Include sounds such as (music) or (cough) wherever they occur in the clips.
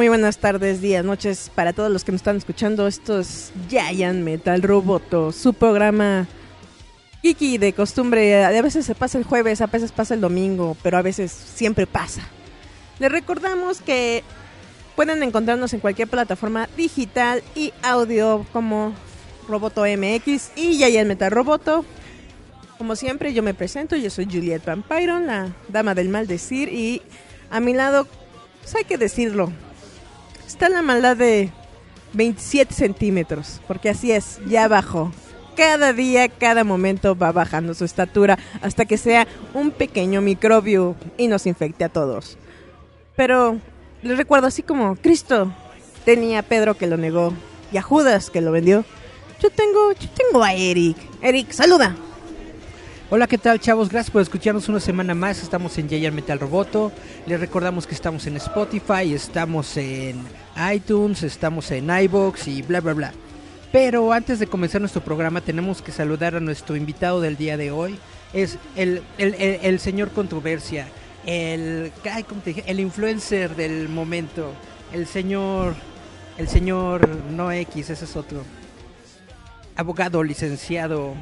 Muy buenas tardes, días, noches para todos los que nos están escuchando. Esto es Giant Metal Roboto, su programa Kiki de costumbre. A veces se pasa el jueves, a veces pasa el domingo, pero a veces siempre pasa. Les recordamos que pueden encontrarnos en cualquier plataforma digital y audio como Roboto MX y Giant Metal Roboto. Como siempre, yo me presento, yo soy Juliet Vampiron, la dama del maldecir, y a mi lado pues hay que decirlo. Está la maldad de 27 centímetros, porque así es, ya bajó. Cada día, cada momento va bajando su estatura hasta que sea un pequeño microbio y nos infecte a todos. Pero les recuerdo así como Cristo tenía a Pedro que lo negó y a Judas que lo vendió. Yo tengo, yo tengo a Eric. Eric, saluda. Hola, ¿qué tal, chavos? Gracias por escucharnos una semana más. Estamos en Giant Metal Roboto. Les recordamos que estamos en Spotify, estamos en iTunes, estamos en iBox y bla, bla, bla. Pero antes de comenzar nuestro programa, tenemos que saludar a nuestro invitado del día de hoy. Es el, el, el, el señor Controversia, el, ay, ¿cómo te dije? el influencer del momento, el señor, el señor no X, ese es otro. Abogado, licenciado,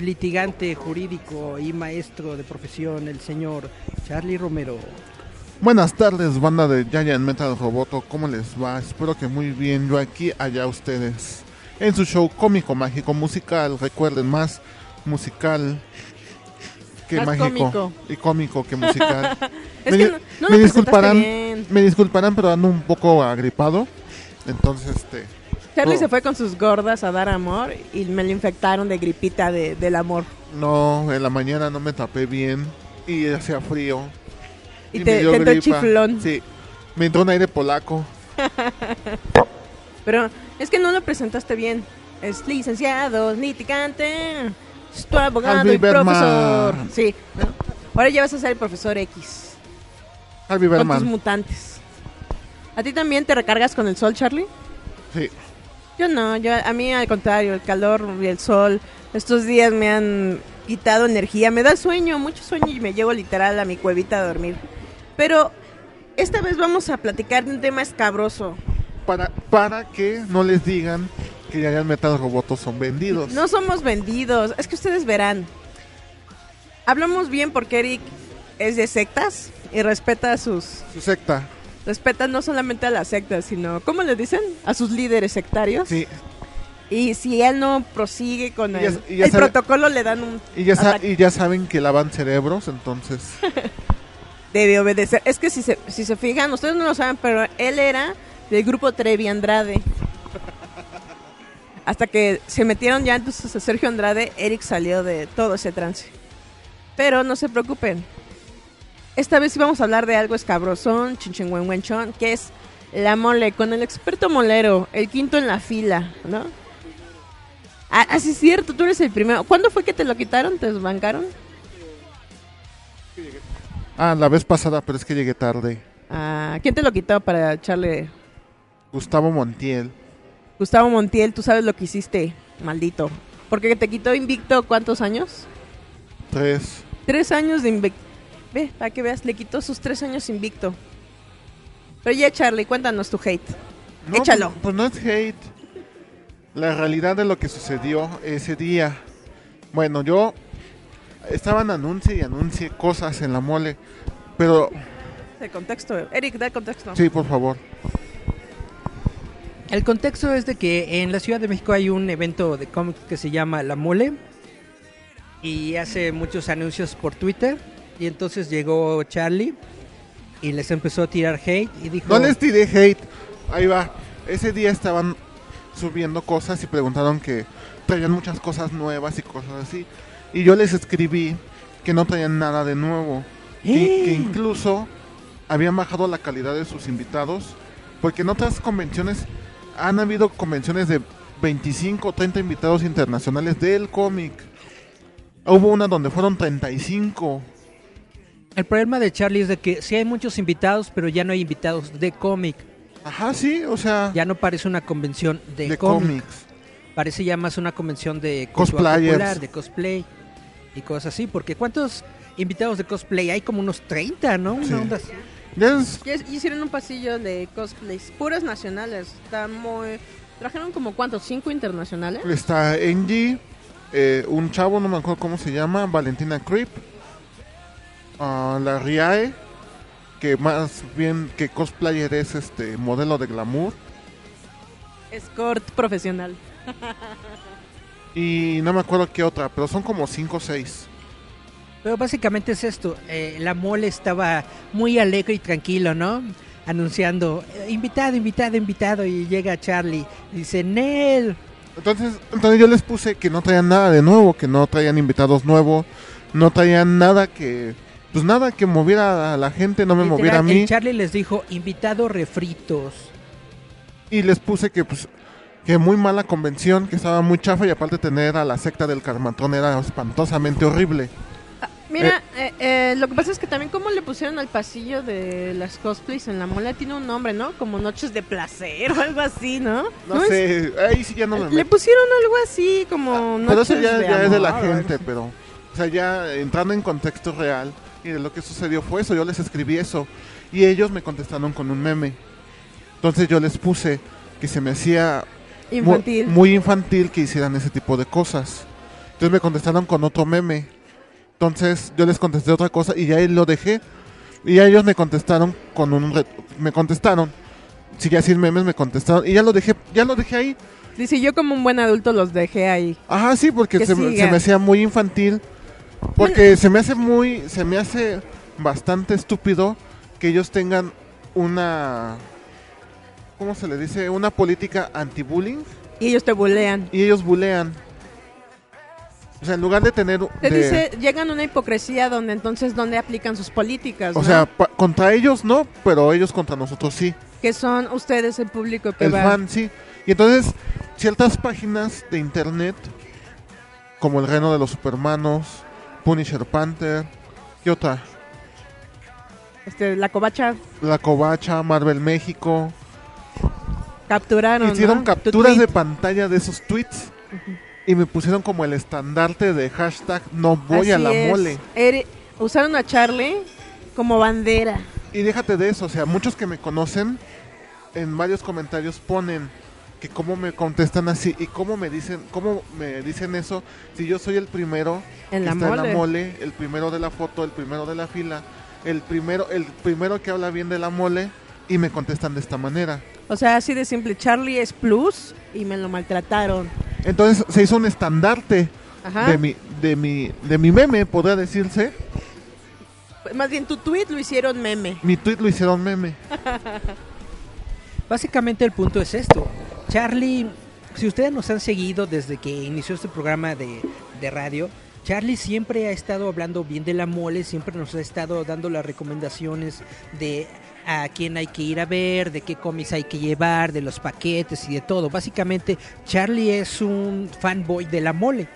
litigante jurídico y maestro de profesión, el señor Charlie Romero. Buenas tardes, banda de Giant Metal Roboto, ¿cómo les va? Espero que muy bien, yo aquí, allá ustedes. En su show cómico, mágico, musical, recuerden más musical que Más mágico cómico. y cómico que musical. (laughs) Es me, que no- no me disculparán, bien. me disculparán, pero ando un poco agripado. Entonces, este, Charlie Oh. se fue con sus gordas a dar amor y me lo infectaron de gripita de, del amor. no, en la mañana no me tapé bien y hacía frío. Y, me te, dio te entró chiflón. Sí, me entró un aire polaco. (laughs) Pero es que no lo presentaste bien. Es licenciado, litigante, es tu abogado Harvey y profesor. Sí. Ahora ya vas a ser el profesor X. Harvey Con tus mutantes. ¿A ti también te recargas con el sol, Charlie? Sí. Yo no, yo a mí al contrario, el calor y el sol estos días me han quitado energía, me da sueño, mucho sueño y me llevo literal a mi cuevita a dormir. Pero esta vez vamos a platicar de un tema escabroso. Para, para que no les digan que ya Metal Robotos son vendidos. No somos vendidos, es que ustedes verán. Hablamos bien porque Eric es de sectas y respeta a sus Su secta. Respeta no solamente a las sectas, sino ¿cómo le dicen? a sus líderes sectarios. Sí. Y si él no prosigue con ya- el, sabe- protocolo le dan un Y ya, sa- ataque. y ya saben que lavan cerebros, entonces. (laughs) debe obedecer. Es que si se, si se fijan, ustedes no lo saben, pero él era del grupo Trevi Andrade. (laughs) Hasta que se metieron ya entonces a Sergio Andrade, Eric salió de todo ese trance. Pero no se preocupen. Esta vez sí vamos a hablar de algo escabrosón, chinchenguenguenchón, que es la mole, con el experto molero, el quinto en la fila, ¿no? Ah, ah, sí es cierto, tú eres el primero. ¿Cuándo fue que te lo quitaron? ¿Te desbancaron? Ah, la vez pasada, pero es que llegué tarde. Ah, ¿Quién te lo quitó para echarle Gustavo Montiel. Gustavo Montiel, tú sabes lo que hiciste, maldito. Porque te quitó invicto cuántos años? Tres. Tres años de invicto. Ve, para que veas, le quitó sus tres años invicto. Pero ya, Charlie, cuéntanos tu hate. No, Échalo. Pues, pues no es hate. La realidad de lo que sucedió ese día. Bueno, yo estaban anuncie y anuncie cosas en la mole. Pero, El contexto, Eric, da el contexto. sí, por favor. El contexto es de que en la Ciudad de México hay un evento de cómics que se llama La Mole y hace muchos anuncios por Twitter y entonces llegó Charlie y les empezó a tirar hate y dijo... No les tiré hate. Ahí va. Ese día estaban subiendo cosas y preguntaron que traían muchas cosas nuevas y cosas así. Y yo les escribí que no traían nada de nuevo. Que, ¡Eh! que incluso habían bajado la calidad de sus invitados. Porque en otras convenciones han habido convenciones de 25 o 30 invitados internacionales del cómic. Hubo una donde fueron 35. El problema de Charlie es de que sí hay muchos invitados, pero ya no hay invitados de cómic. Ajá, sí, o sea, Ya no parece una convención de, de cómic. cómics. Parece ya más una convención de Cosplayers. popular, de cosplay y cosas así. Porque ¿cuántos invitados de cosplay? Hay como unos 30, ¿no? Una Sí. onda así. Hicieron un pasillo de cosplays puras nacionales. Está muy... Trajeron como cuántos, cinco internacionales. Está Angie, eh, un chavo, no me acuerdo cómo se llama, Valentina Creep, ah, la Riae, que más bien que cosplayer es este modelo de glamour, Escort profesional. y no me acuerdo qué otra, pero son como 5 o 6. Pero básicamente es esto. eh, la mole estaba muy alegre y tranquilo, ¿no? Anunciando, eh, invitado, invitado, invitado. Y llega Charlie. Y dice, Nel. Entonces, entonces yo les puse que no traían nada de nuevo, que no traían invitados nuevos, no traían nada que, pues nada que moviera a la gente, no me Literal, moviera a mí. el Charlie les dijo, invitado refritos. y les puse que pues que muy mala convención, que estaba muy chafa y aparte tener a la secta del Carmatón era espantosamente horrible. Mira, eh, eh, lo que pasa es que también como le pusieron al pasillo de las cosplays en la mola tiene un nombre, ¿no? Como noches de placer (laughs) o algo así, ¿no? No, sé, ahí sí ya no me Le pusieron algo así como Pero noches eso ya, de ya es de la gente, pero o sea, ya entrando en contexto real y de lo que sucedió fue eso, yo les escribí eso y ellos me contestaron con un meme. Entonces yo les puse que se me hacía Infantil. muy infantil que hicieran ese tipo de cosas. Entonces me contestaron con otro meme. Entonces yo les contesté otra cosa y ya ahí lo dejé. Y ya ellos me contestaron con un re- me contestaron. Si ya sin memes me contestaron y ya lo dejé, ya lo dejé ahí. Dice, yo como un buen adulto los dejé ahí. Ajá, sí, porque Que se, se me hacía muy infantil. Porque se me hace muy, se me hace bastante estúpido que ellos tengan una, ¿cómo se le dice? Una política anti-bullying Y ellos te bulean. y ellos bulean. O sea, en lugar de tener... Te de- dice, llegan a una hipocresía donde entonces, ¿dónde aplican sus políticas? o no? sea, pa- contra ellos no, pero ellos contra nosotros sí. que son ustedes el público que El va. fan sí. Y entonces, ciertas páginas de internet, como el Reino de los Supermanos, Punisher Panther, ¿qué otra? Este, la covacha La Covacha, Marvel México. capturaron. Hicieron ¿no? capturas Tu de pantalla de esos tweets y me pusieron como el estandarte de hashtag no voy a la es. mole. Eri- usaron a Charlie como bandera. Y déjate de eso, o sea, muchos que me conocen en varios comentarios ponen que cómo me contestan así y cómo me dicen, cómo me dicen eso si yo soy el primero En que la está en mole. la mole, el primero de la foto, el primero de la fila, el primero, el primero que habla bien de la mole y me contestan de esta manera. O sea, así de simple. Charlie es plus y me lo maltrataron. Entonces se hizo un estandarte Ajá. de mi, de mi, de mi meme, podría decirse. Más bien, tu tweet lo hicieron meme. Mi tweet lo hicieron meme. (laughs) Básicamente el punto es esto. Charlie, si ustedes nos han seguido desde que inició este programa de, de radio, Charlie siempre ha estado hablando bien de la mole, siempre nos ha estado dando las recomendaciones de a quién hay que ir a ver, de qué cómics hay que llevar, de los paquetes y de todo. Básicamente, Charlie es un fanboy de la mole.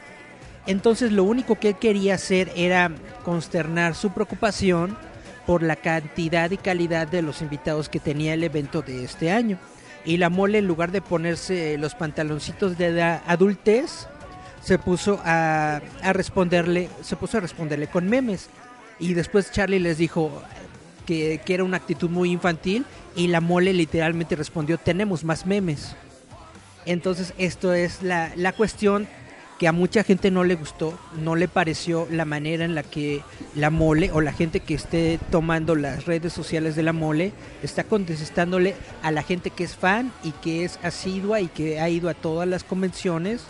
Entonces lo único que él quería hacer era consternar su preocupación por la cantidad y calidad de los invitados que tenía el evento de este año. Y la mole en lugar de ponerse los pantaloncitos de la adultez, se puso a, a responderle, se puso a responderle con memes. Y después Charlie les dijo que, que era una actitud muy infantil y la mole literalmente respondió, tenemos más memes. Entonces esto es la, la cuestión que a mucha gente no le gustó, no le pareció la manera en la que la mole o la gente que esté tomando las redes sociales de la mole está contestándole a la gente que es fan y que es asidua y que ha ido a todas las convenciones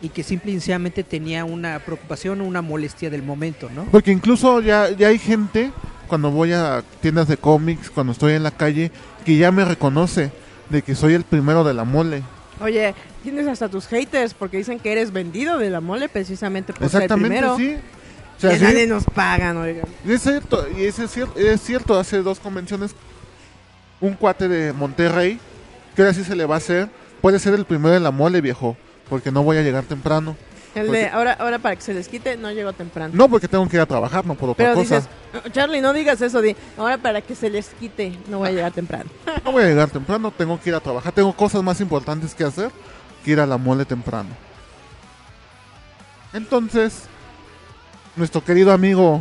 y que simple y sencillamente tenía una preocupación o una molestia del momento, ¿no? Porque incluso ya, ya hay gente, cuando voy a tiendas de cómics, cuando estoy en la calle, que ya me reconoce de que soy el primero de la mole. Oye, tienes hasta tus haters porque dicen que eres vendido de la mole precisamente por ser Exactamente, primero. sí. O sea, que sí, nadie nos pagan, oigan. es cierto, y es, cier- es cierto, hace dos convenciones, un cuate de Monterrey, que ahora sí se le va a hacer, puede ser el primero de la mole, viejo, porque no voy a llegar temprano. El Porque- de ahora, ahora para que se les quite, no llego temprano. No, porque tengo que ir a trabajar, no por otra Pero cosa. dices, "Oh, Charlie, no digas eso, di, ahora para que se les quite, no voy a llegar temprano. No voy a llegar temprano, tengo que ir a trabajar, tengo cosas más importantes que hacer que ir a la mole temprano. Entonces, nuestro querido amigo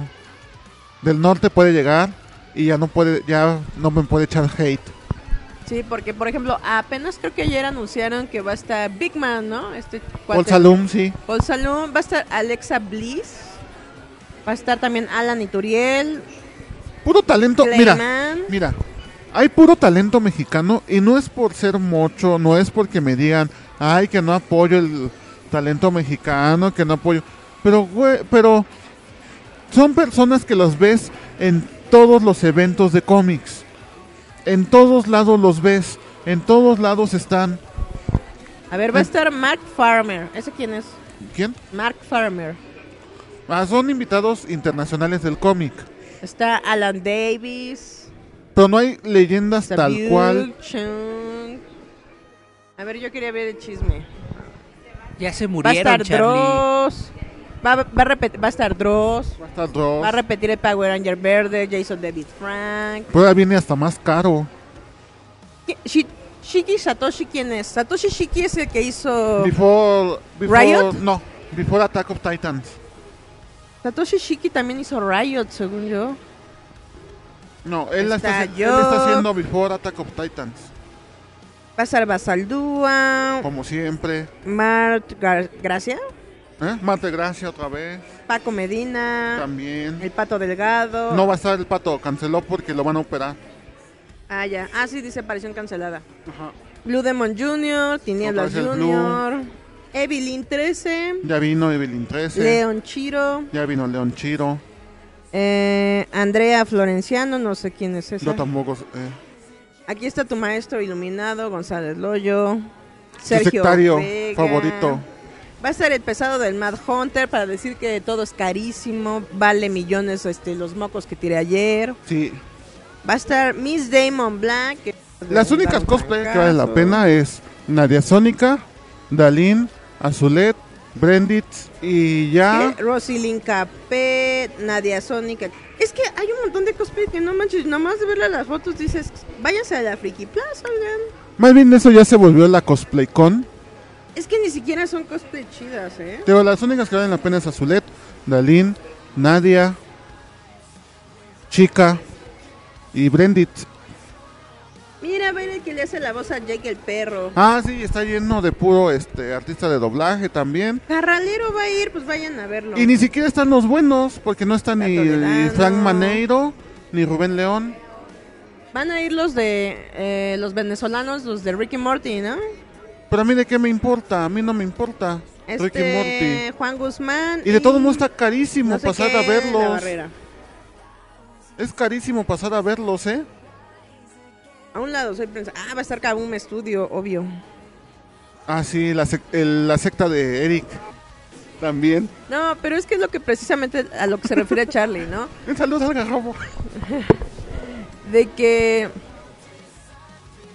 del norte puede llegar y ya no puede, ya no me puede echar hate. Sí, porque por ejemplo, apenas creo que ayer anunciaron que va a estar Big Man, ¿no? Este Paul Salum, sí. Paul Salum, va a estar Alexa Bliss, va a estar también Alan Ituriel, Puro talento, mira, Clayman. mira, hay puro talento mexicano y no es por ser mocho, no es porque me digan, ay, que no apoyo el talento mexicano, que no apoyo, pero, güey, pero son personas que los ves en todos los eventos de cómics, en todos lados los ves, en todos lados están, A ver, va a estar Mark Farmer. ¿Ese quién es? ¿quién? Mark Farmer. Ah, son invitados internacionales del cómic, Está Alan Davis. pero no hay leyendas tal cual. A ver, yo quería ver el chisme. Ya se Va a murieron, estar Charlie. Dross. Va, va a repetir, va a estar Dross. Va a estar Dross. Va a repetir el Power Ranger verde, Jason David Frank. Ahora viene hasta más caro. ¿Qui- Shi- Shiki Satoshi, ¿quién es? Satoshi Shiki es el que hizo... Before, before ¿Riot? No, Before Attack of Titans. Satoshi Shiki también hizo Riot, según yo. No, él, la Está está, él está haciendo Before Attack of Titans. Estar Basaldúa, Como siempre. Mart Gar- Gracia, ¿Eh? Mate Gracia otra vez. Paco Medina, También. el Pato Delgado. No va a estar el pato, canceló porque lo van a operar. Ah, ya. Ah, sí, dice aparición cancelada. Ajá. Blue Demon Jr., Tinieblas Jr., Evelyn 13, Ya vino Evelyn 13. Leon Chiro, Ya vino León Chiro. eh, Andrea Florenciano, no sé quién es esa. Yo tampoco. eh, Aquí está tu maestro iluminado, González Loyo, Sergio sectario Vega. favorito. Va a ser el pesado del Mad Hunter para decir que todo es carísimo, vale millones este, los mocos que tiré ayer. Sí. Va a estar Miss Damon Black. Las únicas cosplay que valen la pena es Nadia Sónica, Dalín, Azulet, Brenditz y ya. Rosilyn Capet, Nadia Sónica. Es que hay un montón de cosplay que no manches, nomás de verle las fotos dices, váyanse a la Friki Plaza, oigan. Más bien eso ya se volvió la cosplay con. Es que ni siquiera son cosplay chidas, ¿eh? Pero las únicas que valen la pena es Azulet, Dalín, Nadia, Chica y Brenditz. Mira, ver el que le hace la voz a Jake el perro. Ah, sí, está lleno de puro este artista de doblaje también. Carralero va a ir, pues vayan a verlo. Y ni siquiera están los buenos, porque no está ni. Frank Maneiro, ni Rubén León. Van a ir los de eh, los venezolanos, los de Ricky Morty, ¿no? Pero a mí de qué me importa, a mí no me importa. Ricky Este, Morty. Juan Guzmán. Y de todo modo está carísimo no sé pasar qué, a verlos. Es carísimo pasar a verlos, ¿eh? A un lado soy prensa. Ah, va a estar Kabum Studio, obvio. Ah, sí, la, sec- el- la secta de Eric. También. No, pero es que es lo que precisamente a lo que se refiere (laughs) Charlie, ¿no? Un saludo al garrobo. (laughs) De que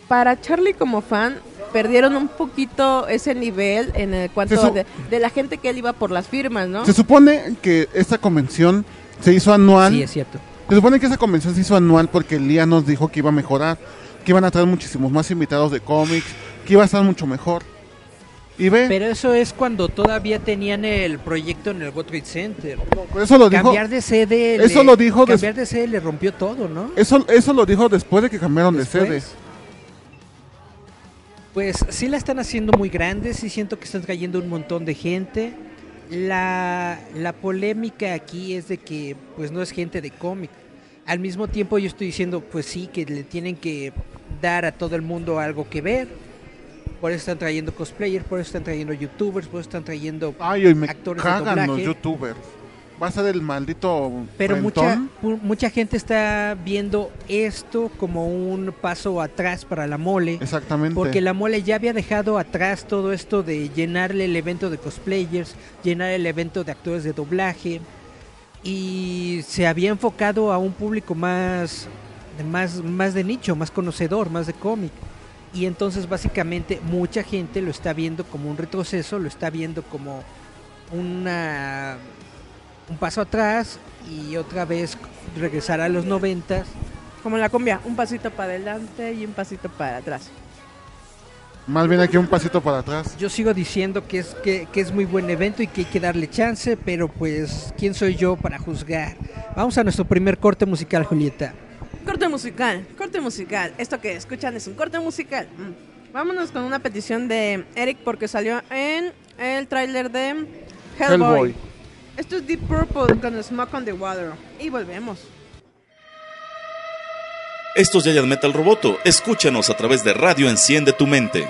para Charlie como fan perdieron un poquito ese nivel en el cuanto de, de la gente que él iba por las firmas, ¿no? Se supone que esta convención se hizo anual. Sí, es cierto. Se supone que esa convención se hizo anual porque el día nos dijo que iba a mejorar, que iban a traer muchísimos más invitados de cómics, que iba a estar mucho mejor. Y ve, Pero eso es cuando todavía tenían el proyecto en el World Trade Center. eso lo dijo. Cambiar de sede. Eso le- lo dijo Cambiar de sede le rompió todo, ¿no? Eso, eso lo dijo después de que cambiaron de sede. Pues sí la están haciendo muy grande, sí siento que están cayendo un montón de gente. la, la polémica aquí es de que pues no es gente de cómic. Al mismo tiempo yo estoy diciendo pues sí que le tienen que dar a todo el mundo algo que ver. Por eso están trayendo cosplayers, por eso están trayendo youtubers, por eso están trayendo Ay, hoy me actores de los youtubers. Va a ser el maldito Pero mucha, mucha gente está viendo esto como un paso atrás para la mole. Exactamente. Porque la mole ya había dejado atrás todo esto de llenarle el evento de cosplayers, llenar el evento de actores de doblaje y se había enfocado a un público más más más de nicho, más conocedor, más de cómic. Y entonces básicamente mucha gente lo está viendo como un retroceso, lo está viendo como una un paso atrás y otra vez regresar a los noventas Como la cumbia, un pasito para adelante y un pasito para atrás. Más bien aquí un pasito para atrás. Yo sigo diciendo que es que, que es muy buen evento y que hay que darle chance, pero pues, ¿quién soy yo para juzgar? Vamos a nuestro primer corte musical, Julieta. Corte musical, corte musical. Esto que escuchan es un corte musical. Mm. Vámonos con una petición de Eric porque salió en el tráiler de Hellboy. Hellboy. Esto es Deep Purple con Smoke on the Water. Y volvemos. Esto es Giant Metal Roboto. Escúchanos a través de Radio Enciende tu Mente.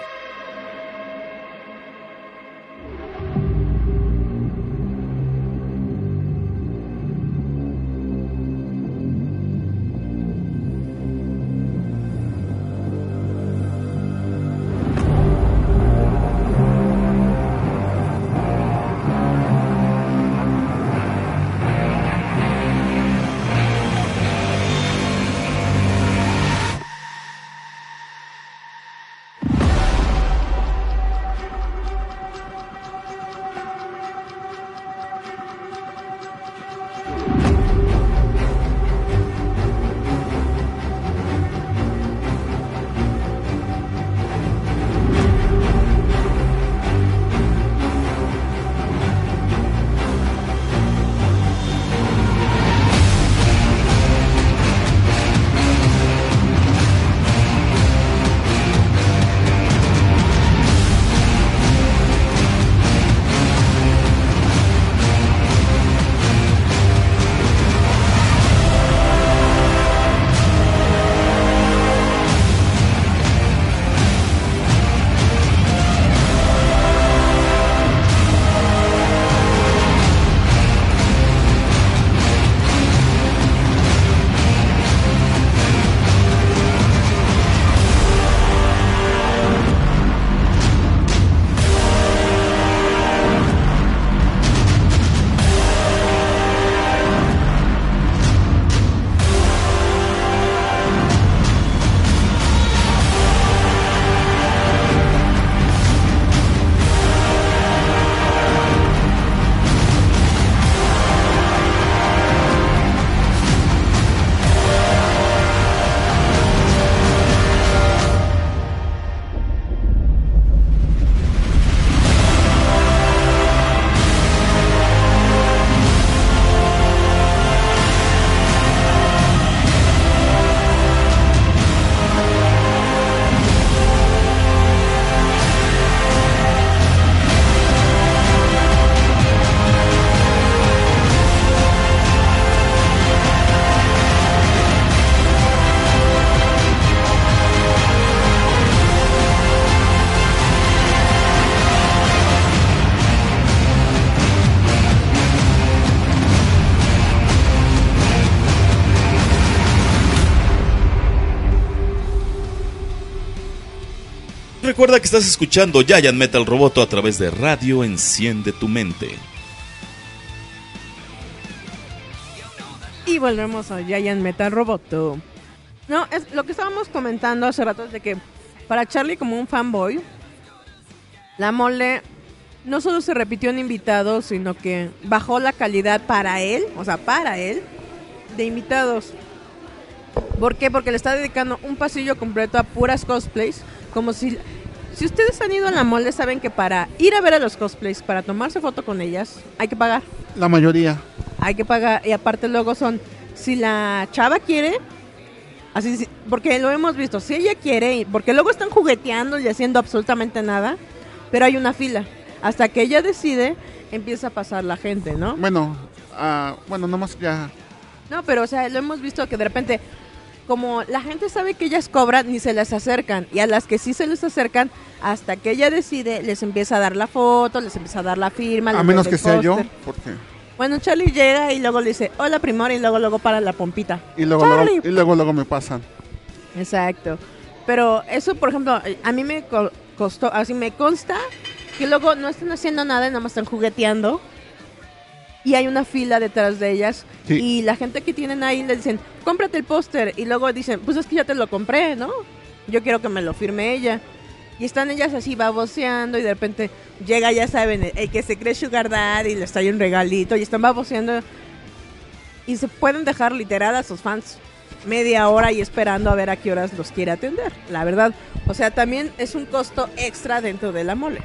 Recuerda que estás escuchando Giant Metal Roboto a través de Radio Enciende tu Mente. Y volvemos a Giant Metal Roboto. No, es lo que estábamos comentando hace rato es de que para Charlie como un fanboy, la mole no solo se repitió en invitados, sino que bajó la calidad para él, o sea, para él, de invitados. ¿Por qué? Porque le está dedicando un pasillo completo a puras cosplays, como si... Si ustedes han ido a la mole, saben que para ir a ver a los cosplays, para tomarse foto con ellas, hay que pagar La mayoría. hay que pagar y aparte luego son si la chava quiere así sí, porque lo hemos visto si ella quiere porque luego están jugueteando y haciendo absolutamente nada pero hay una fila hasta que ella decide empieza a pasar la gente, ¿no? Bueno, ah, bueno, nomás ya. No, pero o sea, lo hemos visto que de repente, como la gente sabe que ellas cobran, ni se les acercan. Y a las que sí se les acercan, hasta que ella decide, les empieza a dar la foto, les empieza a dar la firma. A menos que sea yo, póster. porque. Bueno, Charlie llega y luego le dice, hola primor, y luego luego para la pompita. Y luego, luego, y luego, luego me pasan. Exacto. Pero eso, por ejemplo, a mí me co- costó, así me consta que luego no están haciendo nada y nada más están jugueteando. Y hay una fila detrás de ellas. Sí. Y la gente que tienen ahí le dicen, cómprate el póster. Y luego dicen, pues es que ya te lo compré, ¿no? Yo quiero que me lo firme ella. Y están ellas así baboseando y de repente llega, ya saben, el, el que se cree Sugar Daddy y les trae un regalito y están baboseando. Y se pueden dejar literal a sus fans media hora y esperando a ver a qué horas los quiere atender, la verdad. O sea, también es un costo extra dentro de la mole.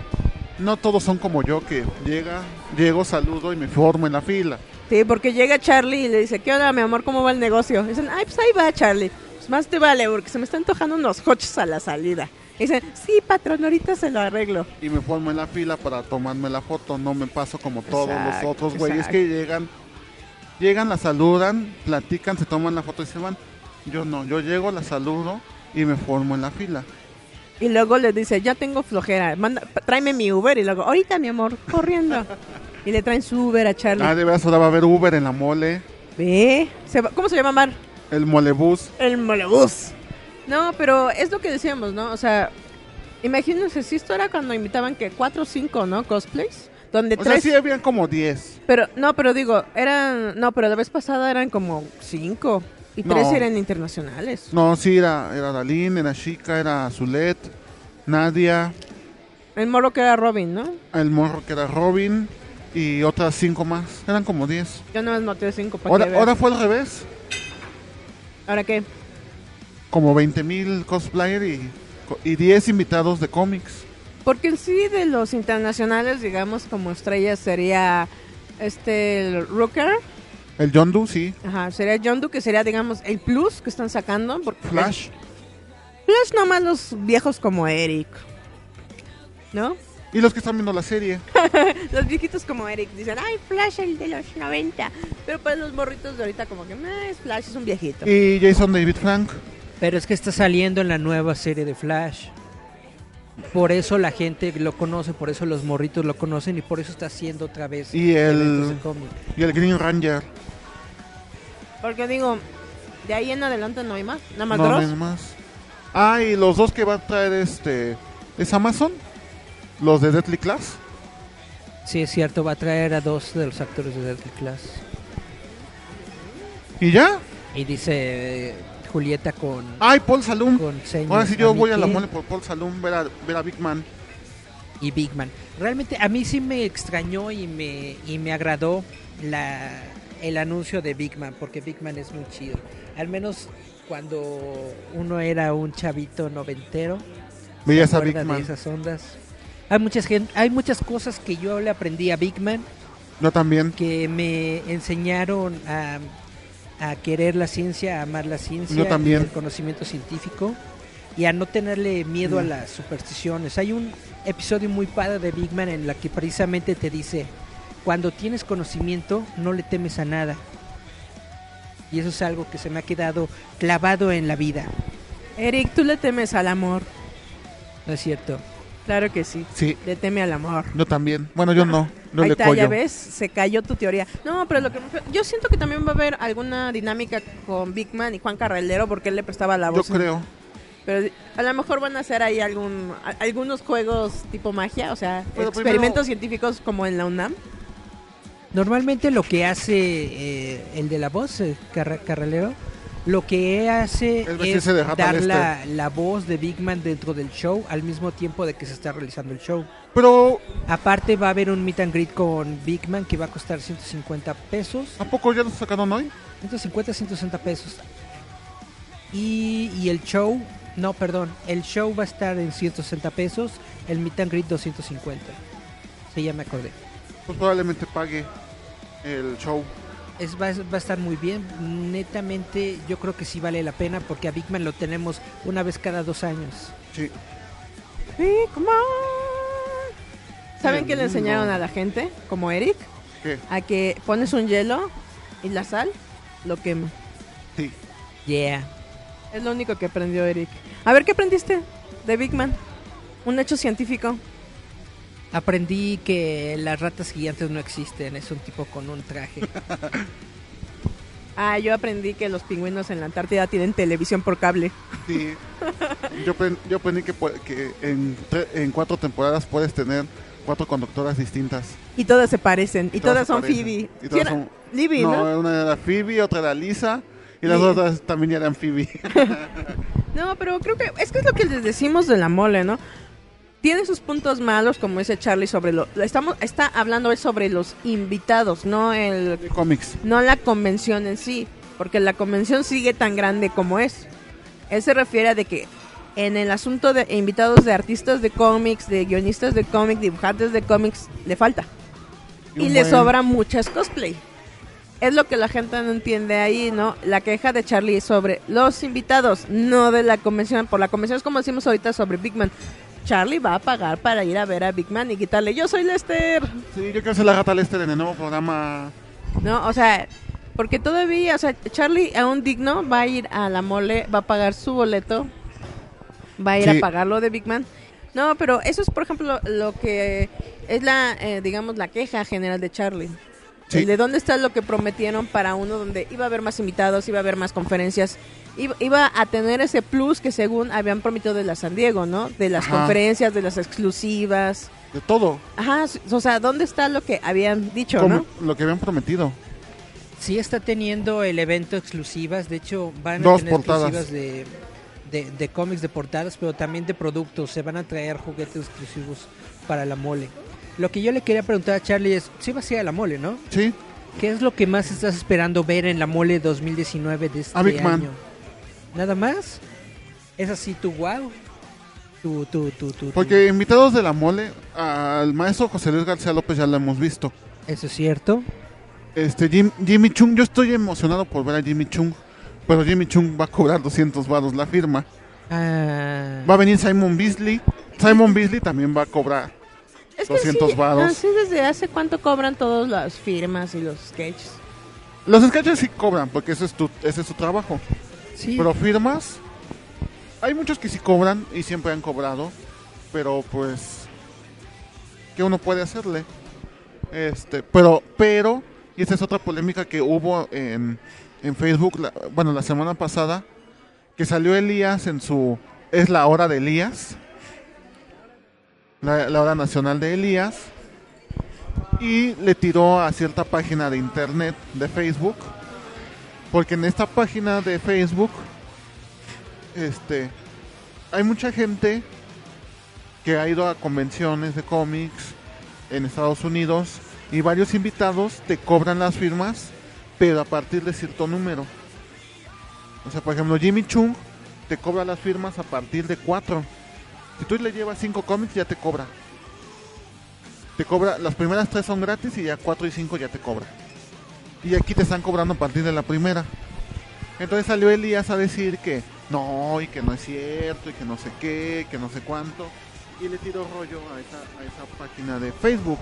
No todos son como yo, que llega, llego, saludo y me formo en la fila. Sí, porque llega Charlie y le dice, ¿qué onda, mi amor? ¿Cómo va el negocio? Y dicen, ay, pues ahí va, Charlie. Pues más te vale, porque se me están antojando unos hoches a la salida. Y dicen, sí, patrón, ahorita se lo arreglo. Y me formo en la fila para tomarme la foto. No me paso como todos Exacto, los otros güeyes que llegan. Llegan, la saludan, platican, se toman la foto y se van. Yo no, yo llego, la saludo y me formo en la fila. Y luego le dice, ya tengo flojera, manda, tráeme mi Uber. Y luego, ahorita, mi amor, corriendo. y le traen su Uber a Charlie. Ah, de ahora va a haber Uber en la mole, Ve, se va- ¿cómo se llama, Mar? el molebús. El molebús. No, pero es lo que decíamos, ¿no? O sea, imagínense, si esto era cuando invitaban que cuatro o cinco, ¿no? Cosplays. Donde O sea, sí habían como 10. Pero, no, pero digo, eran... No, pero la vez pasada eran como cinco. Y No. tres eran internacionales. No, sí, era, era Dalín, era Chica, era Zulet, Nadia, El moro que era Robin, ¿no? el morro que era Robin y otras cinco más. Eran como 10. Yo no noté cinco para Ahora, que ahora fue al revés. ¿Ahora qué? Como 20 mil cosplayer y, y 10 invitados de cómics. Porque en sí de los internacionales, digamos, como estrellas sería este el Rooker, El Yondu, sí. ajá, sería John Doe, que sería, digamos, el plus que están sacando. Porque Flash. Flash nomás los viejos como Eric, ¿no? Y los que están viendo la serie. (laughs) Los viejitos como Eric dicen, ay, Flash el de los 90. Pero para los morritos de ahorita como que, "Nah, es Flash, es un viejito. Y Jason David Frank. Pero es que está saliendo en la nueva serie de Flash. Por eso la gente lo conoce, por eso los morritos lo conocen y por eso está haciendo otra vez Y el-. Y el Green Ranger. Porque digo, de ahí en adelante no hay más. Nada más No, Dross. no hay más. Ah, y los dos que va a traer este. ¿Es Amazon? Los de Deadly Class. Sí, es cierto, va a traer a dos de los actores de Deadly Class. ¿Y ya? Y dice eh, Julieta con, Ay, Paul Salum. con. Ahora sí yo voy a la mole por Paul Salum ver a, ver a Big Man. y Big Man. Realmente a mí sí me extrañó y me, y me agradó la, el anuncio de Big Man, porque Big Man es muy chido. Al menos cuando uno era un chavito noventero. ¿se Veías a Big Man. esas ondas? Hay muchas, hay muchas cosas que yo le aprendí a Big Man Yo también. que me enseñaron a, a querer la ciencia, a amar la ciencia, Yo también. el conocimiento científico y a no tenerle miedo a Mm. las supersticiones. Hay un episodio muy padre de Big Man en la que precisamente te dice, cuando tienes conocimiento no le temes a nada. Y eso es algo que se me ha quedado clavado en la vida, Eric, tú le temes al amor. ¿no es cierto? Claro que sí. Sí, Le teme al amor. yo también. Bueno, yo no. Yo Ahí le está, ya ves, se cayó tu teoría. No, pero lo que yo siento que también va a haber alguna dinámica con Big Man y Juan Carrelero porque él le prestaba la Yo voz. creo. Pero a lo mejor van a hacer ahí algún a- algunos juegos tipo magia, o sea, Pero experimentos primero- científicos como en la UNAM. Normalmente lo que hace eh, el de la voz, el carra- carralero, lo que hace Es de dar Lester. la, la voz de Big Man dentro del show al mismo tiempo de que se está realizando el show. Pero, Aparte va a haber un meet and greet con Big Man que va a costar 150 pesos. ¿a poco ya lo sacaron hoy? 150, 160 pesos. Y, y el show, no, perdón, el show va a estar en 160 pesos, el meet and greet 250. Sí, ya me acordé. Pues probablemente pague el show. Es, va, va a estar muy bien. Netamente, yo creo que sí vale la pena porque a Big Man lo tenemos una vez cada dos años. Sí. Big Man. ¿Saben qué le enseñaron a la gente, como Eric? ¿Qué? A que pones un hielo y la sal lo quema. Sí. Yeah. Es lo único que aprendió Eric. A ver, ¿qué aprendiste de Big Man? Un hecho científico. Aprendí que las ratas gigantes no existen, es un tipo con un traje. (laughs) Ah, yo aprendí que los pingüinos en la Antártida tienen televisión por cable. Sí. Yo, apren- yo aprendí que, que en, tre- en cuatro temporadas puedes tener cuatro conductoras distintas. Y todas se parecen. Y, todas, son parecen. Phoebe. Y todas son- Libby, ¿no? no, una era Phoebe, otra era Lisa. Y las Y- otras también eran Phoebe. (laughs) No, pero creo que es que es lo que les decimos de la mole, ¿no? Tiene sus puntos malos, como dice Charlie, sobre lo... Estamos, está hablando sobre los invitados, no el cómics. no la convención en sí, porque la convención sigue tan grande como es. Él se refiere a de que en el asunto de invitados de artistas de cómics, de guionistas de cómics, dibujantes de cómics, le falta. Y Y le sobran muchas cosplay. Es lo que la gente no entiende ahí, ¿no? La queja de Charlie sobre los invitados, no de la convención. Por la convención es como decimos ahorita sobre Big Man. Charlie va a pagar para ir a ver a Big Man y quitarle, yo soy Lester. Sí, yo quiero ser la gata Lester en el nuevo programa. No, o sea, porque todavía, o sea, Charlie aún digno va a ir a la mole, va a pagar su boleto, va a ir Sí. a pagar lo de Big Man. No, pero eso es, por ejemplo, lo que es la, eh, digamos, la queja general de Charlie. Sí. El de dónde está lo que prometieron para uno donde iba a haber más invitados, iba a haber más conferencias, iba, iba a tener ese plus que según habían prometido de la San Diego, ¿no? De las Ajá. conferencias, de las exclusivas. De todo. Ajá, o sea, ¿dónde está lo que habían dicho, como no? lo que habían prometido. Sí está teniendo el evento exclusivas, de hecho van a Dos tener portadas. exclusivas de, de, de cómics de portadas, pero también de productos, se van a traer juguetes exclusivos para la mole. Lo que yo le quería preguntar a Charlie es, sí va a ser la mole, ¿no? Sí. ¿Qué es lo que más estás esperando ver en la mole 2019 de este A Big año? Man. ¿Nada más? ¿Es así tu wow? Tu, tu, tu, tu, tu- Porque invitados de la mole, al maestro José Luis García López ya lo hemos visto. ¿Eso es cierto? Este Jim- Jimmy Chung, yo estoy emocionado por ver a Jimmy Chung, pero Jimmy Chung va a cobrar 200 varos la firma. Ah, Va a venir Simon Beasley. Simon Beasley también va a cobrar. Es 200 varos. Así desde hace cuánto cobran todas las firmas y los sketches. Los sketches sí cobran, porque ese es, tu, ese es su trabajo. sí. Pero firmas, hay muchos que sí cobran y siempre han cobrado, pero pues, ¿qué uno puede hacerle? Este, pero, pero, y esa es otra polémica que hubo en, en Facebook, la- bueno, la semana pasada, que salió Elías en su, es la hora de Elías, la, hora nacional de Elías, y le tiró a cierta página de internet de Facebook, porque en esta página de Facebook, este, hay mucha gente que ha ido a convenciones de cómics en Estados Unidos y varios invitados te cobran las firmas, pero a partir de cierto número. O sea, por ejemplo, Jimmy Chung te cobra las firmas a partir de cuatro. Si tú le llevas cinco cómics, ya te cobra. Te cobra, las primeras tres son gratis y ya cuatro y cinco ya te cobra. Y aquí te están cobrando a partir de la primera. Entonces salió Elías a decir que no, y que no es cierto, y que no sé qué, que no sé cuánto. Y le tiró rollo a esa, a esa página de Facebook.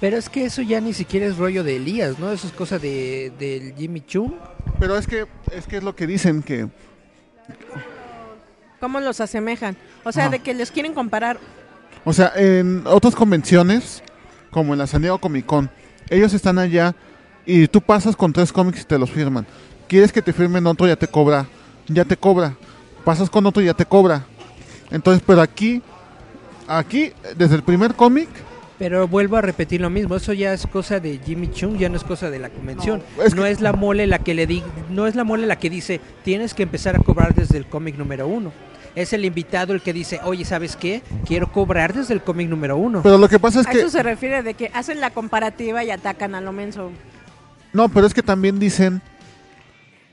Pero es que eso ya ni siquiera es rollo de Elías, ¿no? Eso es cosa de del Jimmy Chung. Pero es que es que es lo que dicen que ¿Cómo los asemejan? O sea, Ajá. de que les quieren comparar. O sea, en otras convenciones, como en la San Diego Comic Con, ellos están allá y tú pasas con tres cómics y te los firman. Quieres que te firmen otro, ya te cobra. Ya te cobra. Pasas con otro, ya te cobra. Entonces, pero aquí, aquí, desde el primer cómic, Pero vuelvo a repetir lo mismo, eso ya es cosa de Jimmy Chung, ya no es cosa de la convención. No, No, es que- es la mole la que le di, no es la mole la que dice tienes que empezar a cobrar desde el cómic número uno. Es el invitado el que dice, oye, ¿sabes qué? Quiero cobrar desde el cómic número uno. pero lo que pasa es A que... eso se refiere de que hacen la comparativa y atacan a lo menso. No, pero es que también dicen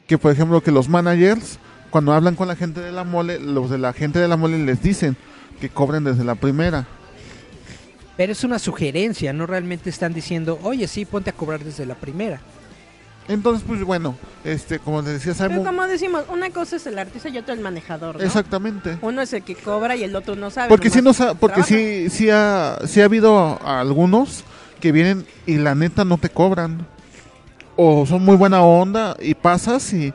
que, por ejemplo, que los managers, cuando hablan con la gente de la mole, los de la gente de la mole les dicen que cobren desde la primera. Pero es una sugerencia, no realmente están diciendo, oye, sí, ponte a cobrar desde la primera. Entonces, pues bueno, este, como les decía Pero Simon, como decimos, una cosa es el artista y otra el manejador, ¿no? exactamente. Uno es el que cobra y el otro no sabe. Porque sí nos ha- porque sí, sí ha, sí ha habido algunos que vienen y la neta no te cobran. O son muy buena onda y pasas y,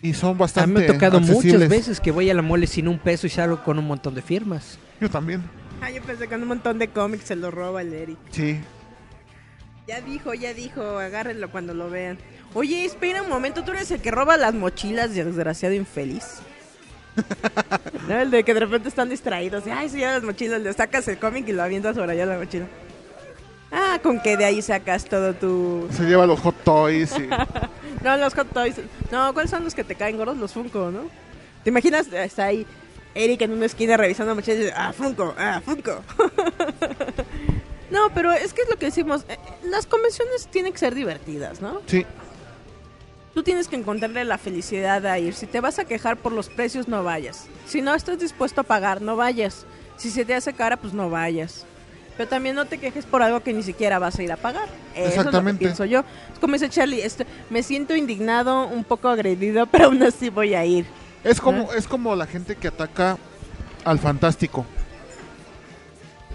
y son A mí bastante me ha tocado muchas veces que voy a la mole sin un peso y salgo con un montón de firmas. Yo también. Ah, yo pensé que con un montón de cómics se lo roba el Eric. Sí. Ya dijo, ya dijo, agárrenlo cuando lo vean. Oye, espera un momento, tú eres el que roba las mochilas, desgraciado infeliz. (laughs) ¿No? El de que de repente están distraídos. Ay, sí, ya las mochilas, le sacas el cómic y lo avientas por allá la mochila. Ah, con que de ahí sacas todo tu... Se lleva los hot toys y (laughs) No, los hot toys. No, ¿cuáles son los que te caen gordos? Los Funko, ¿no? ¿Te imaginas? Está ahí Eric en una esquina revisando mochilas y dice, ah, Funko, ah, Funko. (laughs) no, pero es que es lo que decimos. eh, Las convenciones tienen que ser divertidas, ¿no? sí. Tú tienes que encontrarle la felicidad a ir. Si te vas a quejar por los precios, no vayas. Si no estás dispuesto a pagar, no vayas. Si se te hace cara, pues no vayas. Pero también no te quejes por algo que ni siquiera vas a ir a pagar. Eso es lo que Exactamente. pienso yo. Es como dice Charlie, este, me siento indignado, un poco agredido, (laughs) pero aún así voy a ir. Es como, es como la gente que ataca al fantástico.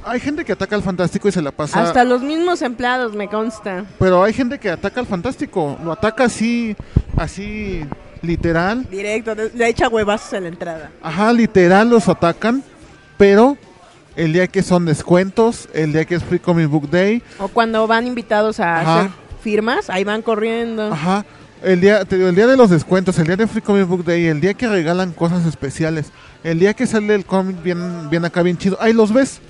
Hay gente que ataca al fantástico y se la pasa. Hasta los mismos empleados, me consta. Pero hay gente que ataca al fantástico. Lo ataca así, así, literal. Directo, le echa huevazos a la entrada. Ajá, literal los atacan. Pero el día que son descuentos, el día que es Free Comic Book Day, O cuando van invitados a Ajá. hacer firmas, ahí van corriendo. ajá, el día, te digo, el día de los descuentos, el día de Free Comic Book Day, el día que regalan cosas especiales, el día que sale el cómic bien, bien acá, bien chido, ahí los ves.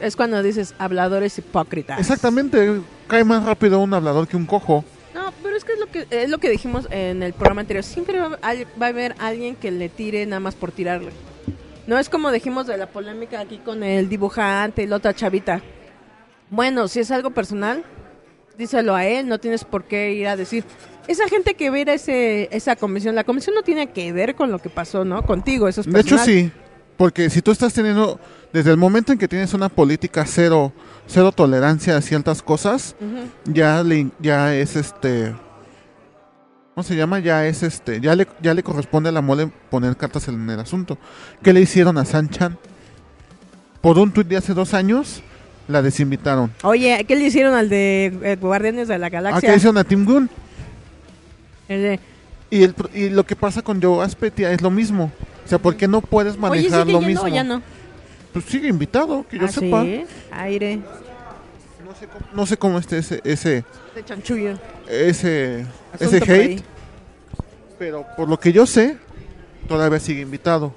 Es cuando dices habladores hipócritas. Exactamente, cae más rápido un hablador que un cojo. No, pero es que es lo que es lo que dijimos en el programa anterior. Siempre va, a- va a haber alguien que le tire nada más por tirarle. No es como dijimos de la polémica aquí con el dibujante y la otra chavita. Bueno, si es algo personal, díselo a él, no tienes por qué ir a decir. Esa gente que ve a ese, esa comisión, la comisión no tiene que ver con lo que pasó, ¿no? Contigo, eso es De hecho, personal. sí, porque si tú estás teniendo, desde el momento en que tienes una política cero, cero tolerancia a ciertas cosas, ya le, ya es este, ¿cómo se llama? Ya es este, ya le, ya le corresponde a la mole poner cartas en el asunto. ¿Qué le hicieron a Sanchan? Por un tuit de hace dos años, la desinvitaron. Oye, ¿qué le hicieron al de eh, Guardianes de la ¿A Galaxia? qué le hicieron a Tim Gunn? Y, el, y lo que pasa con Joe Aspetia es lo mismo. O sea, ¿por qué no puedes Oye, manejar ¿sigue lo mismo? ya no? Pues sigue invitado, que yo Ah, sepa. sí, aire No sé cómo, no sé cómo esté ese, ese, de chanchullo. ese, Asunto ese hate, pero por lo que yo sé, todavía sigue invitado.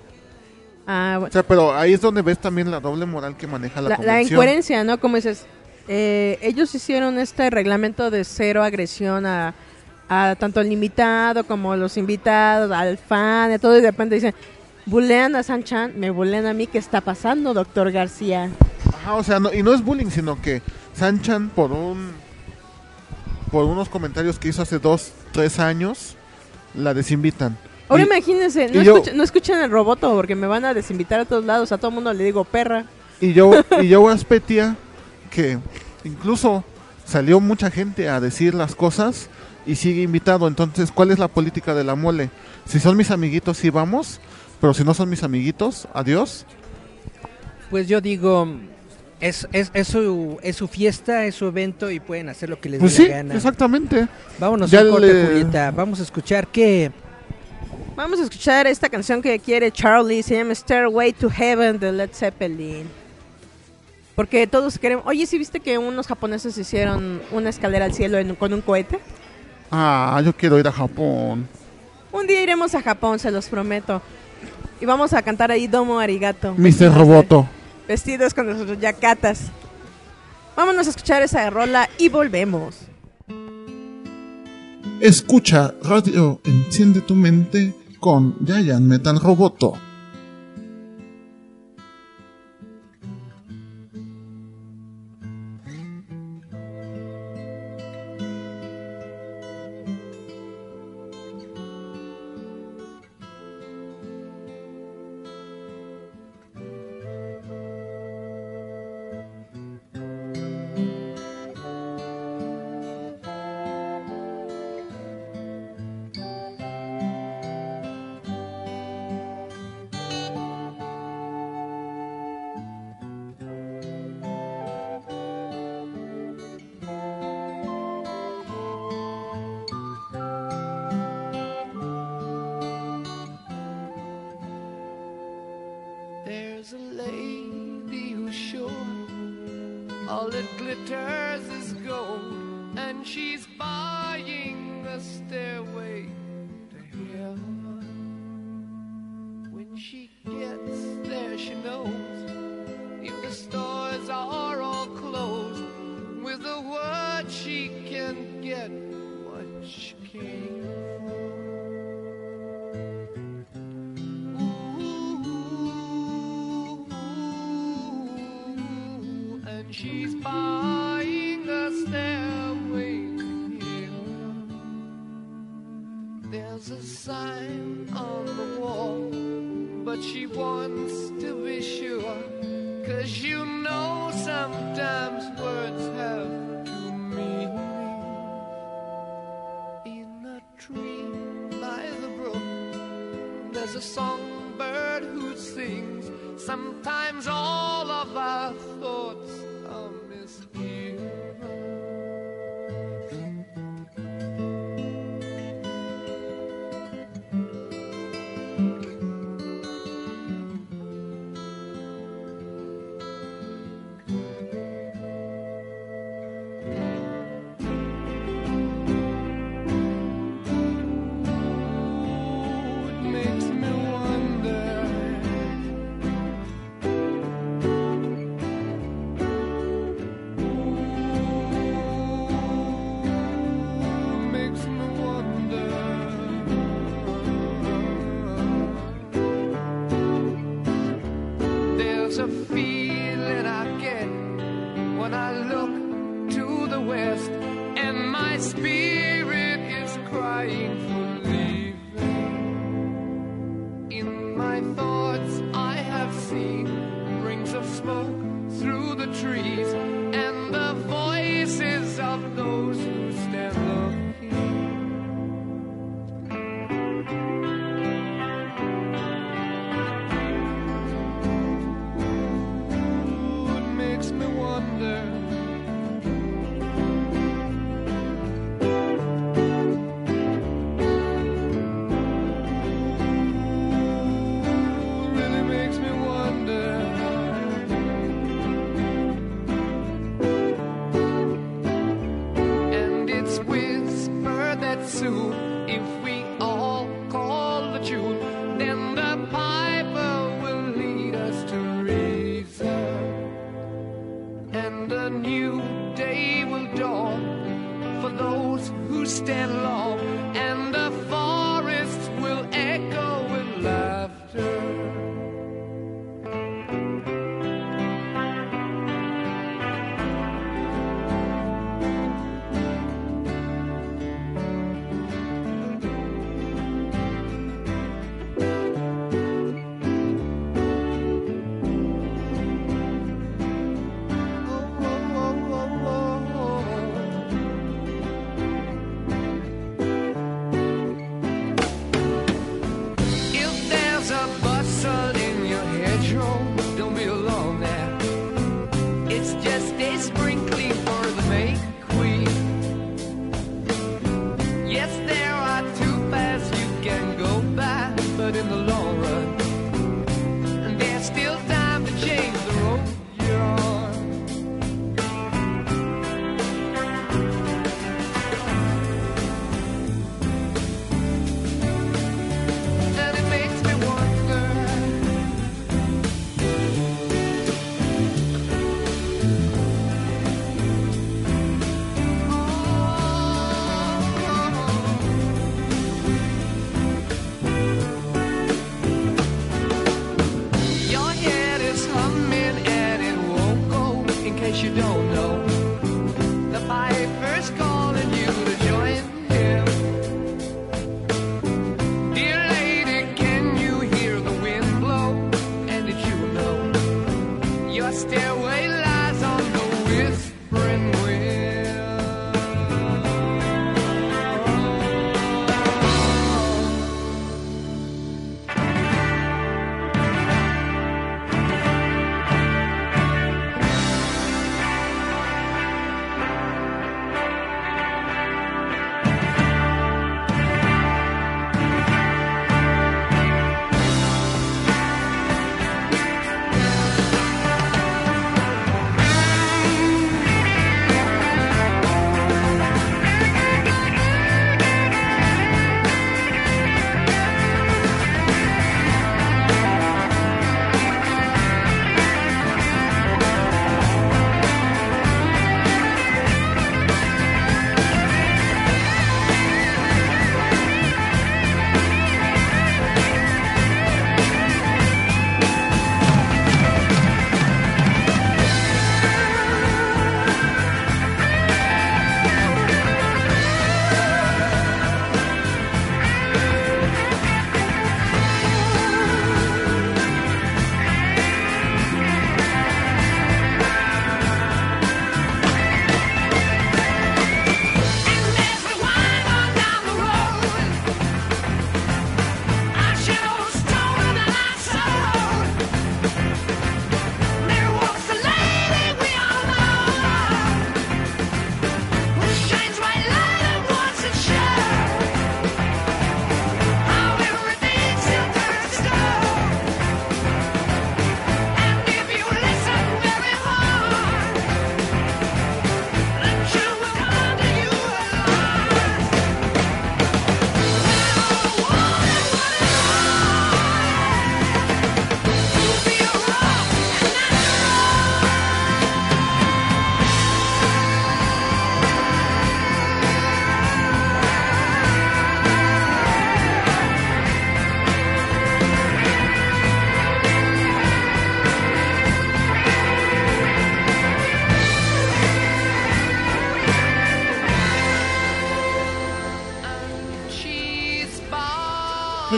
Ah, O sea, pero ahí es donde ves también la doble moral que maneja la, La, la incoherencia, ¿no? Como dices, eh, ellos hicieron este reglamento de cero agresión a, a tanto al invitado como a los invitados, al fan, a todo, y de repente dicen, bulean a Sanchan, me bulean a mí, ¿qué está pasando, doctor García? Ajá, o sea, no, y no es bullying, sino que Sanchan por un por unos comentarios que hizo hace dos, tres años, la desinvitan. Ahora Y- imagínense, no, yo- escuchen, no escuchen el roboto porque me van a desinvitar a todos lados, a todo mundo le digo perra. Y yo, y yo (laughs) Aspetia, que incluso salió mucha gente a decir las cosas y sigue invitado. Entonces, ¿cuál es la política de la mole? Si son mis amiguitos, sí vamos, pero si no son mis amiguitos, adiós. Pues yo digo, es, es, es, su, es su fiesta, es su evento y pueden hacer lo que les Pues dé sí, la gana. exactamente. Vámonos Ya a corte, le- Julieta. Vamos a escuchar qué. Vamos a escuchar esta canción que quiere Charlie, se llama Stairway to Heaven de Led Zeppelin. Porque todos queremos... Oye, ¿sí viste que unos japoneses hicieron una escalera al cielo en- con un cohete? Ah, yo quiero ir a Japón. Un día iremos a Japón, se los prometo. Y vamos a cantar ahí Domo Arigato. Mr. Roboto. Vestidos con nuestros yacatas. Vámonos a escuchar esa rola y volvemos. Escucha Radio Enciende tu Mente con Giant Metal Roboto.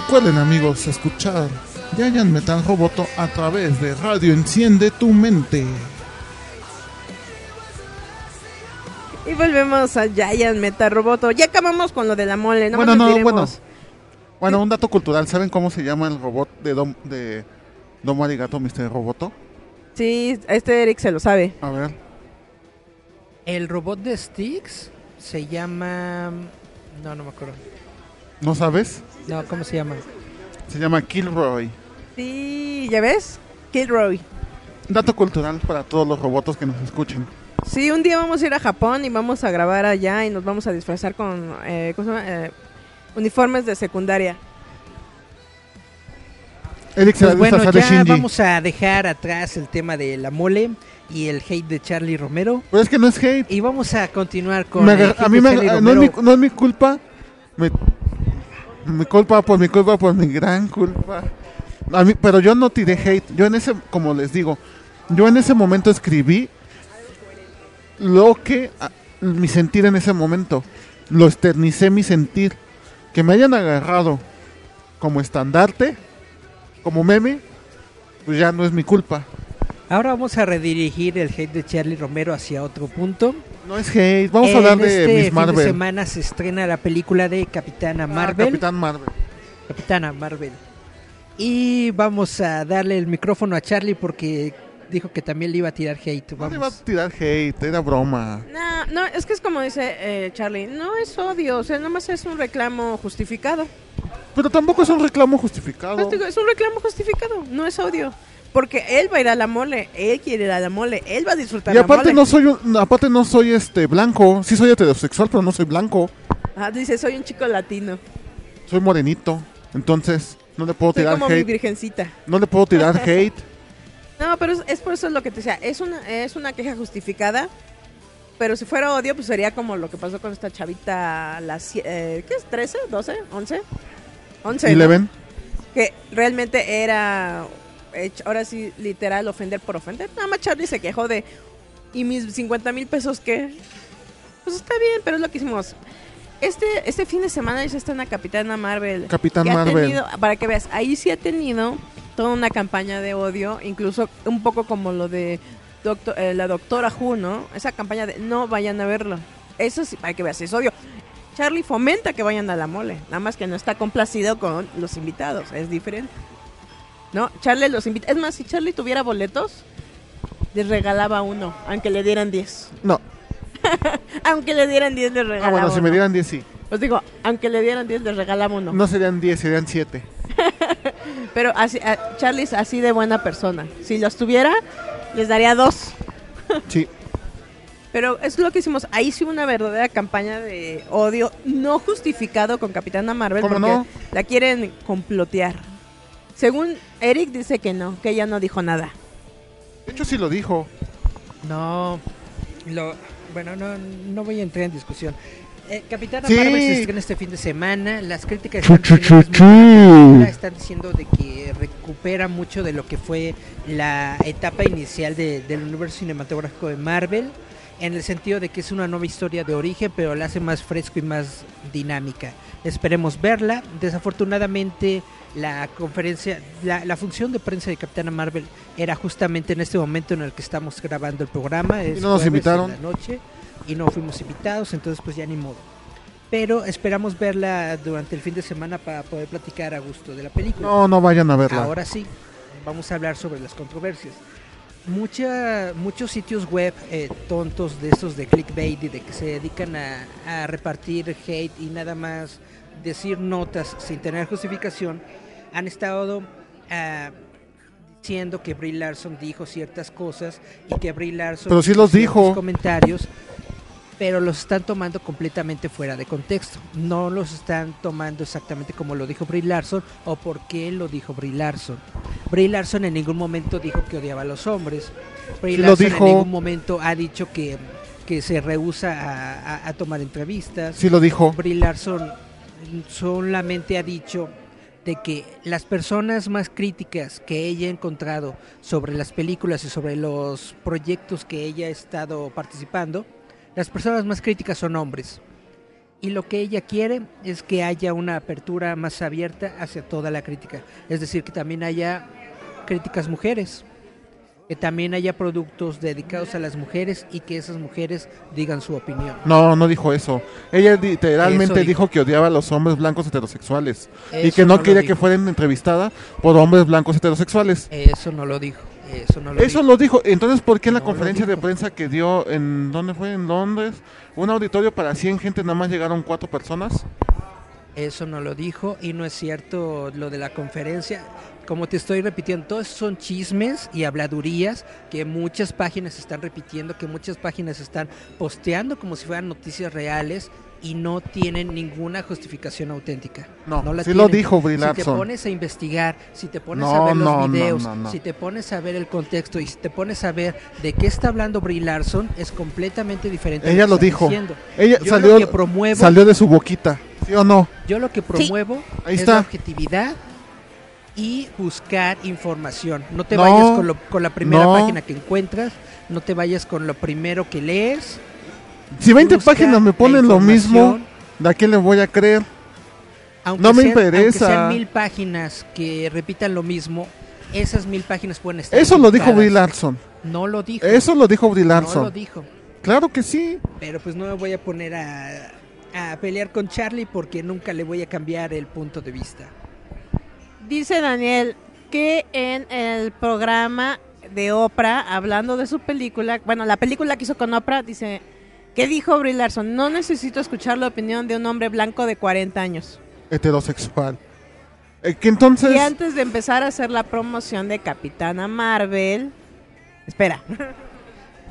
Recuerden amigos, escuchar Giant Metal Roboto a través de Radio Enciende tu Mente. Y volvemos a Giant Metal Roboto. Ya acabamos con lo de la mole, no bueno, no, bueno. Bueno, un dato cultural. ¿Saben cómo se llama el robot de Dom, de Domo Arigato, Mr. Roboto? Sí, este Eric se lo sabe. A ver. El robot de Sticks se llama... No, no me acuerdo. ¿No sabes? No, ¿cómo se llama? Se llama Kilroy. Sí, ¿ya ves? Kilroy. Dato cultural para todos los robots que nos escuchen. Sí, un día vamos a ir a Japón y vamos a grabar allá y nos vamos a disfrazar con eh, ¿cómo se llama? Eh, uniformes de secundaria. Eric se va a Pues bueno, disfrazar de ya Shinji. vamos a dejar atrás el tema de la mole y el hate de Charlie Romero. Pero es que no es hate. Y vamos a continuar con Me el agar- hate a mí de me, no, es mi, Romero. no es mi culpa. Me, mi culpa por mi culpa por mi gran culpa. A mí, pero yo no tiré hate. Yo en ese, como les digo, yo en ese momento escribí lo que mi sentir en ese momento. Lo externicé mi sentir. Que me hayan agarrado como estandarte, como meme, pues ya no es mi culpa. Ahora vamos a redirigir el hate de Charlie Romero hacia otro punto. No es hate. Vamos a hablar de este Miss fin Marvel. de semana se estrena la película de Capitana Ah, Marvel. Capitán Marvel. Capitana Marvel. Y vamos a darle el micrófono a Charlie porque dijo que también le iba a tirar hate. No le iba a Vamos. tirar hate, era broma. No, no, es que es como dice eh, Charlie, no es odio, o sea, nomás es un reclamo justificado. Pero tampoco es un reclamo justificado. Pues es un reclamo justificado, no es odio. Porque él va a ir a la mole, él quiere ir a la mole, él va a disfrutar Y la aparte mole. no soy un- aparte no soy este blanco, sí soy heterosexual, pero no soy blanco, Ah, dice, soy un chico latino. soy morenito. Entonces, no le puedo Soy tirar como mi hate. virgencita. No le puedo tirar (laughs) hate. No, pero es, es por eso lo que te decía, es una, es una queja justificada. Pero si fuera odio, pues sería como lo que pasó con esta chavita, las, eh, ¿qué es? ¿13? ¿12? ¿11? 11. ¿no? Eleven. Que realmente era, ahora sí, literal, ofender por ofender. Nada más Charlie se quejó de, ¿y mis 50 mil pesos qué? Pues está bien, pero es lo que hicimos. Este, este fin de semana ya está en la Capitana Marvel. Capitán que ha Marvel. tenido- para que veas, ahí sí ha tenido toda una campaña de odio, incluso un poco como lo de doctor, eh, la doctora Who, ¿no? Esa campaña de no vayan a verlo. Eso sí, para que veas, es odio. Charlie fomenta que vayan a la mole, nada más que no está complacido con los invitados, es diferente. ¿No? Charlie los invita. Es más, si Charlie tuviera boletos, les regalaba uno, aunque le dieran 10. No. (laughs) Aunque le dieran 10, les Ah, regalaba bueno, si me dieran 10 sí. Os digo, aunque le dieran 10, les regalaba uno. No serían 10, serían 7. (laughs) Pero así, Charlie es así de buena persona. Si los tuviera, les daría dos. (laughs) Sí. Pero es lo que hicimos. Ahí sí una verdadera campaña de odio no justificado con Capitana Marvel ¿Cómo porque no? la quieren complotear. Según Eric dice que no, que ella no dijo nada. De hecho sí lo dijo. No, lo, bueno, no, no voy a entrar en discusión. Eh, Capitana Sí. Marvel se estrena este fin de semana. Las críticas están chu, chu, muy están diciendo de que recupera mucho de lo que fue la etapa inicial de- del universo cinematográfico de Marvel, en el sentido de que es una nueva historia de origen, pero la hace más fresco y más dinámica. Esperemos verla. Desafortunadamente, la conferencia, la, la función de prensa de Capitana Marvel era justamente en este momento en el que estamos grabando el programa. Es Y no nos jueves en invitaron. la noche y no fuimos invitados, entonces pues ya ni modo. Pero esperamos verla durante el fin de semana para poder platicar a gusto de la película. No, no vayan a verla. Ahora sí, vamos a hablar sobre las controversias. Mucha, muchos sitios web eh, tontos de estos de clickbait y de que se dedican a, a repartir hate y nada más decir notas sin tener justificación han estado ah, diciendo que Brie Larson dijo ciertas cosas y que Brie Larson Pero sí los dijo. comentarios pero los están tomando completamente fuera de contexto. No los están tomando exactamente como lo dijo Brie Larson o por qué lo dijo Brie Larson. Brie Larson en ningún momento dijo que odiaba a los hombres. Brie Sí lo Larson dijo. en ningún momento ha dicho que, que se rehúsa a, a- a tomar entrevistas. Sí lo dijo. Brie Larson solamente ha dicho de que las personas más críticas que ella ha encontrado sobre las películas y sobre los proyectos que ella ha estado participando, las personas más críticas son hombres. Y lo que ella quiere es que haya una apertura más abierta hacia toda la crítica. Es decir, que también haya críticas mujeres, que también haya productos dedicados a las mujeres y que esas mujeres digan su opinión. No, no dijo eso. Ella literalmente dijo. dijo. que odiaba a los hombres blancos heterosexuales y que no, lo quería que fueran entrevistada por hombres blancos heterosexuales. Eso no lo dijo. Eso no lo Eso dijo. lo dijo. Entonces, ¿por qué en la No lo conferencia de prensa que dio en dónde fue? En Londres, un auditorio para 100 gente nada más llegaron cuatro personas? Eso no lo dijo y no es cierto lo de la conferencia. Como te estoy repitiendo, todos son chismes y habladurías que muchas páginas están repitiendo, que muchas páginas están posteando como si fueran noticias reales y no tienen ninguna justificación auténtica. No, la sí lo tienen. dijo Brie Si te pones a investigar, si te pones No, a ver no, los no, videos, no, no. si te pones a ver el contexto y si te pones a ver de qué está hablando Brie Larson, es completamente diferente. Ella que lo está dijo. diciendo. Ella Yo salió, lo que promuevo salió de su boquita, ¿sí o no? yo lo que promuevo Ahí es está. la objetividad y buscar información. No te No, vayas con, lo- con la primera no. página que encuentras, no te vayas con lo primero que lees. Si 20 Busca páginas me ponen lo mismo. ¿de a quién le voy a creer? Aunque No me sean- Aunque interesa. sean mil páginas que repitan lo mismo, esas mil páginas pueden estar Eso lo dijo. Brie Larson. No lo dijo. Eso lo dijo Brie no Larson. lo dijo. Claro que sí. Pero pues no me voy a poner a, a pelear con Charlie porque nunca le voy a cambiar el punto de vista. Dice Daniel que en el programa de Oprah, hablando de su película, bueno, la película que hizo con Oprah, dice, ¿qué dijo Brie Larson? No necesito escuchar la opinión de un hombre blanco de 40 años. Heterosexual. Eh, que entonces... Y antes de empezar a hacer la promoción de Capitana Marvel, espera, (laughs)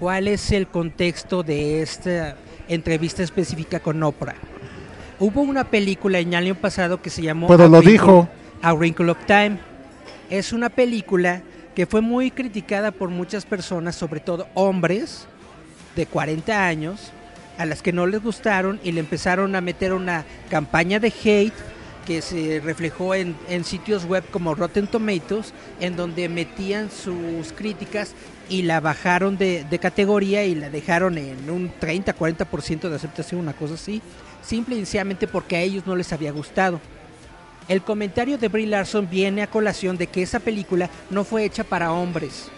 ¿Cuál es el contexto de esta entrevista específica con Oprah? Hubo una película en el año pasado que se llamó Pero A lo Wrinkle- dijo. A Wrinkle of Time. Es una película que fue muy criticada por muchas personas, sobre todo hombres de 40 años, a las que no les gustaron y le empezaron a meter una campaña de hate que se reflejó en, en sitios web como Rotten Tomatoes, en donde metían sus críticas y la bajaron de, de categoría y la dejaron en un 30-40% de aceptación, una cosa así, simple y sencillamente porque a ellos no les había gustado. El comentario de Brie Larson viene a colación de que esa película no fue hecha para hombres,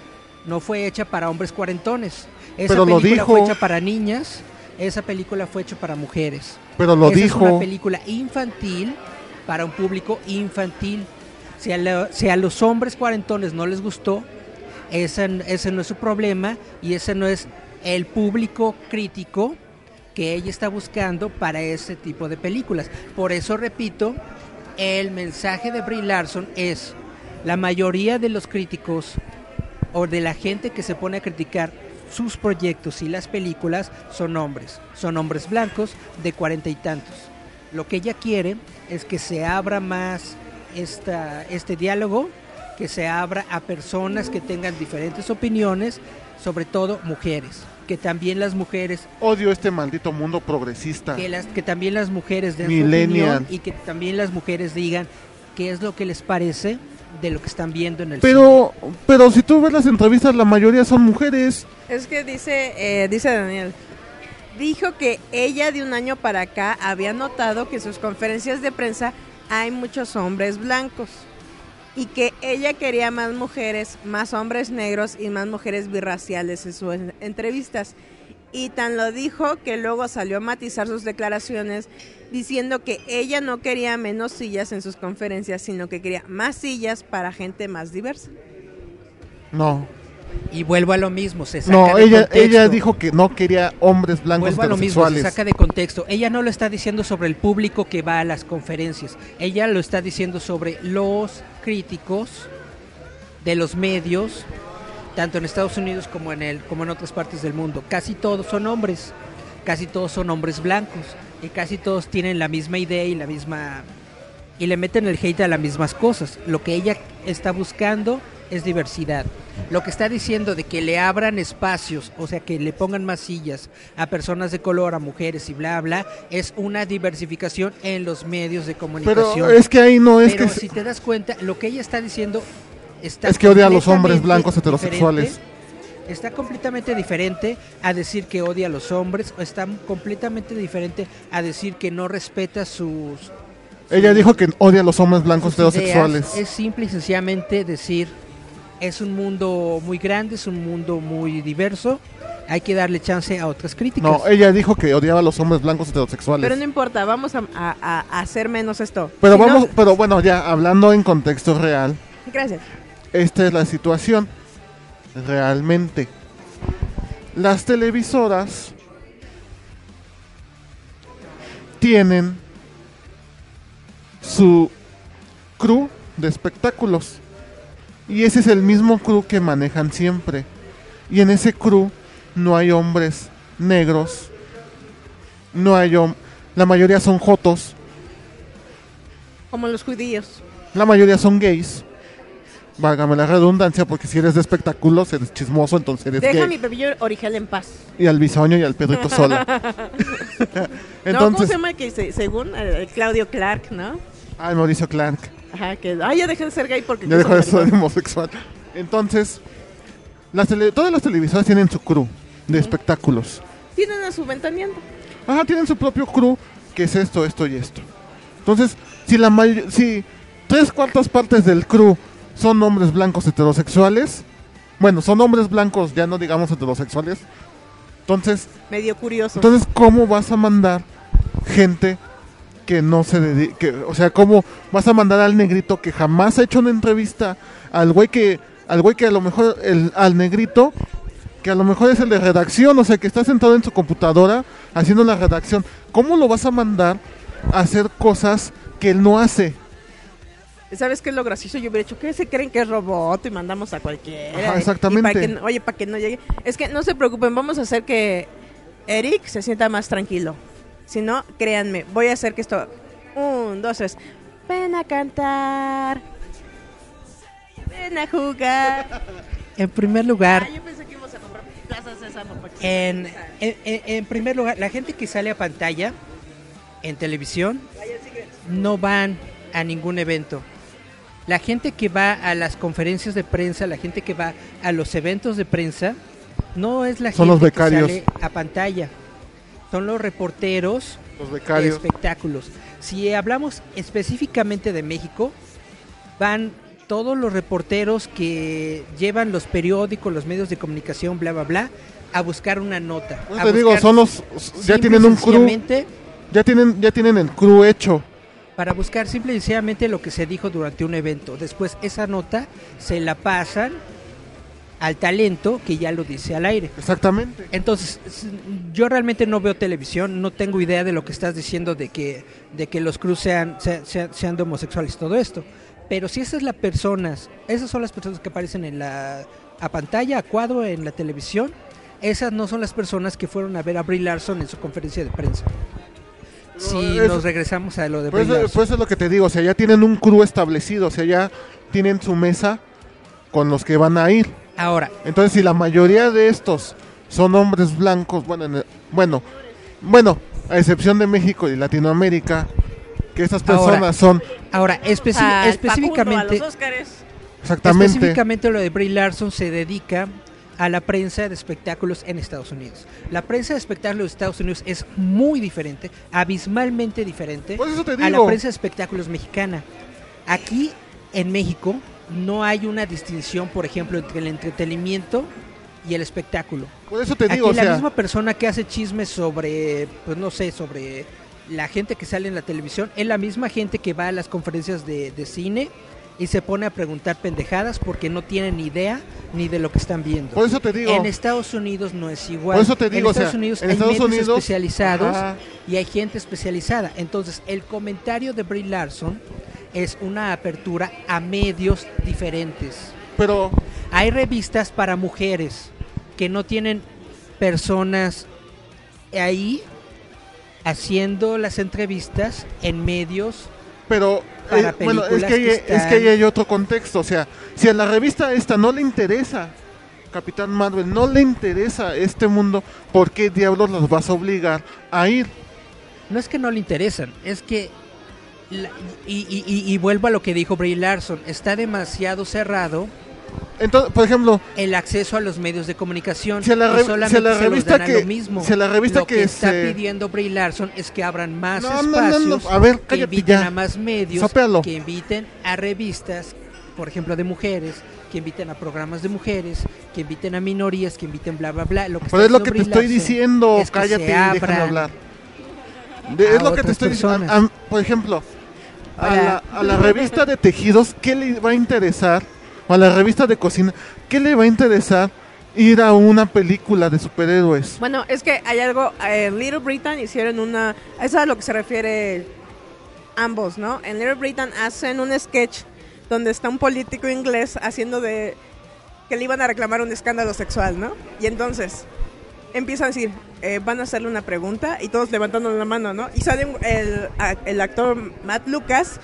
no fue hecha para hombres cuarentones. Esa Pero lo película dijo. fue hecha para niñas, esa película fue hecha para mujeres. Pero lo Esa es dijo. una película infantil para un público infantil. Si a, la- si a los hombres cuarentones no les gustó, ese, ese no es su problema y ese no es el público crítico que ella está buscando para ese tipo de películas. Por eso repito, el mensaje de Brie Larson es la mayoría de los críticos o de la gente que se pone a criticar sus proyectos y las películas son hombres, son hombres blancos de cuarenta y tantos. Lo que ella quiere es que se abra más esta, este diálogo, que se abra a personas que tengan diferentes opiniones, sobre todo mujeres, que también las mujeres Odio este maldito mundo progresista. que las que también las mujeres den su opinión y que también las mujeres digan qué es lo que les parece de lo que están viendo en el Pero, pero si tú ves las entrevistas, la mayoría son mujeres. es que dice, eh, dice Daniel, dijo que ella de un año para acá había notado que en sus conferencias de prensa hay muchos hombres blancos y que ella quería más mujeres, más hombres negros y más mujeres birraciales en sus en- entrevistas. Y tan lo dijo que luego salió a matizar sus declaraciones diciendo que ella no quería menos sillas en sus conferencias, sino que quería más sillas para gente más diversa. No, Y vuelvo a lo mismo, se saca no, de ella, contexto. ella dijo que no quería hombres blancos Vuelvo a lo mismo, se heterosexuales. saca de contexto. Ella no lo está diciendo sobre el público que va a las conferencias. Ella lo está diciendo sobre los críticos de los medios, tanto en Estados Unidos como en el, como en otras partes del mundo. Casi todos son hombres, casi todos son hombres blancos y casi todos tienen la misma idea y la misma y le meten el hate a las mismas cosas. Lo que ella está buscando es diversidad. Lo que está diciendo de que le abran espacios, o sea, que le pongan más sillas a personas de color, a mujeres y bla, bla, es una diversificación en los medios de comunicación. Pero es que ahí no es Pero que... si te das cuenta, lo que ella está diciendo está Es que odia a los hombres blancos heterosexuales. diferente. Está completamente diferente a decir que odia a los hombres, o está completamente diferente a decir que no respeta sus, Ella dijo que odia a los hombres blancos heterosexuales. ideas. Es simple y sencillamente decir, es un mundo muy grande, es un mundo muy diverso, hay que darle chance a otras críticas. No, ella dijo que odiaba a los hombres blancos heterosexuales. Pero no importa, vamos a, a- a- hacer menos esto. Pero Si no- vamos, pero bueno, ya hablando en contexto real, Gracias. Esta es la situación. Realmente. Las televisoras tienen su crew de espectáculos. Y ese es el mismo crew que manejan siempre. Y en ese crew no hay hombres negros. No hay La mayoría son jotos. Como los judíos. La mayoría son gays. Válgame la redundancia, porque si eres de espectáculos, eres chismoso, entonces eres Deja gay. mi bebé original en paz. Y al bisoño y al perrito (laughs) sola. no, ¿cómo entonces, se llama? Que se- según eh, Claudio Clark, ¿no? ay, Mauricio Clark. Ajá, que. Ay, ya dejé de ser gay porque. Ya dejó de ser homosexual. Entonces, las tele- todas las televisoras tienen su crew de espectáculos. Tienen a su ventaneando. Ajá, tienen su propio crew, que es esto, esto y esto. Entonces, si la may- si tres cuartas partes del crew son hombres blancos heterosexuales, bueno, son hombres blancos, ya no digamos heterosexuales, entonces, Medio curioso. entonces ¿cómo vas a mandar gente que no se dedique, o sea, cómo vas a mandar al negrito que jamás ha hecho una entrevista, al güey que, al güey que a lo mejor, el, al negrito, que a lo mejor es el de redacción, o sea, que está sentado en su computadora haciendo la redacción, ¿cómo lo vas a mandar a hacer cosas que él no hace? ¿Sabes qué es lo gracioso? Yo hubiera hecho que se creen que es robot y mandamos a cualquiera. Ajá, exactamente. para que no- oye, para que no llegue. Es que no se preocupen, vamos a hacer que Eric se sienta más tranquilo. Si no, créanme, voy a hacer que esto. Un, dos, tres. Ven a cantar. Ven a jugar. En primer lugar, Ah, yo pensé que íbamos a comprar Plaza Sésamo. para que- En, en- en- en primer lugar, la gente que sale a pantalla en televisión no van a ningún evento. La gente que va a las conferencias de prensa, la gente que va a los eventos de prensa, no es la Son gente los becarios. que sale a pantalla. Son los reporteros Los de espectáculos. Si hablamos específicamente de México, van todos los reporteros que llevan los periódicos, los medios de comunicación, bla, bla, bla, a buscar una nota. Pues a te digo, son los, ya tienen un crew, ya tienen, ya tienen el crew hecho. Para buscar simple y sencillamente lo que se dijo durante un evento. Después esa nota se la pasan al talento que ya lo dice al aire. Exactamente. Entonces, yo realmente no veo televisión, no tengo idea de lo que estás diciendo de que, de que los cruz sean, se- se- sean, de homosexuales, todo esto. Pero si esas las personas, esas son las personas que aparecen en la a pantalla, a cuadro, en la televisión, esas no son las personas que fueron a ver a Brie Larson en su conferencia de prensa. Si es- nos regresamos a lo de Pues, pues es lo que te digo, o sea, ya tienen un crew establecido, o sea, ya tienen su mesa con los que van a ir. Ahora, Entonces, si la mayoría de estos son hombres blancos, bueno, en el- bueno, bueno, a excepción de México y Latinoamérica, que estas Ahora, personas son ahora especi- Al específicamente... Facundo, a los Óscares. exactamente Específicamente lo de Brie Larson se dedica a la prensa de espectáculos en Estados Unidos. La prensa de espectáculos de Estados Unidos es muy diferente, abismalmente diferente te a la prensa de espectáculos mexicana. Aquí en México no hay una distinción, por ejemplo, entre el entretenimiento y el espectáculo. Por eso te Aquí digo, o la sea, misma persona que hace chismes sobre, pues no sé, sobre la gente que sale en la televisión, es la misma gente que va a las conferencias de, de cine y se pone a preguntar pendejadas porque no tienen ni idea ni de lo que están viendo. por eso te digo, En Estados Unidos no es igual. Por eso te digo, en Estados o sea, Unidos en hay Estados medios Unidos- especializados Ajá. y hay gente especializada. Entonces, el comentario de Brie Larson es una apertura a medios diferentes. pero Hay revistas para mujeres que no tienen personas ahí haciendo las entrevistas en medios. Pero, eh, bueno, es que, es que ahí hay otro contexto. O sea, si a la revista esta no le interesa Capitán Marvel, no le interesa este mundo, ¿por qué diablos los vas a obligar a ir? No es que no le interesan, es que la- y, y- y- y vuelvo a lo que dijo Brie Larson, está demasiado cerrado Entonces, por ejemplo, el acceso a los medios de comunicación la re- solamente la se los revista que- lo mismo. la revista lo que está se- pidiendo Brie Larson es que abran más No, espacios, no, a ver, que inviten ya. a más medios, que inviten a revistas, por ejemplo, de mujeres, que inviten a programas de mujeres, que inviten a minorías, que inviten bla bla bla. Lo que Pero está es lo que te estoy diciendo, es que cállate déjame hablar. De- es lo que te estoy diciendo. por ejemplo, a la, a la revista de tejidos, ¿qué le va a interesar? A la revista de cocina, ¿qué le va a interesar ir a una película de superhéroes? Bueno, es que hay algo, en Little Britain hicieron una, eso es a lo que se refiere ambos, ¿no? En Little Britain hacen un sketch donde está un político inglés haciendo de que le iban a reclamar un escándalo sexual, ¿no? Y entonces empiezan a decir, eh, van a hacerle una pregunta y todos levantando la mano, ¿no? Y sale el, el actor Matt Lucas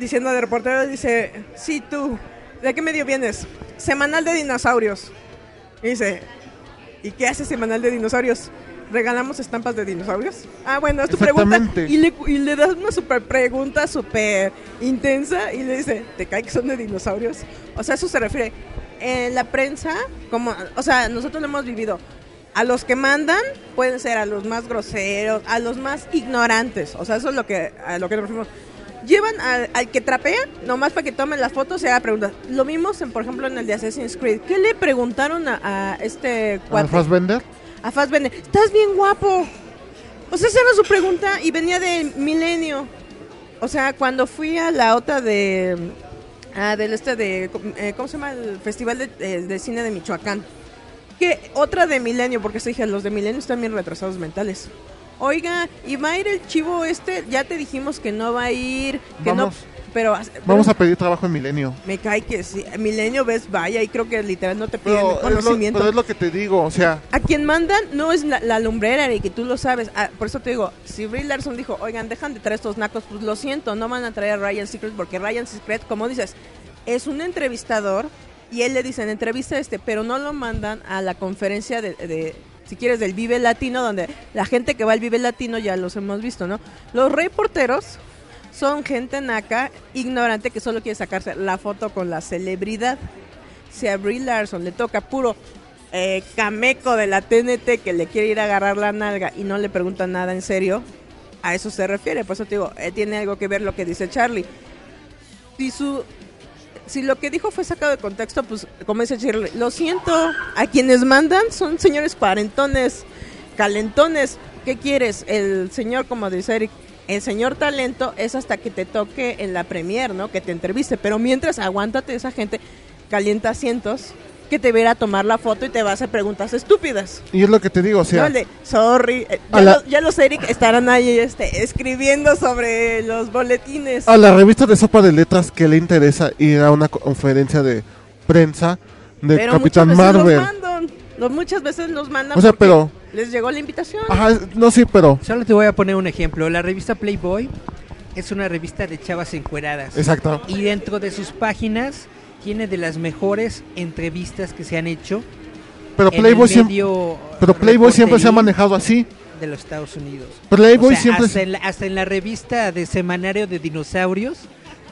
diciendo de reportero, dice, sí, tú, ¿de qué medio vienes? Semanal de dinosaurios. Y dice, ¿y qué hace Semanal de Dinosaurios? ¿Regalamos estampas de dinosaurios? Ah, bueno, es tu pregunta. Y le, y le das una super pregunta súper intensa y le dice, ¿te cae que son de dinosaurios? O sea, eso se refiere. En la prensa, como, o sea, nosotros lo hemos vivido. A los que mandan pueden ser a los más groseros, a los más ignorantes. O sea, eso es lo que, a lo que nos referimos. Llevan al, al que trapea, nomás para que tomen las fotos y haga preguntas. Lo vimos, en, por ejemplo, en el de Assassin's Creed. ¿Qué le preguntaron a, a este ¿Al cuate? Fassbender? A Fassbender. Estás bien guapo. O sea, esa era su pregunta y venía del milenio. O sea, cuando fui a la otra de... ah, del este de... eh, ¿Cómo se llama? El Festival de, eh, de Cine de Michoacán. Que otra de milenio, porque se dije, los de milenio están bien retrasados mentales. Oiga, ¿y va a ir el chivo este? Ya te dijimos que no va a ir, que Vamos. no... Pero, Vamos a pedir trabajo en Milenio. Me cae que sí. Milenio ves, vaya, y creo que literal no te piden Pero es, lo, conocimiento. pero es lo que te digo, o sea, A quien mandan no es la, la lumbrera y que tú lo sabes. Ah, por eso te digo, si Brie Larson dijo, oigan, dejan de traer estos nacos, pues lo siento, no van a traer a Ryan Secret porque Ryan Secret, como dices, es un entrevistador y él le dicen, entrevista a este, pero no lo mandan a la conferencia de, de, si quieres, del Vive Latino, donde la gente que va al Vive Latino ya los hemos visto, ¿no? Los reporteros son gente naca, ignorante, que solo quiere sacarse la foto con la celebridad. Si a Brie Larson le toca puro eh, cameco de la TNT que le quiere ir a agarrar la nalga y no le pregunta nada en serio, a eso se refiere. Por eso te digo, eh, tiene algo que ver lo que dice Charlie. Si su si lo que dijo fue sacado de contexto, pues como dice Charlie, lo siento, a quienes mandan son señores cuarentones, calentones. ¿Qué quieres? El señor, como dice Eric, el señor talento es hasta que te toque en la premier, ¿no? Que te entreviste. Pero mientras, aguántate esa gente, calienta asientos, que te va a tomar la foto y te va a hacer preguntas estúpidas. y es lo que te digo, o sea, de, sorry, eh, ya, la- los, ya los Eric estarán ahí este, escribiendo sobre los boletines. a la revista de Sopa de Letras que le interesa ir a una conferencia de prensa de pero Capitán muchas veces Marvel. Los mandan, los- muchas veces los mandan O sea, pero- les llegó la invitación. Ajá, no, sí, pero... Solo te voy a poner un ejemplo. La revista Playboy es una revista de chavas encueradas. Exacto. Y dentro de sus páginas tiene de las mejores entrevistas que se han hecho. Pero en el Playboy, siempre, pero Playboy siempre se ha manejado así. de los Estados Unidos. Playboy O sea, siempre... hasta, en la, hasta en la revista de semanario de dinosaurios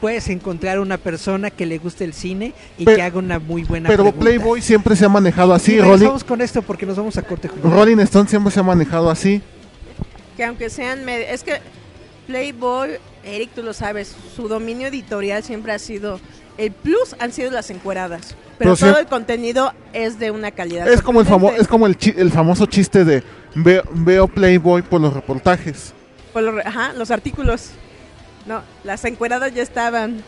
puedes encontrar una persona que le guste el cine y Pero- que haga una muy buena Pero pregunta. Playboy siempre se ha manejado Y así. Rolling, regresamos con esto porque nos vamos a corte. Julio. Rolling Stone siempre se ha manejado así. Que aunque sean... med- Es que Playboy, Eric, tú lo sabes, su dominio editorial siempre ha sido... El plus han sido las encueradas. Pero, Pero todo siem- el contenido es de una calidad. Es como el famo es como el, chi- el famoso chiste de veo, veo Playboy por los reportajes. Por los, re- ajá, los artículos. No, las encueradas ya estaban.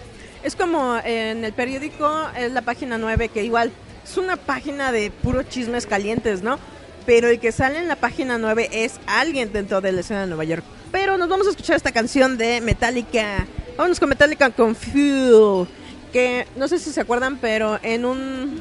Es como en el periódico, es la página 9, que igual es una página de puros chismes calientes, ¿no? Pero el que sale en la página 9 es alguien dentro de la escena de Nueva York. Pero nos vamos a escuchar esta canción de Metallica. Vámonos con Metallica con Fuel. Que no sé si se acuerdan, pero en un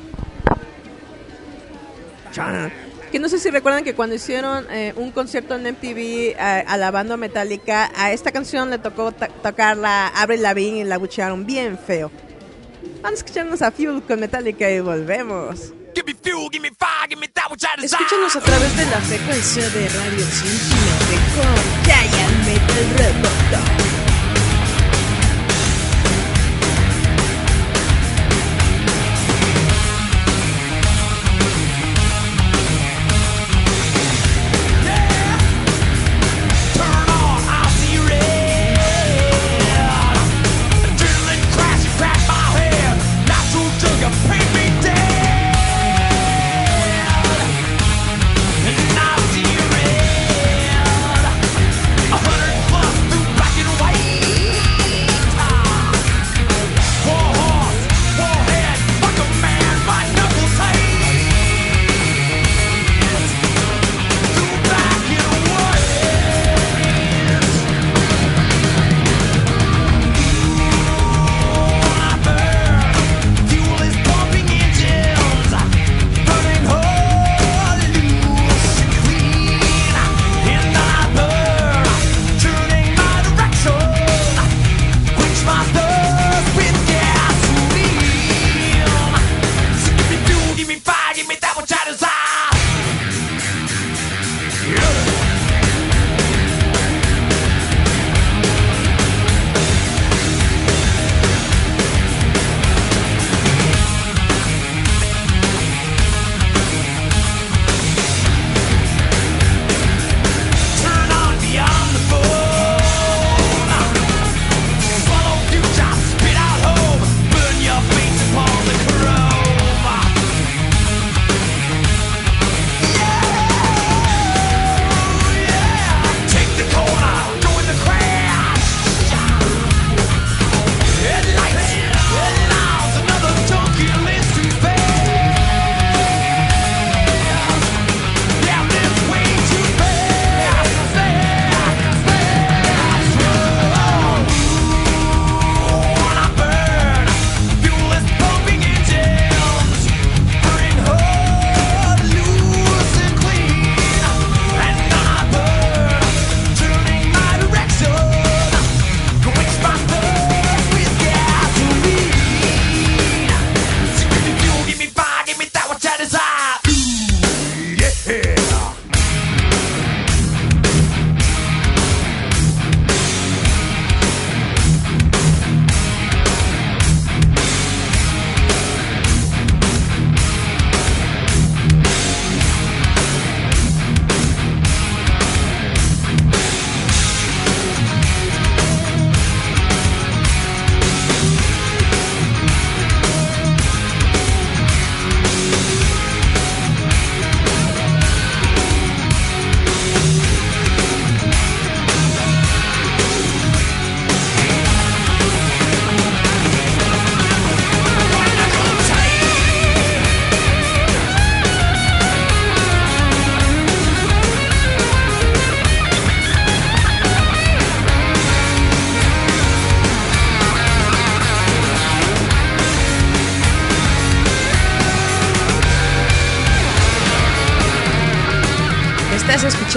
que no sé si recuerdan que cuando hicieron eh, un concierto en MTV eh, alabando a Metallica, a esta canción le tocó ta- tocarla a Avril Lavigne y la buchearon bien feo. Vamos a escucharnos a Fuel con Metallica y volvemos. Give me fuel, give me fire, give me that which I desire. Escúchanos a través de la frecuencia de Radio Cincinnati con Giant Metal Roboto.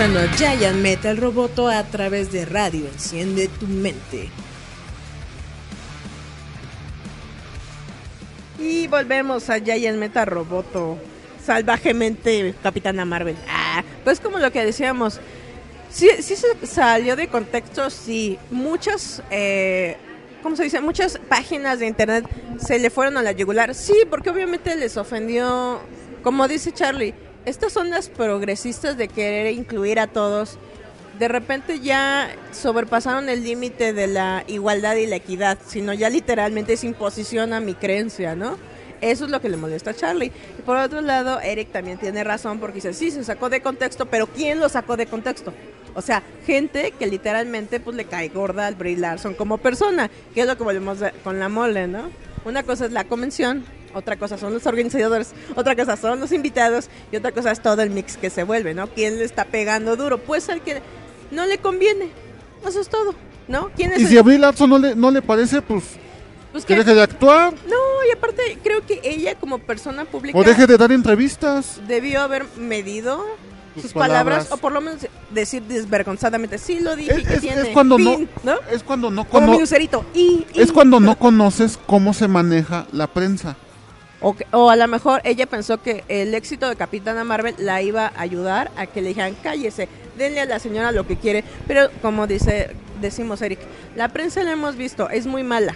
Escuchando Giant Metal Roboto a través de radio. Enciende tu mente. Y volvemos a Giant Metal Roboto. Salvajemente Capitana Marvel. Ah, pues como lo que decíamos. Sí, sí se salió de contexto, sí. Muchas, eh, ¿cómo se dice? Muchas páginas de internet se le fueron a la yugular. Sí, porque obviamente les ofendió, como dice Charlie, estas ondas progresistas de querer incluir a todos, de repente ya sobrepasaron el límite de la igualdad y la equidad, sino ya literalmente es imposición a mi creencia, ¿no? Eso es lo que le molesta a Charlie. Y por otro lado, Eric también tiene razón porque dice, sí, se sacó de contexto, pero ¿quién lo sacó de contexto? O sea, gente que literalmente pues le cae gorda al Brie Larson como persona, que es lo que volvemos con la mole, ¿no? Una cosa es la convención, otra cosa son los organizadores, otra cosa son los invitados y otra cosa es todo el mix que se vuelve, ¿no? ¿Quién le está pegando duro? Pues al que no le conviene. Eso es todo, ¿no? ¿Quién es Y el- si a Brie Larson no le, no le parece, pues pues que que- deje de actuar No, y aparte creo que ella como persona pública o deje de dar entrevistas. debió haber medido Sus sus palabras, palabras. o por lo menos decir desvergonzadamente, sí lo dije, Es, que es- tiene es cuando fin", no, es cuando no Como mi y- es cuando no conoces cómo se maneja la prensa. O, que- o a lo mejor ella pensó que el éxito de Capitana Marvel la iba a ayudar a que le dijeran cállese, denle a la señora lo que quiere. Pero como dice, decimos Eric, la prensa la hemos visto, es muy mala,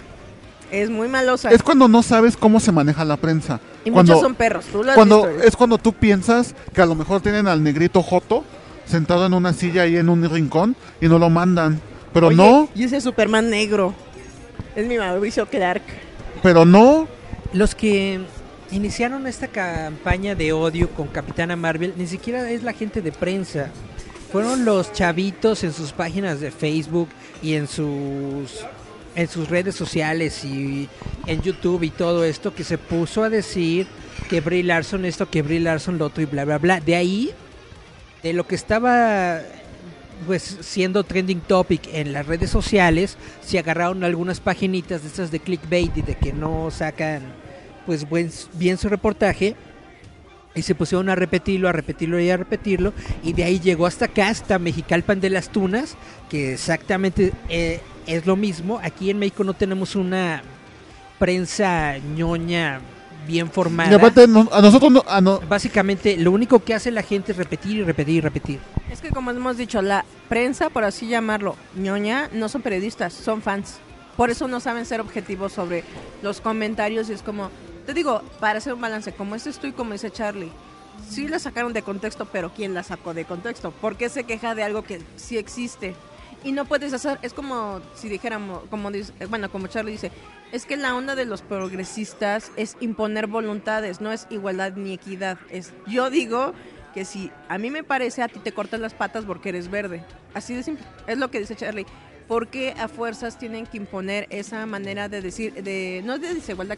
es muy malosa. Es cuando no sabes cómo se maneja la prensa. y cuando, muchos son perros, tú lo has cuando visto, Eric. es cuando tú piensas que a lo mejor tienen al negrito Joto sentado en una silla ahí en un rincón y no lo mandan. Pero Oye, no, Y ese Superman negro. Es mi Mauricio Clark. pero no. Los que iniciaron esta campaña de odio con Capitana Marvel ni siquiera es la gente de prensa. Fueron los chavitos en sus páginas de Facebook y en sus en sus redes sociales y en YouTube y todo esto que se puso a decir que Brie Larson esto, que Brie Larson lo otro y bla bla bla. De ahí de lo que estaba pues siendo trending topic en las redes sociales, se agarraron algunas paginitas de estas de clickbait y de que no sacan pues buen, bien su reportaje y se pusieron a repetirlo, a repetirlo y a repetirlo y de ahí llegó hasta acá, hasta Mexicalpan de las Tunas, que exactamente eh, es lo mismo. Aquí en México no tenemos una prensa ñoña bien Y formada. aparte, no- a nosotros no, a no- Básicamente lo único que hace la gente es repetir y repetir y repetir. Es que como hemos dicho, la prensa, por así llamarlo, ñoña, no son periodistas, son fans. Por eso no saben ser objetivos sobre los comentarios y es como, te digo, para hacer un balance, como este estoy como dice Charlie, sí la sacaron de contexto, pero ¿quién la sacó de contexto? ¿Por qué se queja de algo que sí existe? Y no puedes hacer, es como si dijéramos, como dice, bueno, como Charlie dice, es que la onda de los progresistas es imponer voluntades, no es igualdad ni equidad. Es, yo digo que si a mí me parece, a ti te cortan las patas porque eres verde. Así de simple. Es lo que dice Charlie. ¿Por qué a fuerzas tienen que imponer esa manera de decir, de no es de desigualdad,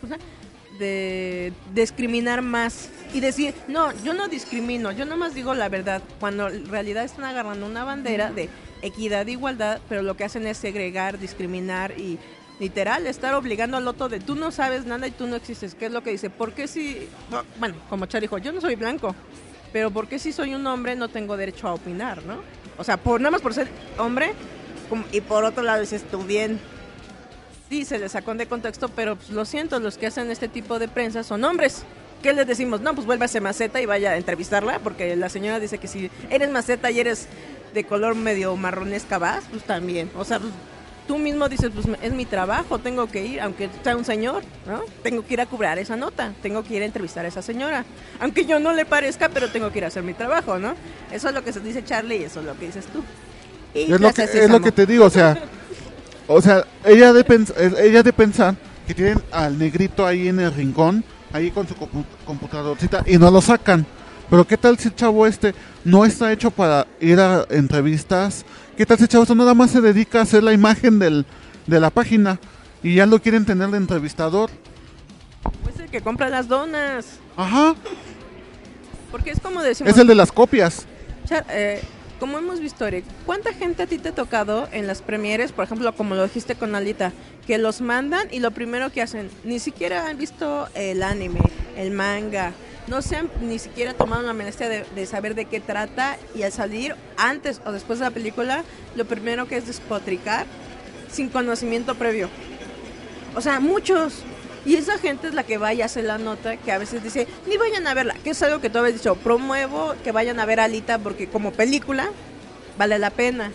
de discriminar más y decir, no, yo no discrimino, yo nomás digo la verdad, cuando en realidad están agarrando una bandera de equidad e igualdad, pero lo que hacen es segregar, discriminar y literal estar obligando al otro de tú no sabes nada y tú no existes. ¿Qué es lo que dice? ¿Por qué si, no, bueno, como Char dijo, yo no soy blanco, pero ¿por qué si soy un hombre no tengo derecho a opinar, no? O sea, por nada más por ser hombre y por otro lado dices tú bien. Sí, se le sacó de contexto, pero pues, lo siento, los que hacen este tipo de prensa son hombres. ¿Qué les decimos? No, pues vuélvase maceta y vaya a entrevistarla, porque la señora dice que si eres maceta y eres de color medio marronesca vas, pues también. O sea, pues, tú mismo dices, pues es mi trabajo, tengo que ir, aunque sea un señor, ¿no? Tengo que ir a cobrar esa nota, tengo que ir a entrevistar a esa señora. Aunque yo no le parezca, pero tengo que ir a hacer mi trabajo, ¿no? Eso es lo que se dice Charlie y eso es lo que dices tú. Y es lo que es lo que te digo, o sea, (laughs) o sea, ella de pens- ella de pensar que tienen al negrito ahí en el rincón, ahí con su compu- computadorcita y no lo sacan. Pero qué tal si el chavo este no está hecho para ir a entrevistas? ¿Qué tal si el chavo este nada más se dedica a hacer la imagen del, de la página y ya lo quieren tener de entrevistador? Pues el que compra las donas. Ajá, Porque es como decimos, es el de las copias. Eh, como hemos visto, ¿cuánta gente a ti te ha tocado en las premieres, por ejemplo, como lo dijiste con Alita, que los mandan y lo primero que hacen, ni siquiera han visto el anime, el manga, no se han ni siquiera tomado la molestia de, de saber de qué trata y al salir antes o después de la película, lo primero que es despotricar sin conocimiento previo. O sea, muchos. Y esa gente es la que va y hace la nota que a veces dice, ni vayan a verla, que es algo que tú habías dicho, promuevo que vayan a ver Alita porque como película vale la pena.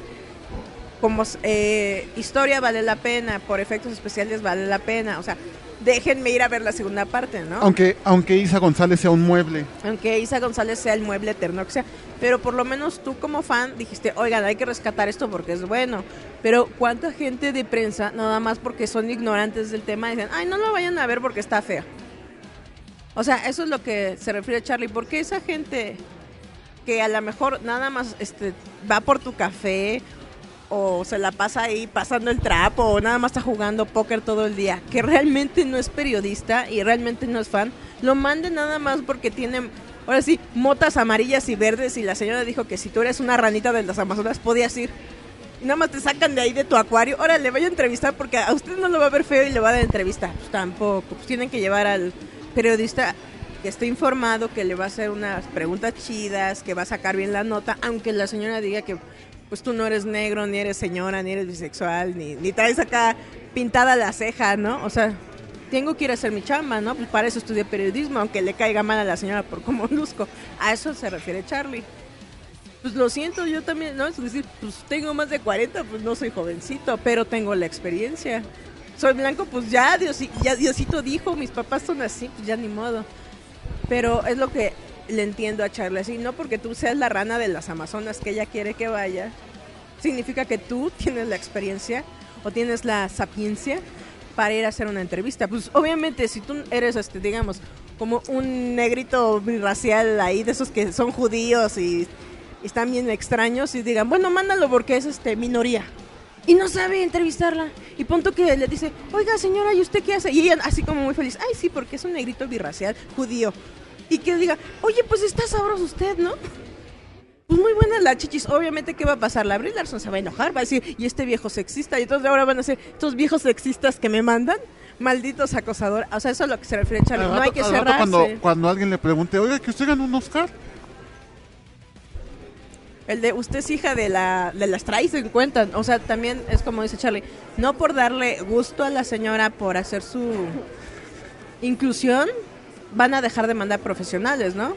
Como eh, historia vale la pena, por efectos especiales vale la pena. O sea, déjenme ir a ver la segunda parte, ¿no? Aunque, aunque Isa González sea un mueble. Aunque Isa González sea el mueble eterno que sea. Pero por lo menos tú como fan dijiste, oigan, hay que rescatar esto porque es bueno. Pero ¿cuánta gente de prensa, nada más porque son ignorantes del tema, dicen, ay, no lo vayan a ver porque está fea? O sea, eso es lo que se refiere Charlie. Porque esa gente que a lo mejor nada más este, va por tu café o se la pasa ahí pasando el trapo o nada más está jugando póker todo el día, que realmente no es periodista y realmente no es fan, lo mande nada más porque tiene, ahora sí, motas amarillas y verdes y la señora dijo que si tú eres una ranita de las Amazonas podías ir. Y nada más te sacan de ahí de tu acuario, ahora le voy a entrevistar porque a usted no lo va a ver feo y le va a dar entrevista. Pues tampoco, pues tienen que llevar al periodista que esté informado, que le va a hacer unas preguntas chidas, que va a sacar bien la nota, aunque la señora diga que pues tú no eres negro, ni eres señora, ni eres bisexual, ni, ni traes acá pintada la ceja, ¿no? O sea, tengo que ir a hacer mi chamba, ¿no? Pues para eso estudié periodismo, aunque le caiga mal a la señora por cómo (laughs) luzco. A eso se refiere Charlie. Pues lo siento, yo también, ¿no? Es decir, pues tengo más de 40, pues no soy jovencito, pero tengo la experiencia. Soy blanco, pues ya, Dios, ya Diosito dijo, mis papás son así, pues ya ni modo. Pero es lo que le entiendo a Charlie así, no porque tú seas la rana de las Amazonas que ella quiere que vaya, significa que tú tienes la experiencia o tienes la sapiencia para ir a hacer una entrevista. Pues obviamente si tú eres, este, digamos, como un negrito racial ahí, de esos que son judíos y, y están bien extraños y digan, bueno, mándalo porque es este minoría. Y no sabe entrevistarla. Y punto que le dice, oiga señora, ¿y usted qué hace? Y ella así como muy feliz, ay sí, porque es un negrito birracial judío y que diga, oye, pues está sabroso usted, ¿no? Pues muy buena la chichis. Obviamente, ¿qué va a pasar? La Brie Larson se va a enojar, va a decir, y este viejo sexista. Y entonces ahora van a ser estos viejos sexistas que me mandan. Malditos acosadores. O sea, eso es lo que se refiere Charlie. No hay que cerrarse. Cuando, cuando alguien le pregunte, oiga, que usted ganó un Oscar. El de usted es hija de la de las traes en cuenta. O sea, también es como dice Charlie. No por darle gusto a la señora por hacer su inclusión, van a dejar de mandar profesionales, ¿no?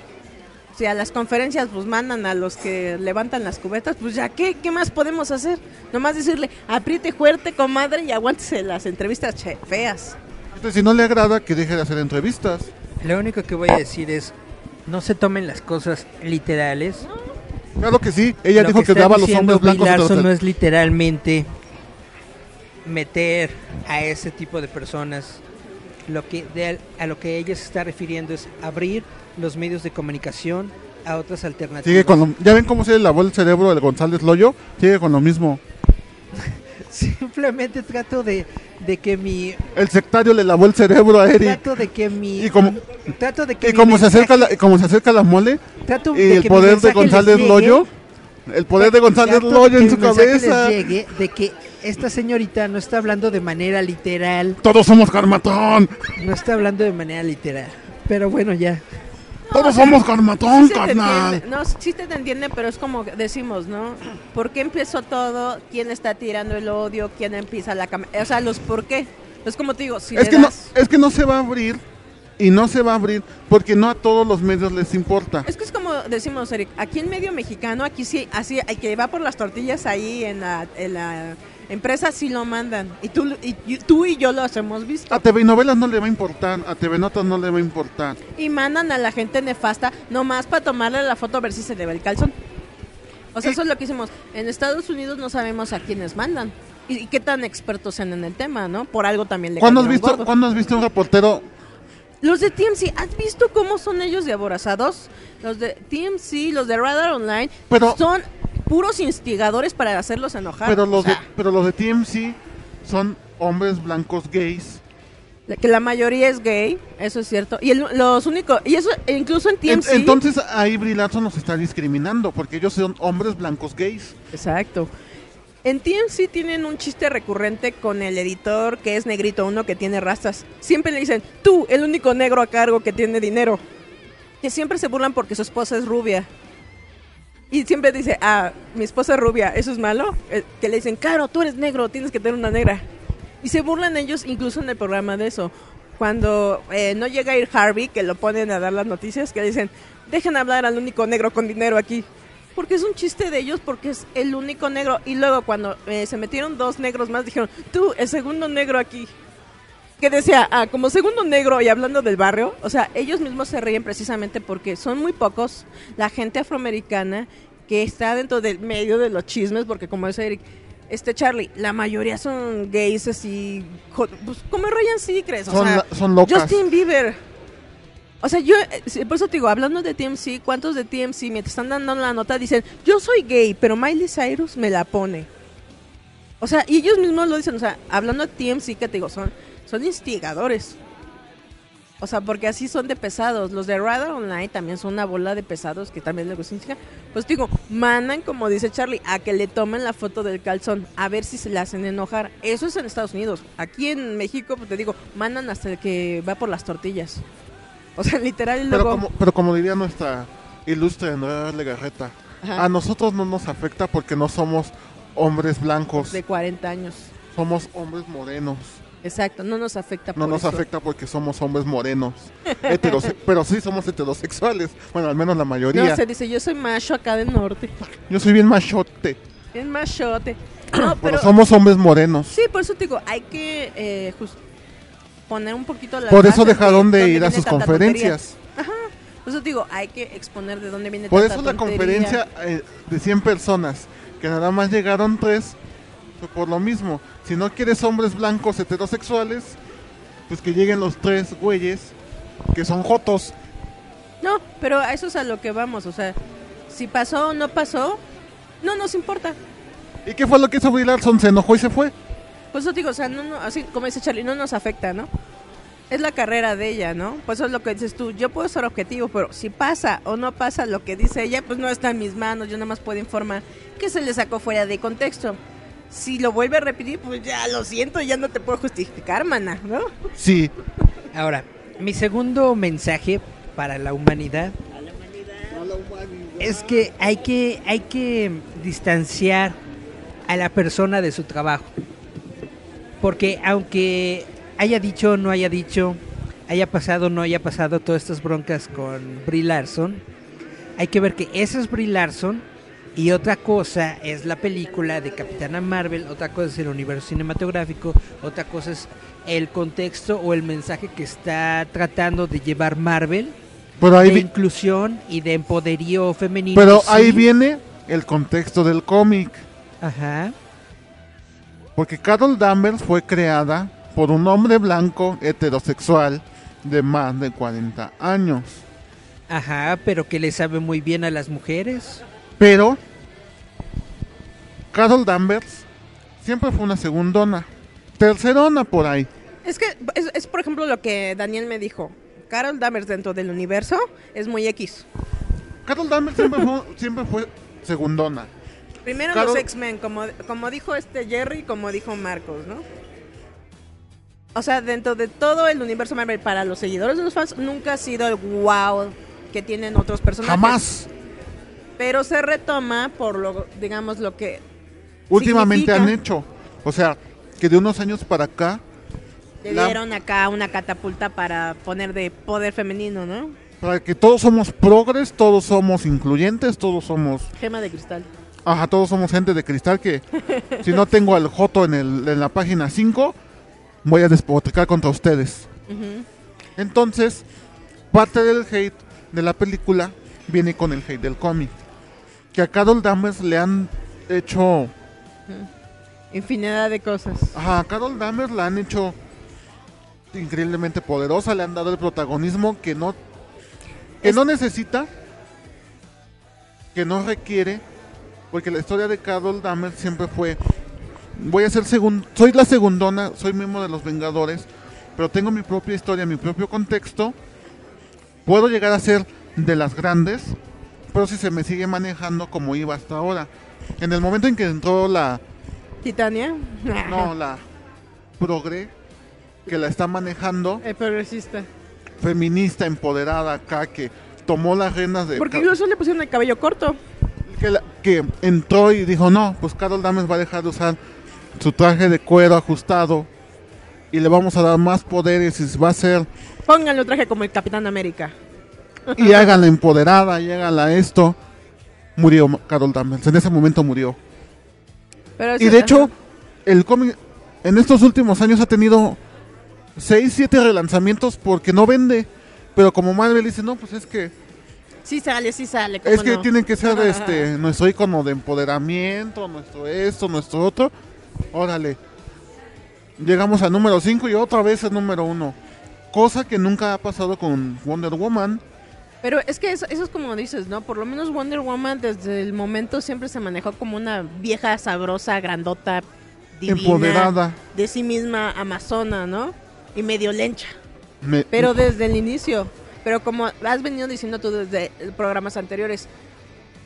Si a las conferencias pues mandan a los que levantan las cubetas, pues ya, ¿qué, qué más podemos hacer? Nomás decirle, apriete fuerte, comadre, y aguántese las entrevistas che, feas. Entonces, si no le agrada, que deje de hacer entrevistas. Lo único que voy a decir es, no se tomen las cosas literales. Claro que sí, ella Lo dijo que, está daba a los hombres blancos. Larson no es literalmente meter a ese tipo de personas. Lo que de- a lo que ella se está refiriendo es abrir los medios de comunicación a otras alternativas. Sigue con lo- ¿Ya ven cómo se le lavó el cerebro del González Loyo? Sigue con lo mismo. (laughs) Simplemente trato de, de que mi El sectario le lavó el cerebro a Eric. trato de que mi Y como- trato de que Y como se mensaje- acerca la, y como se acerca la mole, trato y de el poder de González llegue, Loyo, el poder de González trato Loyo en su cabeza. llegue de que esta señorita no está hablando de manera literal, Todos somos Carmatón. no está hablando de manera literal. Pero bueno, ya. Todos somos Carmatón, Sí carnal. no, sí te entiende, pero es como decimos, ¿no? ¿Por qué empezó todo? ¿Quién está tirando el odio? ¿Quién empieza la cámara? O sea, los por qué. Es como te digo, si Es le que, no, es que no se va a abrir y no se va a abrir porque no a todos los medios les importa. Es que es como decimos, Eric, aquí en medio mexicano, aquí sí, así, hay que va por las tortillas ahí en la, en la empresa, sí lo mandan. Y tú, y, y- tú y yo los hemos visto. A TV Novelas no le va a importar, a TV Notas no le va a importar. Y mandan a la gente nefasta nomás para tomarle la foto a ver si se le ve el calzón. O sea, eso es lo que hicimos. En Estados Unidos no sabemos a quiénes mandan. Y, y qué tan expertos sean en el tema, ¿no? Por algo también le ¿Cuándo has, visto, gordos. ¿Cuándo has visto un reportero? Los de TMC, ¿has visto cómo son ellos de aborazados? Los de TMC, los de Radar Online, Pero- son puros instigadores para hacerlos enojar. Pero los, O sea, de, pero los de TMC son hombres blancos gays. que la mayoría es gay, eso es cierto. Y el- los únicos, y eso e incluso en En- TMC. entonces ahí Brie Larson nos está discriminando porque ellos son hombres blancos gays. Exacto. En TMC tienen un chiste recurrente con el editor que es negrito, uno que tiene rastas. Siempre le dicen, tú, el único negro a cargo que tiene dinero. que siempre se burlan porque su esposa es rubia. Y siempre dice, ah, mi esposa es rubia, ¿eso es malo? Eh, que le dicen, Caro, tú eres negro, tienes que tener una negra. Y se burlan ellos incluso en el programa de eso. Cuando eh, no llega a ir Harvey, que lo ponen a dar las noticias, que dicen, dejen hablar al único negro con dinero aquí. Porque es un chiste de ellos, porque es el único negro. Y luego cuando eh, se metieron dos negros más, dijeron, tú, el segundo negro aquí. Que decía, ah, como segundo negro y hablando del barrio, o sea, ellos mismos se ríen precisamente porque son muy pocos la gente afroamericana que está dentro del medio de los chismes, porque como dice Eric, este Charlie, la mayoría son gays así, pues como Ryan Seacrest, o Son, sea, son locas. Justin Bieber. O sea, yo, eh, por eso te digo, hablando de TMC, ¿cuántos de TMC mientras están dando la nota dicen, yo soy gay, pero Miley Cyrus me la pone? O sea, y ellos mismos lo dicen, o sea, hablando de TMC, que te digo, son, son instigadores. O sea, porque así son de pesados. Los de Radar Online también son una bola de pesados que también les gusta instigar. Pues digo, mandan, como dice Charlie, a que le tomen la foto del calzón, a ver si se le hacen enojar. Eso es en Estados Unidos. Aquí en México, pues te digo, mandan hasta el que va por las tortillas. O sea, (laughs) literal, Pero luego... como, pero como diría nuestra ilustre Andrea Legarreta, Ajá. a nosotros no nos afecta porque no somos hombres blancos, de 40 años. somos hombres morenos. Exacto, no nos afecta No por nos eso. afecta porque somos hombres morenos. (laughs) Heterose- pero sí somos heterosexuales. Bueno, al menos la No, mayoría. se dice, yo soy macho acá del norte. Yo soy bien machote. Es machote. (clears throat) No, Pero pero... somos hombres morenos. Sí, por eso te digo, hay que eh, poner un poquito las Por eso dejaron de ir a sus conferencias. tontería. Por eso te digo, hay que exponer de dónde viene Por tanta eso la tontería. conferencia eh, de 100 personas, que nada más llegaron tres, por lo mismo. Si no quieres hombres blancos heterosexuales, pues que lleguen los tres güeyes que son jotos. No, pero a eso es a lo que vamos, o sea, si pasó o no pasó, no nos importa. ¿Y qué fue lo que hizo Brie Larson? Se enojó y se fue. Por eso te digo, o sea, no, no, así como dice Charlie, no nos afecta, ¿no? Es la carrera de ella, ¿no? Por eso es lo que dices tú, yo puedo ser objetivo, pero si pasa o no pasa lo que dice ella, pues no está en mis manos, yo nada más puedo informar que se le sacó fuera de contexto. Si lo vuelve a repetir, pues ya lo siento, ya no te puedo justificar, mana, ¿no? Sí. Ahora, mi segundo mensaje para la humanidad es que hay que hay que distanciar a la persona de su trabajo. Porque aunque haya dicho o no haya dicho, haya pasado o no haya pasado todas estas broncas con Brie Larson, hay que ver que esa es Brie Larson y otra cosa es la película de Capitana Marvel, otra cosa es el universo cinematográfico, otra cosa es el contexto o el mensaje que está tratando de llevar Marvel Pero ahí, de inclusión y de empoderío femenino. pero sí. ahí viene el contexto del cómic. Ajá. Porque Carol Danvers fue creada por un hombre blanco heterosexual de más de 40 años. Ajá, pero que le sabe muy bien a las mujeres. Pero Carol Danvers siempre fue una segundona. Tercerona por ahí. Es que es, es, por ejemplo lo que Daniel me dijo. Carol Danvers dentro del universo es muy X. Carol Danvers siempre fue, (laughs) siempre fue segundona. Primero Carol- los X-Men, como, como dijo este Jerry, como dijo Marcos, ¿no? O sea, dentro de todo el universo Marvel, para los seguidores de los fans, nunca ha sido el wow que tienen otros personajes. Jamás. Pero se retoma por lo, digamos, lo que Últimamente Significa- han hecho. O sea, que de unos años para acá, le La- dieron acá una catapulta para poner de poder femenino, ¿no? para que todos somos progres, todos somos incluyentes, todos somos... Gema de cristal. Ajá, todos somos gente de cristal que (laughs) si no tengo al Joto en, el, en la página 5, voy a despotricar contra ustedes. Entonces, parte del hate de la película viene con el hate del cómic. Que a Carol Danvers le han hecho... Infinidad de cosas. Ajá, a Carol Danvers la han hecho increíblemente poderosa, le han dado el protagonismo que no... Que Es- no necesita, que no requiere, porque la historia de Carol Danvers siempre fue... Voy a ser segun, soy la segundona, soy miembro de los Vengadores, pero tengo mi propia historia, mi propio contexto. Puedo llegar a ser de las grandes, pero si se me sigue manejando como iba hasta ahora. En el momento en que entró la, Titania. no, (laughs) la progre, que la está manejando, El progresista. feminista, empoderada acá, que tomó las riendas de... Porque incluso le pusieron el cabello corto. que, la- que entró y dijo, no, pues Carol Danvers va a dejar de usar su traje de cuero ajustado y le vamos a dar más poderes y va a ser Pónganlo traje como el Capitán América. (laughs) y háganla empoderada y háganla esto. Murió Carol Danvers, en ese momento murió. Pero Y de hecho, el cómic en estos últimos años ha tenido 6, 7 relanzamientos porque no vende. Pero como Marvel dice, no, pues es que Sí sale, sí sale. ¿cómo es que no? tienen que ser este nuestro icono de empoderamiento, nuestro esto, nuestro otro. Órale. Llegamos al número 5 y otra vez al número 1. Cosa que nunca ha pasado con Wonder Woman. Pero es que eso, eso es como dices, ¿no? Por lo menos Wonder Woman desde el momento siempre se manejó como una vieja sabrosa, grandota, divina, Empoderada. de sí misma, amazona, ¿no? Y medio lencha. Me- Pero desde el inicio. Pero como has venido diciendo tú desde programas anteriores,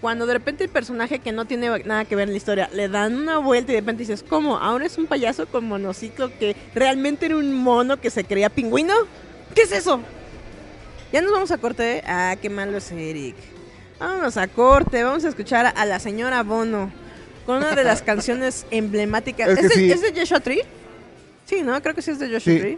cuando de repente el personaje que no tiene nada que ver en la historia le dan una vuelta y de repente dices, ¿cómo? ¿Ahora es un payaso con monociclo que realmente era un mono que se creía pingüino? ¿Qué es eso? Ya nos vamos a corte. Ah, qué malo es Eric. Vámonos a corte. Vamos a escuchar a la señora Bono con una de las (laughs) canciones emblemáticas. Es ¿Es, que de, es de Joshua Tree? Sí, ¿no? Creo que sí es de Joshua Sí. Tree.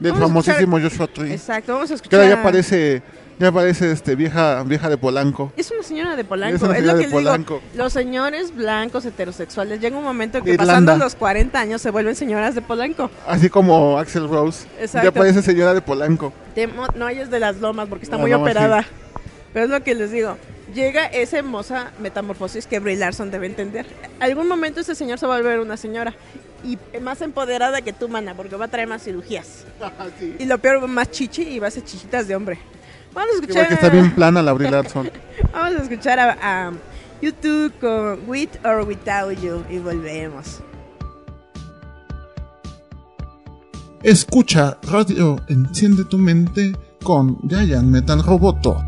del vamos famosísimo Joshua Tree. Exacto, vamos a Que escuchar. ahora ya parece, ya parece este vieja, vieja de Polanco. Es una señora de Polanco. Es Es, lo que de les digo. Polanco. Los señores blancos heterosexuales llega un momento que De pasando Irlanda. los 40 años se vuelven señoras de Polanco. Así como Axel Rose. Exacto. Ya parece señora de Polanco. Mo- no ella es de las lomas porque está Las muy Lomas, operada. Pero es lo que les digo. Llega esa hermosa metamorfosis que Brie Larson debe entender. Algún momento ese señor se va a volver una señora. Y más empoderada que tú, mana, porque va a traer más cirugías. (laughs) Sí. Y lo peor, más chichi y va a hacer chichitas de hombre. Vamos a escuchar. porque está bien plana la Brie Larson. (laughs) Vamos a escuchar a, a YouTube con With or Without You y volvemos. Escucha Radio Enciende tu Mente con Giant Metal Roboto.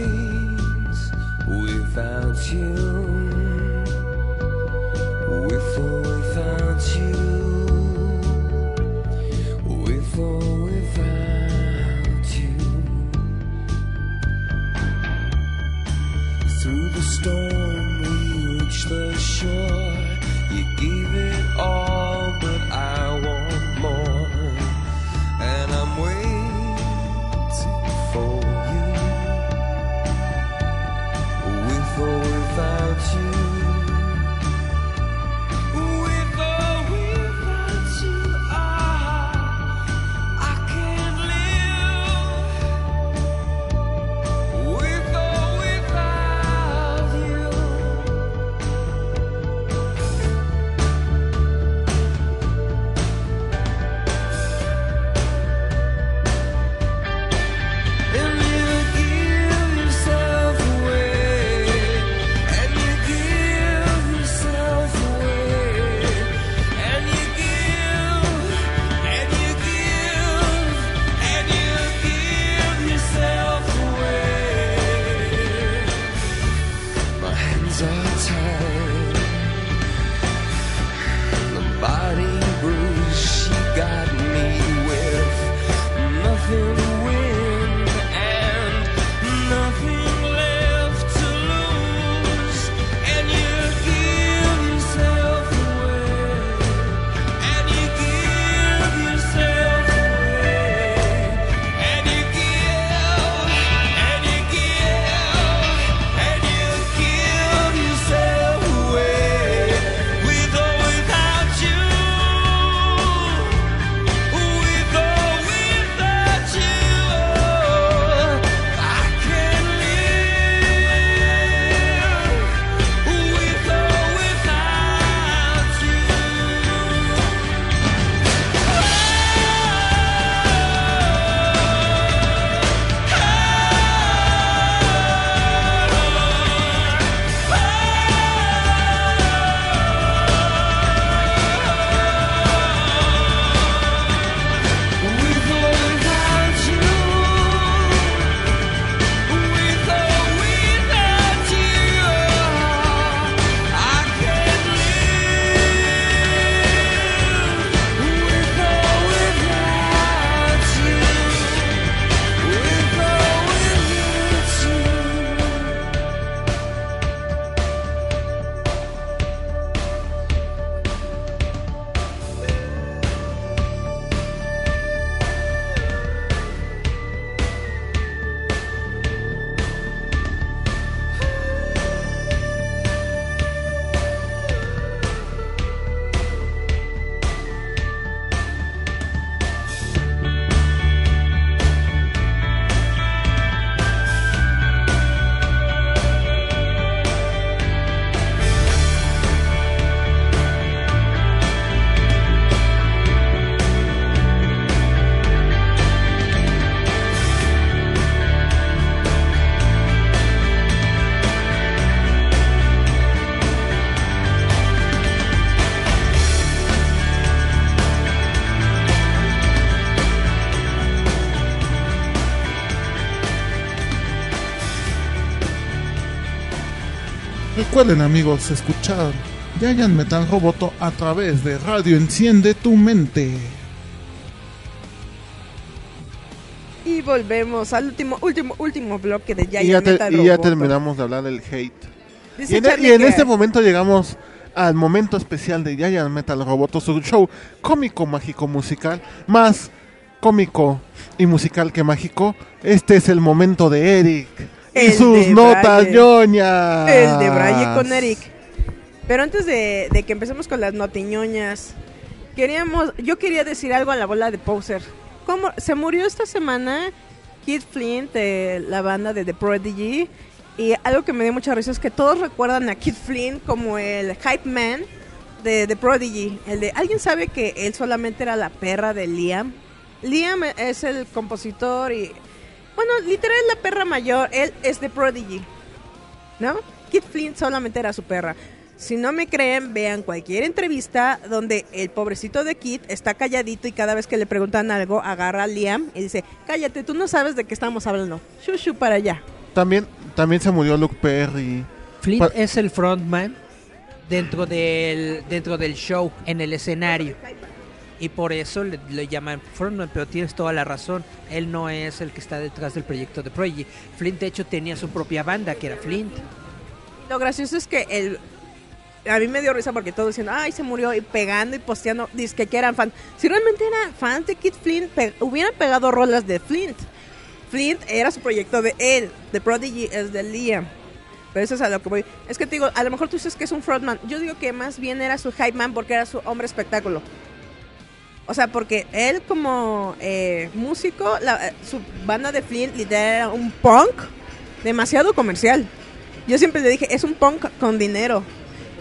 Recuerden amigos, escuchar Giant Metal Roboto a través de Radio Enciende tu Mente. Y volvemos al último, último, último bloque de Giant Y ya, te- Metal y ya Roboto. terminamos de hablar del hate. Dice Y en, Charlie y en este momento llegamos al momento especial de Giant Metal Roboto, su show cómico, mágico, musical, más cómico y musical que mágico. Este es el momento de Eric y sus notas Braille. ñoñas. El de Braille con Eric. Pero antes de, de que empecemos con las notiñoñas, queríamos, yo quería decir algo a la bola de Poser. ¿Cómo? Se murió esta semana Kid Flint de la banda de The Prodigy. Y algo que me dio mucha risa es que todos recuerdan a Kid Flint como el hype man de The Prodigy. El de, ¿Alguien sabe que él solamente era la perra de Liam? Liam es el compositor y... Bueno, literal es la perra mayor. Él es The Prodigy. ¿no? Kid Flint solamente era su perra. Si no me creen, vean cualquier entrevista donde el pobrecito de Kid está calladito y cada vez que le preguntan algo, agarra a Liam y dice, cállate, tú no sabes de qué estamos hablando. Shushu para allá. También, también se murió Luke Perry. Flint Pa- es el frontman dentro del, dentro del show, en el escenario. Y por eso le, llaman frontman, pero tienes toda la razón. Él no es el que está detrás del proyecto de Prodigy. Flint, de hecho, tenía su propia banda, que era Flint. Lo gracioso es que el... A mí me dio risa porque todos diciendo, ay, se murió y pegando y posteando, dice que eran fans. Si realmente eran fans de Kid Flint, hubieran pegado rolas de Flint. Flint era su proyecto de él, The Prodigy es de Liam. Pero eso es a lo que voy. Es que te digo, a lo mejor tú dices que es un frontman. Yo digo que más bien era su hype man porque era su hombre espectáculo. O sea, porque él como eh, músico, eh, su banda de Flint literal era un punk demasiado comercial. Yo siempre le dije, es un punk con dinero.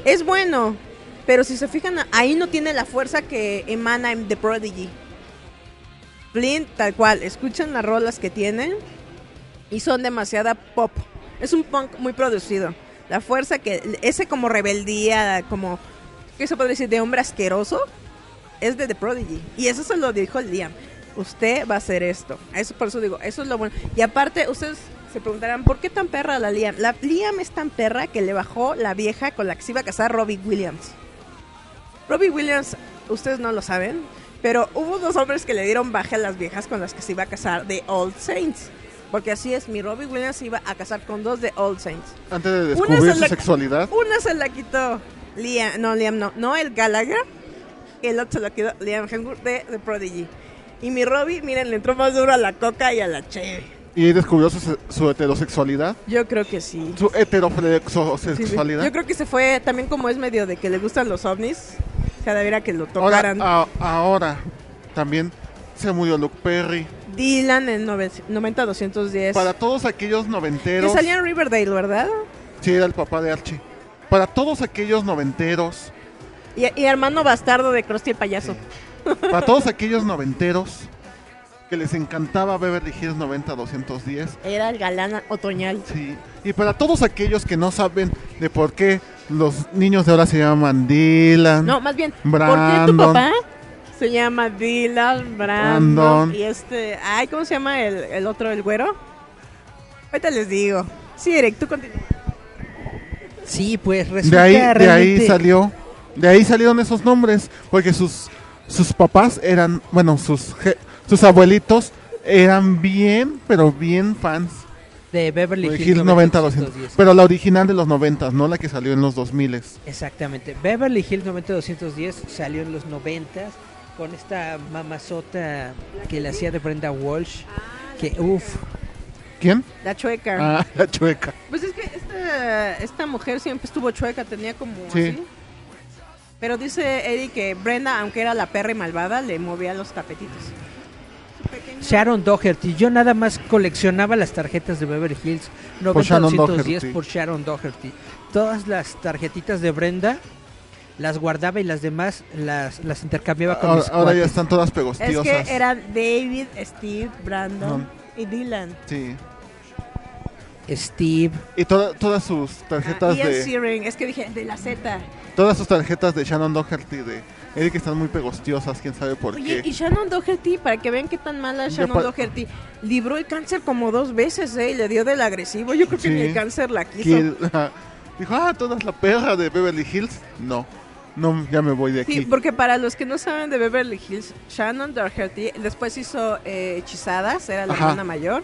Es bueno, pero si se fijan, ahí no tiene la fuerza que emana en The Prodigy. Flint, tal cual, escuchan las rolas que tienen y son demasiada pop. Es un punk muy producido. La fuerza que, ese como rebeldía, como, ¿qué se puede decir? De hombre asqueroso, es de The Prodigy. Y eso se lo dijo Liam. Usted va a hacer esto. Eso por eso digo, eso es lo bueno. Y aparte, ustedes se preguntarán, ¿por qué tan perra la Liam? La Liam es tan perra que le bajó la vieja con la que se iba a casar Robbie Williams. Robbie Williams, ustedes no lo saben, pero hubo dos hombres que le dieron baja a las viejas con las que se iba a casar de Old Saints. Porque así es, mi Robbie Williams se iba a casar con dos de Old Saints. Antes de Una descubrir se su la- sexualidad. Una se la quitó Liam, no, Liam no, no el Gallagher. El otro se la quitó Liam Hemsworth de The Prodigy. Y mi Robbie, miren, le entró más duro a la coca y a la cheve. Y descubrió su, su heterosexualidad. Yo creo que sí. Su sí. heterosexualidad. Yo creo que se fue también como es medio de que le gustan los ovnis. Cada vez que lo ahora, tocaran. a- ahora también se murió Luke Perry. Dylan en 90-210. Para todos aquellos Que noventeros. salía en Riverdale, ¿verdad? Sí, era el papá de Archie. Para todos aquellos noventeros. Y, y hermano bastardo de Krusty el payaso. Para todos aquellos noventeros que les encantaba Beverly Hills 90-210. Era el galán otoñal. Sí. Y para todos aquellos que no saben de por qué los niños de ahora se llaman Dylan. No, más bien, ¿por qué tu Brandon. papá se llama Dylan, Brandon, Brandon. y este, ay, ¿cómo se llama el, el otro, el güero? Ahorita les digo. Sí, Eric, tú continúa. Sí, pues De resulta ahí, de ahí salió, de ahí salieron esos nombres, porque sus sus papás eran, bueno, sus je- sus abuelitos eran bien, pero bien fans de Beverly Hills Hills 90 210, 90210. pero la original de los 90, no la que salió en los 2000 Exactamente. Beverly Hills 90210 salió en los 90 con esta mamazota que le hacía de Brenda Walsh. Que uff, ¿Quién? La chueca. Ah, la chueca. Pues es que esta, esta mujer siempre estuvo chueca, tenía como Sí. así. Pero dice Eric que Brenda, aunque era la perra y malvada, le movía los tapetitos. Sharon Doherty. Yo nada más coleccionaba las tarjetas de Beverly Hills Por Sharon 90210 Doherty. por Sharon Doherty. Todas las tarjetitas de Brenda las guardaba y las demás las, las intercambiaba con Ahora, mis ahora ya están todas Es pegostiosas. que eran David, Steve, Brandon No. y Dylan. Sí. Steve. Y toda- todas sus tarjetas Ian de Searing, es que dije de la Z. todas sus tarjetas de Shannon Doherty de Eric están muy pegostiosas, quién sabe por Oye, qué. y Shannon Doherty, para que vean qué tan mala es Shannon Doherty, libró el cáncer como dos veces, ¿eh? Y le dio del agresivo. Yo creo que Sí. ni el cáncer la quiso. Que dijo, ah, tú eres la perra de Beverly Hills. No, no, ya me voy de aquí. Sí, porque para los que no saben de Beverly Hills, Shannon Doherty después hizo eh, Hechizadas, era la Ajá. hermana mayor.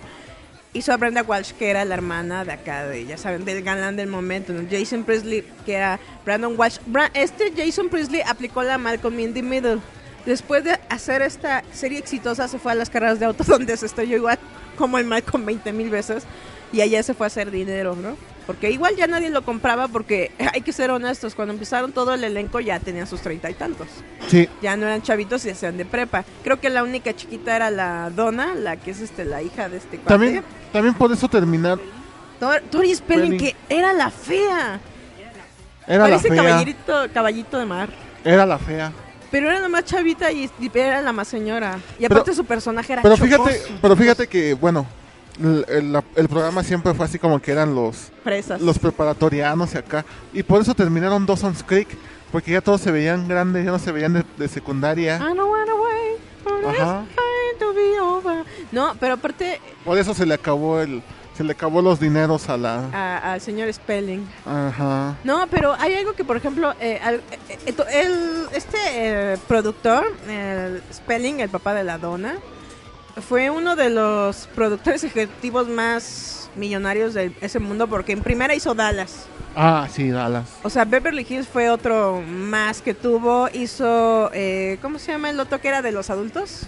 Hizo a Brenda Walsh, que era la hermana de acá, de, ya saben, del galán del momento. ¿no? Jason Priestley, que era Brandon Walsh. Bra- este Jason Priestley aplicó la Malcolm in the Middle. Después de hacer esta serie exitosa, se fue a las carreras de auto, (laughs) donde se estrelló igual como el Malcolm 20 mil veces. Y allá se fue a hacer dinero, ¿no? Porque igual ya nadie lo compraba, porque (laughs) hay que ser honestos, cuando empezaron todo el elenco ya tenían sus treinta y tantos Sí, ya no eran chavitos y hacían de prepa. Creo que la única chiquita era la Donna, la que es este la hija de este cuate. también, también por eso terminar. Tor- Tori Spelling, que era la fea. Era la fea. caballito, caballito de mar. Era la fea. Pero era la más chavita y, y era la más señora. Y aparte su personaje era Pero fíjate, pero fíjate que, bueno, el, el- la- el programa siempre fue así como que eran los, los preparatorianos y acá. Y por eso terminaron Dawson's Creek. Porque ya todos se veían grandes, ya no se veían de, de secundaria. I don't wanna wait for this Ajá. to be over. No, pero aparte Por eso se le acabó el, se le acabó los dineros a la, a- al señor Spelling. ajá. No, pero hay algo que, por ejemplo, eh, al- eh, eh, el, este eh, productor, el Spelling, el papá de la dona, fue uno de los productores ejecutivos más millonarios de ese mundo porque en primera hizo Dallas. Ah, sí, Dallas. O sea, Beverly Hills fue otro más que tuvo. Hizo, eh, ¿cómo se llama el otro que era de los adultos?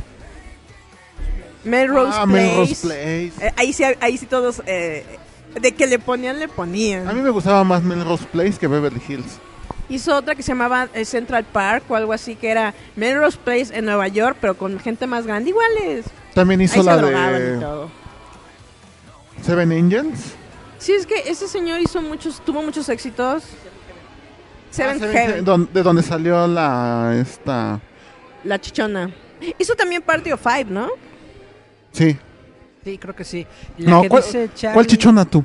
Melrose ah, Place. Melrose Place. Eh, ahí sí, ahí sí todos, eh, de que le ponían, le ponían. A mí me gustaba más Melrose Place que Beverly Hills. Hizo otra que se llamaba eh, Central Park o algo así, que era Melrose Place en Nueva York, pero con gente más grande. Iguales. También hizo Ahí la de. Seven Angels. Sí, es que ese señor hizo muchos, tuvo muchos éxitos. Seven Ah, Seven Heaven, de donde salió la esta la chichona. Hizo también Party of Five, ¿no? sí Sí, creo que sí. La no que ¿cuál, dice Charlie- cuál chichona tú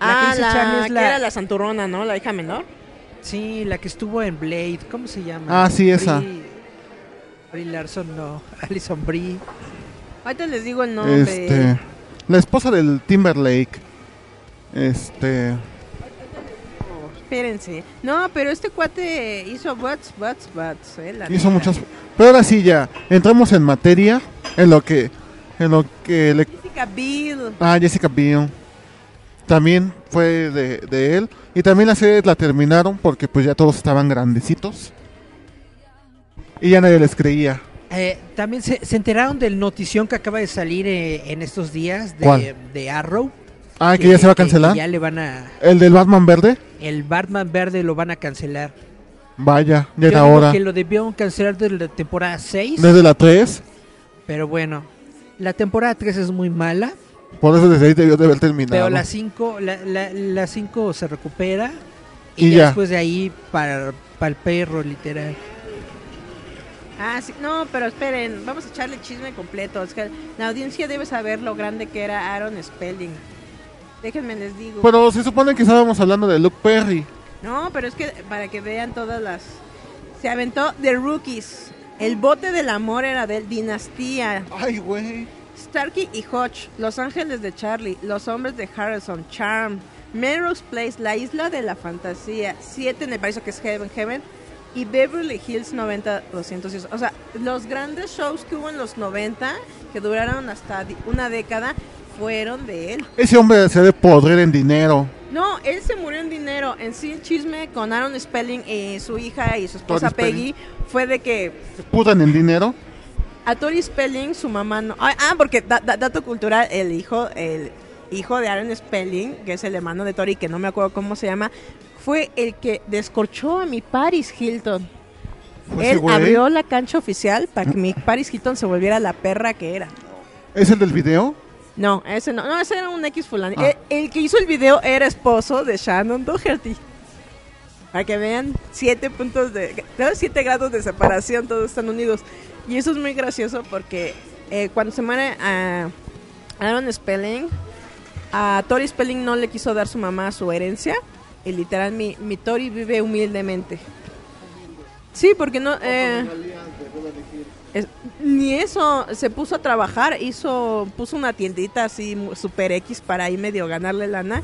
La que ah, dice la, Charlie es que la- era la santurrona, ¿no? La hija menor. Sí, la que estuvo en Blade. ¿Cómo se llama? Ah, sí, esa. Brie- Larson, no. (laughs) Alison Brie. Ahorita les digo el nombre. este la esposa del Timberlake este espérense. No, pero este cuate hizo Butts, Butts, Butts. Eh, la hizo neta. muchas pero ahora sí ya entramos en materia en lo que en lo que le Jessica Biel. ah Jessica Biel también fue de, de él y también la serie la terminaron porque pues ya todos estaban grandecitos y ya nadie les creía Eh, también se, se enteraron del notición que acaba de salir eh, en estos días de, ¿Cuál? de Arrow. ah que ya se va a que- cancelar que ya le van a. el del Batman verde El Batman verde lo van a cancelar. vaya ya era hora que lo debieron cancelar desde la temporada 6. desde la 3 Pero bueno, la temporada 3 es muy mala. Por eso desde ahí debió de haber terminado Pero la 5 la, la, la cinco se recupera. Y Y, ya ya. después de ahí, para, para el perro, literal. Ah, sí. No, pero esperen. Vamos a echarle chisme completo. Es que la audiencia debe saber lo grande que era Aaron Spelling. Déjenme les digo. pero se supone que estábamos hablando de Luke Perry No, pero es que para que vean todas las... Se aventó The Rookies. El bote del amor era de él. Dinastía. ay güey Starkey y Hodge. Los ángeles de Charlie. Los hombres de Harrison. Charm. Melrose Place. La isla de la fantasía. Siete en el paraíso que es Heaven Heaven. Y Beverly Hills 90-200. O sea, los grandes shows que hubo en los 90, que duraron hasta una década, fueron de él. Ese hombre se debe podrer en dinero. No, él se murió en dinero. En sí, el chisme con Aaron Spelling y su hija y su esposa. Peggy fue de que Se putan en dinero. A Tori Spelling, su mamá no. Ah, porque da- da- dato cultural, el hijo, el hijo de Aaron Spelling, que es el hermano de Tori, que no me acuerdo cómo se llama, fue el que descorchó a mi Paris Hilton. Él güey. abrió la cancha oficial para que mi Paris Hilton se volviera la perra que era. ¿Es el del video? No, ese no, no, ese era un X fulano. Ah. El, el que hizo el video era esposo de Shannon Doherty. Para que vean, siete puntos de, siete grados de separación, todos están unidos. Y eso es muy gracioso porque eh, cuando se muere a Aaron Spelling, a Tori Spelling no le quiso dar su mamá su herencia. Y literal, mi, mi Tori vive humildemente. Sí, porque no... eh, es- ni eso, se puso a trabajar, hizo, puso una tiendita así super X para ahí medio ganarle lana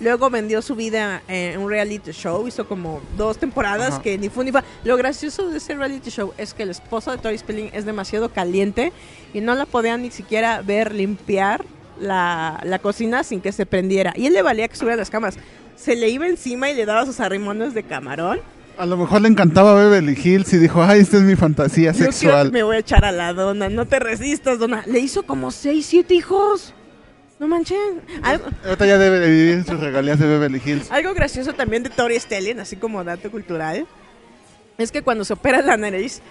Luego vendió su vida en un reality show, hizo como dos temporadas Ajá. que ni fue ni fa. Lo gracioso de ese reality show es que el esposo de Tori Spelling es demasiado caliente y no la podían ni siquiera ver limpiar la, la cocina sin que se prendiera. Y él le valía que estuviera las cámaras. Se le iba encima y le daba sus arrimones de camarón. A lo mejor le encantaba Beverly Hills y dijo, ay, esta es mi fantasía Yo creo sexual. que me voy a echar a la dona, no te resistas, dona. Le hizo como seis, siete hijos. No manchen. Algo, Ahorita ya debe de vivir sus regalías de Beverly Hills. algo gracioso también de Tori Stelling, así como dato cultural, es que cuando se opera la nariz,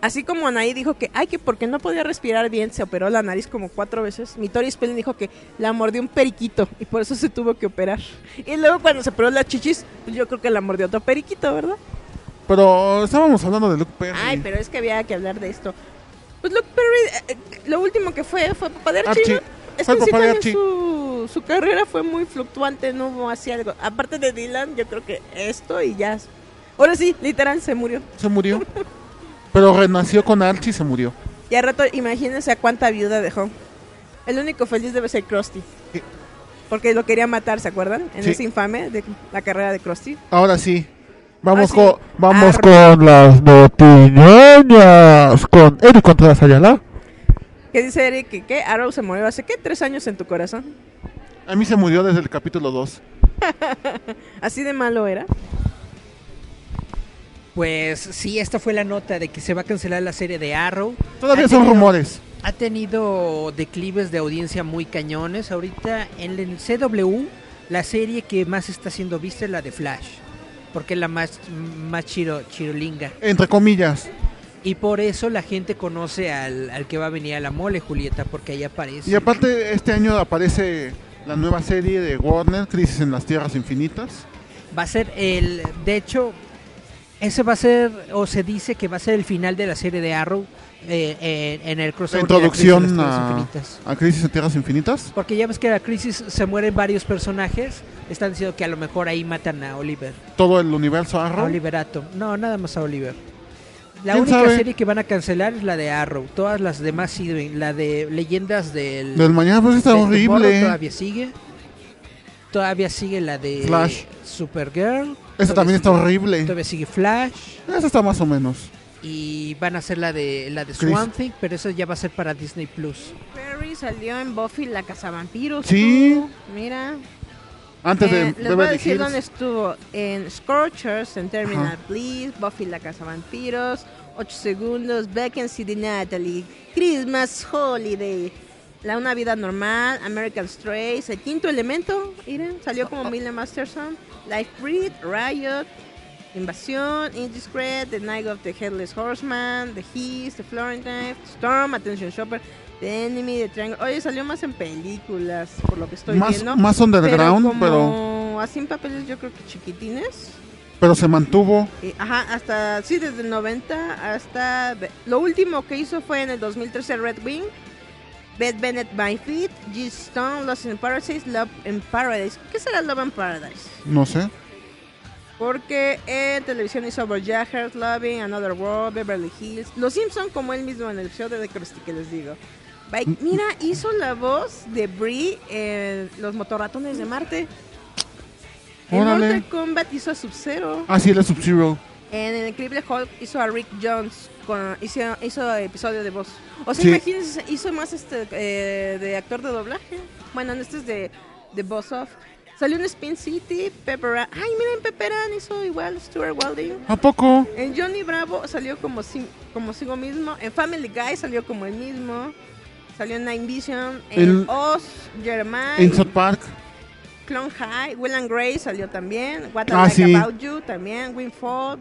así como Anaí dijo que, ay, que porque no podía respirar bien, se operó la nariz como cuatro veces, mi Tori Spelling dijo que la mordió un periquito y por eso se tuvo que operar. Y luego cuando se operó las chichis, pues yo creo que la mordió otro periquito, ¿verdad? Pero estábamos hablando de Luke Perry. Ay, pero es que había que hablar de esto. Pues Luke Perry, eh, eh, lo último que fue fue papá de Archie. Archie. Es Fue que sí también su, su carrera fue muy fluctuante, no hubo así algo. Aparte de Dylan, yo creo que esto y ya. Ahora sí, literal, se murió. Se murió. (laughs) Pero renació con Archie y se murió. Y al rato, imagínense a cuánta viuda dejó. El único feliz debe ser Krusty. Sí. Porque lo quería matar, ¿se acuerdan? En Sí. ese infame de la carrera de Krusty. Ahora sí. Vamos, Ah, con, vamos Arre. con las notiñañas. Con Eric Contreras Ayala. ¿Qué dice Eric? que ¿Qué? Arrow se murió hace, ¿qué? ¿Tres años en tu corazón? A mí se murió desde el capítulo 2. (laughs) Así de malo era. Pues sí, esta fue la nota de que se va a cancelar la serie de Arrow. Todavía Ha son tenido- rumores. Ha tenido declives de audiencia muy cañones. Ahorita en el CW, la serie que más está siendo vista es la de Flash. Porque es la más, más chiro, chirolinga. Entre comillas. Y por eso la gente conoce al, al que va a venir a la mole, Julieta, porque ahí aparece. Y aparte, este año aparece la nueva serie de Warner, Crisis en las Tierras Infinitas. Va a ser el. De hecho, ese va a ser, o se dice que va a ser el final de la serie de Arrow eh, eh, en el crossover. la Crisis de introducción las Tierras a, a Crisis en Tierras Infinitas. Porque ya ves que en la crisis se mueren varios personajes. Están diciendo que a lo mejor ahí matan a Oliver. Todo el universo A Arrow. Oliverato. No, nada más a Oliver. La ¿Quién única sabe? serie que van a cancelar es la de Arrow. Todas las demás siguen. La de Leyendas del. Del mañana, pues está horrible. Todavía sigue. Todavía sigue la de Flash. Supergirl. Esa también está sigue- horrible. Todavía sigue Flash. Esa está más o menos. Y van a hacer la de la de Chris. Swan Thing, pero eso ya va a ser para Disney Plus. Perry salió en Buffy la Cazavampiros. Sí. tú. Mira. Antes Eh, de les voy a decir Hills. dónde estuvo. En Scorchers, en Terminal Ajá. Bliss, Buffy la Cazavampiros, 8 segundos, Vacancy de Natalie, Christmas Holiday, La Una Vida Normal, American Strays, El Quinto Elemento, miren, salió como Mila Masterson, Life Breed, Riot, Invasión, Indiscreet, The Night of the Headless Horseman, The Heat, The Florentine, Storm, Attention Shopper, The Enemy, The Triangle. Oye, salió más en películas, por lo que estoy Más, viendo. más underground, pero, pero, como así en papeles yo creo que chiquitines. pero se mantuvo. Y, ajá, hasta, sí, desde el 90 hasta... Lo último que hizo fue en el 2013 Red Wing, Beth Bennett by Feet, G. Stone, Lost in Paradise, Love in Paradise. ¿Qué será Love in Paradise? No sé. Porque en televisión hizo Jaggers, Loving, Another World, Beverly Hills, Los Simpson como él mismo en el episodio de Krusty que les digo. Mira, hizo la voz de Brie en Los Motorratones de Marte. En. Mortal Kombat hizo a Sub-Zero. Ah, sí, es Sub-Zero. En el Increíble Hulk hizo a Rick Jones. Con, hizo, hizo episodio de voz. O sea, Sí. imagínense, hizo más este eh, de actor de doblaje. Bueno, en este es de, de Boss Off. Salió en Spin City, Pepper Ann. Ay, miren, Pepper Ann hizo igual Stuart Walding. ¿A poco? En Johnny Bravo salió como, si, como sigo mismo. En Family Guy salió como el mismo. Salió en Night Vision. En El- Oz, Jeremiah. En South Park. Clone High, Will and Grace salió también, What I Ah, Like sí. About You también, Winfall,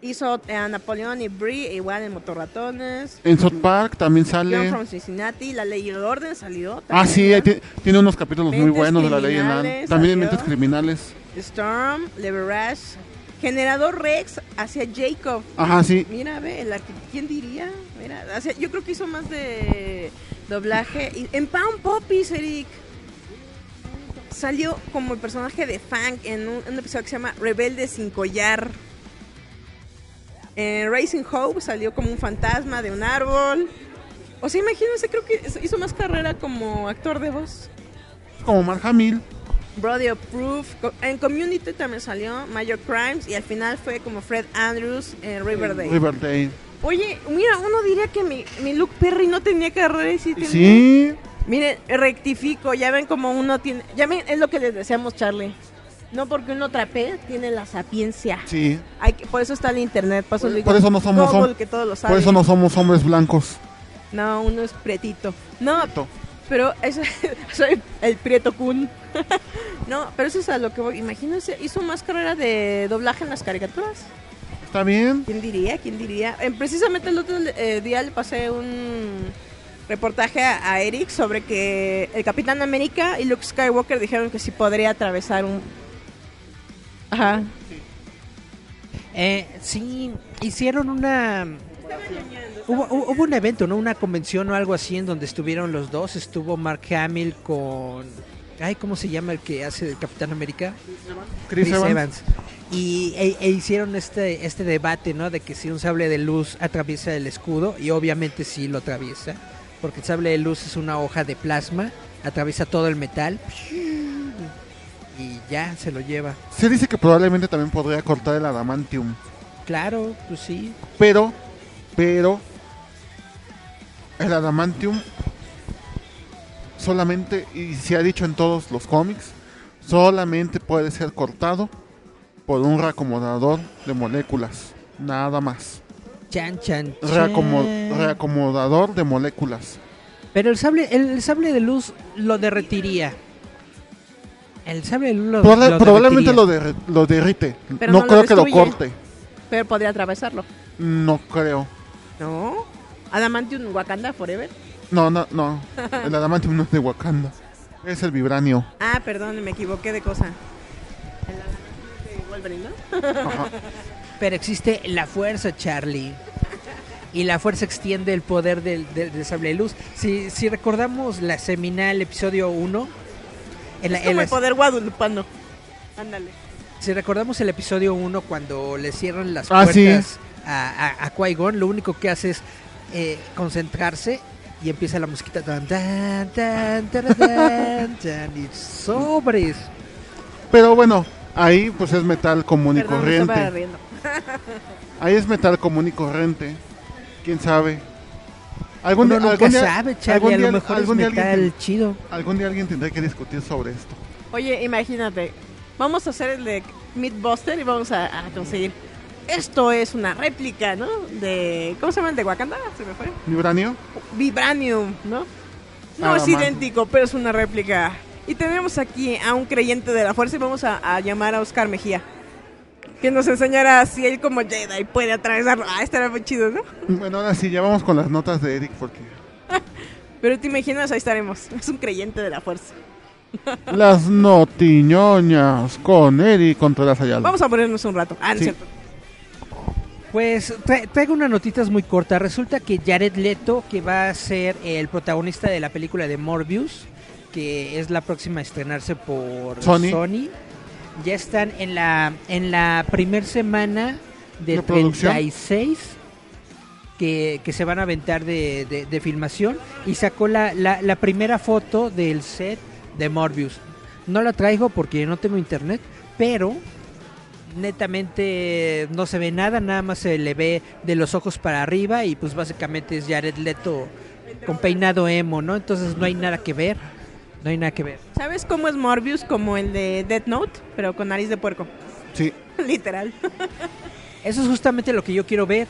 hizo eh, a Napoleón y Brie, igual en Motorratones, En South Park también John sale. from Cincinnati, La Ley y el Orden salió Ah, sí, también, ahí ti- tiene unos capítulos muy buenos de la ley en Criminales También en. Mentes Criminales. Storm, Leverage, Generador Rex hacia Jacob, Ajá, sí. mira, ve, el ¿quién diría? Mira, yo creo que hizo más de doblaje, y en Pound Poppies, Eric. Salió como el personaje de Fang en un, un episodio que se llama Rebelde sin collar. En Racing Hope salió como un fantasma de un árbol. O sea, imagínense, creo que hizo más carrera como actor de voz. Como Mark Hamill. Brody of Proof. En Community también salió Major Crimes y al final fue como Fred Andrews en Riverdale. Riverdale. Oye, mira, uno diría que mi, mi Luke Perry no tenía carrera y sí tenía. Sí, Miren, rectifico, ya ven como uno tiene, ya ven, es lo que les decíamos Charlie. No porque uno trapee, tiene la sapiencia. sí. Hay que, por eso está el internet, por eso, Por- digo, por eso no somos Google, que todo lo sabe. Por eso no somos hombres blancos. No, uno es prietito. No, pero eso, (laughs) soy el prieto kun. (laughs) no, pero eso es a lo que voy. Imagínense, hizo más carrera de doblaje en las caricaturas. ¿Está bien? ¿Quién diría? ¿Quién diría? Eh, precisamente el otro eh, día le pasé un reportaje a, a Eric sobre que el Capitán América y Luke Skywalker dijeron que sí podría atravesar un... Ajá. Eh, sí, hicieron una... Hubo, hubo hubo un evento, ¿no? Una convención o algo así en donde estuvieron los dos. Estuvo Mark Hamill con... Ay, ¿cómo se llama el que hace el Capitán América? Chris, Evans. Y e, e hicieron este este debate, ¿no? De que si un sable de luz atraviesa el escudo, y obviamente sí lo atraviesa, porque el sable de luz es una hoja de plasma, atraviesa todo el metal y ya se lo lleva. Se dice que probablemente también podría cortar el adamantium. Claro, pues sí. Pero, pero, el adamantium solamente, y se ha dicho en todos los cómics, solamente puede ser cortado por un reacomodador de moléculas. Nada más. Chan, chan, chan. Reacomo- reacomodador de moléculas. Pero el sable, el, sable de luz lo derretiría. El sable de luz lo, Proba- lo probablemente lo, derri- lo derrite. Pero no, no lo creo que lo corte. Pero podría atravesarlo. No creo. ¿No? Adamantium Wakanda Forever. No, no, no. El adamantium no es de Wakanda. Es el vibranio. Ah, perdón, me equivoqué de cosa. (laughs) Pero existe la fuerza, Charlie. Y la fuerza extiende el poder del, del- del sable de luz. Si, si recordamos la seminal episodio 1, en la- es en como el las- poder guadalupano. Ándale. si recordamos el episodio 1 cuando le cierran las Ah, sí. puertas a, a, a Qui-Gon, lo único que hace es eh, concentrarse y empieza la musiquita tan tan tan tan tan, tan, y sobres. Pero bueno, ahí pues es metal común y Perdón, me estaba corriente. riendo. (laughs) Ahí es metal común y corriente. ¿Quién sabe? Algún Uno día, nunca algún día- sabe, Charlie, algún a día- lo mejor es algún día alguien metal ten- chido. algún día alguien tendrá que discutir sobre esto. Oye, imagínate. Vamos a hacer el de Meatbuster y vamos a, a conseguir. Esto es una réplica, ¿no? De. ¿Cómo se llama el de Wakanda? Se me fue. ¿Vibranio? Vibranium, ¿no? No Ah, es man. idéntico, pero es una réplica. Y tenemos aquí a un creyente de la fuerza y vamos a, a llamar a Oscar Mejía. Que nos enseñará si él como Jedi puede atravesarlo. Ah, estaría muy chido, ¿no? Bueno, ahora sí, ya vamos con las notas de Eric porque (laughs) Pero te imaginas, ahí estaremos. (laughs) Es un creyente de la fuerza. (laughs) las notiñoñas con Eric contra las Ayala. Vamos a ponernos un rato. Ah, no es Sí. cierto. Pues tra- traigo unas notitas muy cortas. Resulta que Jared Leto, que va a ser el protagonista de la película de Morbius, que es la próxima a estrenarse por Sony. ya están en la en la primer semana de ¿De producción? 36 que, que se van a aventar de, de- de filmación y sacó la, la, la primera foto del set de Morbius. No la traigo porque no tengo internet, pero netamente no se ve nada, nada más se le ve de los ojos para arriba y pues básicamente es Jared Leto con peinado emo, ¿no? Entonces no hay nada que ver, no hay nada que ver. ¿Sabes cómo es Morbius? Como el de Death Note, pero con nariz de puerco. Sí, (laughs) Literal. Eso es justamente lo que yo quiero ver,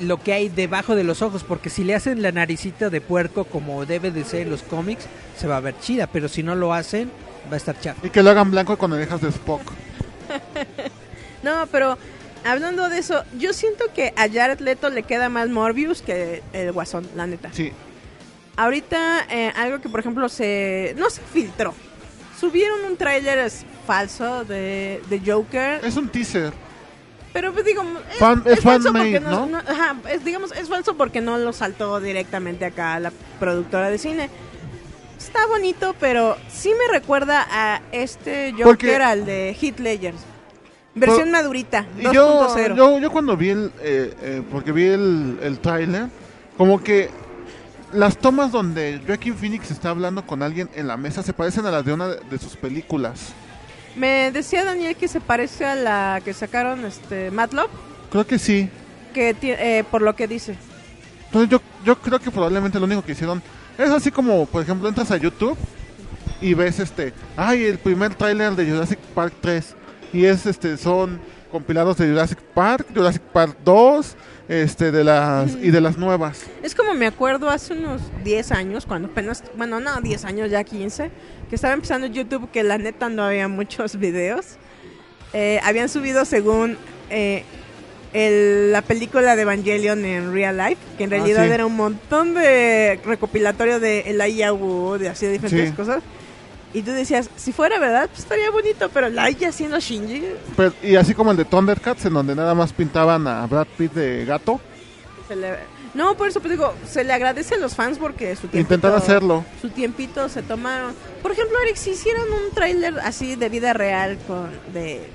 lo que hay debajo de los ojos, porque si le hacen la naricita de puerco como debe de ser en los cómics, se va a ver chida, pero si no lo hacen, va a estar chafa. y que lo hagan blanco con orejas de Spock. (laughs) No, pero hablando de eso, yo siento que a Jared Leto le queda más Morbius que el Guasón, la neta. Sí, Ahorita, eh, algo que por ejemplo se... no se filtró. Subieron un tráiler es- falso de, de Joker, es un teaser. pero pues digo... Es, Fan- es falso fan-made, porque ¿no? ajá, es, digamos, es falso porque no lo saltó directamente acá a la productora de cine. Está bonito, pero sí me recuerda a este Joker, Porque- al de Heath Ledger. Versión madurita, Y yo, 2.0. yo, yo cuando vi el, eh, eh, porque vi el, el tráiler, como que las tomas donde Joaquin Phoenix está hablando con alguien en la mesa se parecen a las de una de, sus películas. Me decía Daniel que se parece a la que sacaron este Matlock, Creo que sí. que eh, por lo que dice. Entonces yo, yo creo que probablemente lo único que hicieron es así como, por ejemplo, entras a YouTube y ves este, ay, el primer tráiler de Jurassic Park 3 y es este son compilados de Jurassic Park, Jurassic Park 2, este de las y de las nuevas. Es como me acuerdo hace unos 10 años, cuando apenas, bueno, no 10 años, ya 15, que estaba empezando YouTube, que la neta no había muchos videos. Eh, habían subido según eh, el- la película de Evangelion en Real Life, que en Ah, realidad sí. era un montón de recopilatorio de el Ayahu, de así de diferentes Sí. cosas. Y tú decías, si fuera verdad, pues estaría bonito, pero Laia haciendo Shinji, Pero- y así como el de Thundercats en donde nada más pintaban a Brad Pitt de gato, se le- No, por eso pues digo, se le agradece a los fans porque su tiempito, intentar hacerlo. su tiempito se tomaron. Por ejemplo, Eric, si hicieran un tráiler así de vida real con de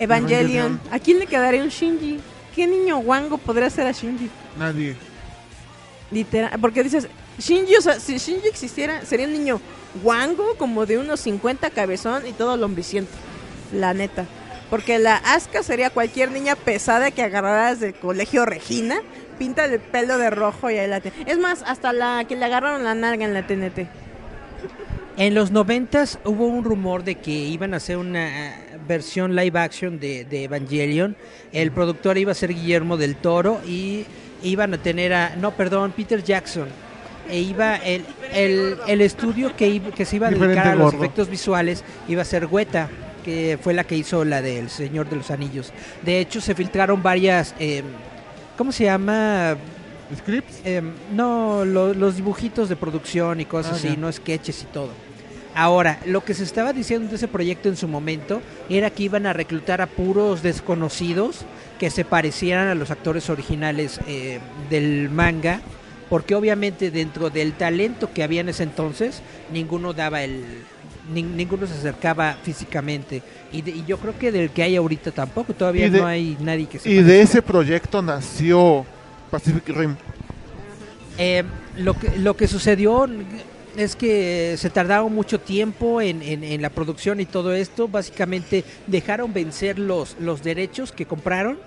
Evangelion, Evangelion. ¿a quién le quedaría un Shinji? ¿Qué niño guango podría ser a Shinji? Nadie. Literal, porque dices, Shinji, o sea, si Shinji existiera, sería un niño guango como de unos 50 cabezón y todo lombriciento. La neta. Porque la Asuka sería cualquier niña pesada que agarraras del colegio Regina, pinta el pelo de rojo y ahí la Es más, hasta la que le agarraron la nalga en la TNT. En los noventas hubo un rumor de que iban a hacer una eh, versión live action de Evangelion. El productor iba a ser Guillermo del Toro y iban a tener a, no, perdón, Peter Jackson. E iba el, el, el estudio que, iba- que se iba a dedicar Diferente a los gordo. efectos visuales iba a ser Weta, que fue la que hizo la del Señor de los Anillos. De hecho, se filtraron varias, eh, ¿cómo se llama? ¿Scripts? Em, no, lo- los dibujitos de producción y cosas Ah, así, ya. no sketches y todo. Ahora, lo que se estaba diciendo de ese proyecto en su momento era que iban a reclutar a puros desconocidos que se parecieran a los actores originales eh, del manga, porque obviamente dentro del talento que había en ese entonces, ninguno daba el... nin- ninguno se acercaba físicamente y, de- y yo creo que del que hay ahorita tampoco todavía de- no hay nadie que se Y de ese proyecto nació Pacific Rim. Eh, lo, que, lo que sucedió es que se tardaron mucho tiempo en, en- en la producción y todo esto. Básicamente dejaron vencer los, los derechos que compraron.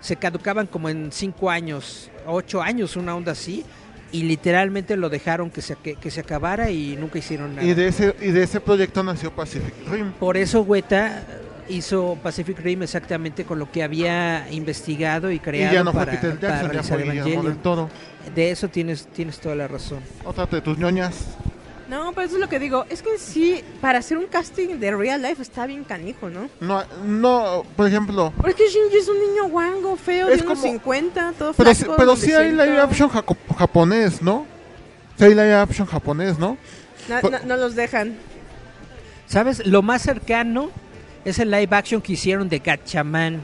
Se caducaban como en cinco años, ocho años, una onda así. Y literalmente lo dejaron que se, que, que se acabara y nunca hicieron nada. Y de ese y de ese proyecto nació Pacific Rim. Por eso Weta hizo Pacific Rim exactamente con lo que había investigado y Y creado ya no fue para, para Jackson, ya fue del Toro. De eso tienes, tienes toda la razón. Otra de tus ñoñas. No, pero eso es lo que digo. Es que sí, para hacer un casting de real life está bien canijo, ¿no? No, no, por ejemplo, Porque Shinji es un niño guango, feo, Es de unos como- 50, todo pero, flaco. pero sí hay live action japonés, ¿no? Sí hay live action japonés, ¿no? No, no- no los dejan. ¿Sabes? Lo más cercano es el live action que hicieron de Gatchaman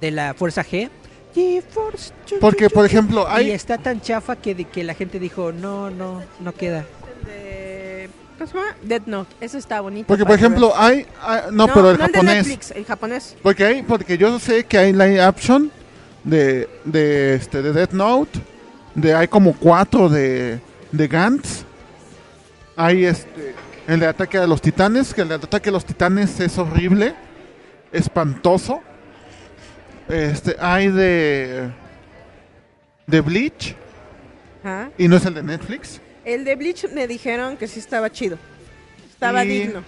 de la Fuerza G. Porque, por ejemplo, Y hay... está tan chafa que, que la gente dijo, no, no, no queda. De... ¿Cómo se llama? Death Note. Ese está bonito. Porque, por ejemplo, hay... hay- no, pero el no de japonés. Netflix, el japonés. Porque hay, porque yo sé que hay live action de, de, este, de Death Note, de hay como cuatro de, de Gantz. Hay este, el de Ataque a los Titanes, que el de Ataque a los Titanes es horrible, espantoso. Este, hay de, de Bleach, y no es el de Netflix. El de Bleach me dijeron que sí estaba chido. Estaba Y- digno.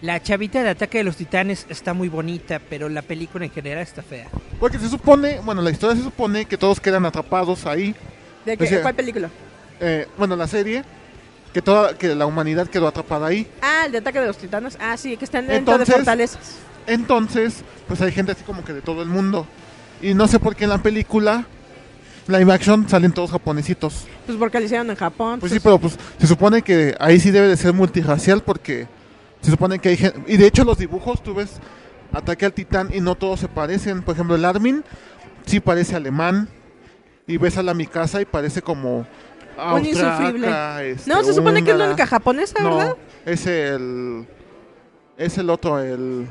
La chavita de Ataque de los Titanes está muy bonita, pero la película en general está fea. Porque se supone, bueno, la historia se supone que todos quedan atrapados ahí. ¿De qué? O sea- ¿Cuál película? Eh, bueno, la serie, que toda que la humanidad quedó atrapada ahí. Ah, el de Ataque de los Titanos. Ah, sí, que están dentro de Entonces- fortalezas. Entonces, pues hay gente así como que de todo el mundo. Y no sé por qué en la película, live action, salen todos japonesitos. Pues porque lo hicieron en Japón. Pues sí, pero pues se supone que ahí sí debe de ser multirracial porque se supone que hay gente... Y de hecho los dibujos, tú ves Ataque al Titán y no todos se parecen. Por ejemplo, el Armin sí parece alemán. Y ves a la Mikasa y parece como... Un insufrible. austriaca, este, No, se supone que es la única japonesa, No, ¿verdad? es el... Es el otro, el...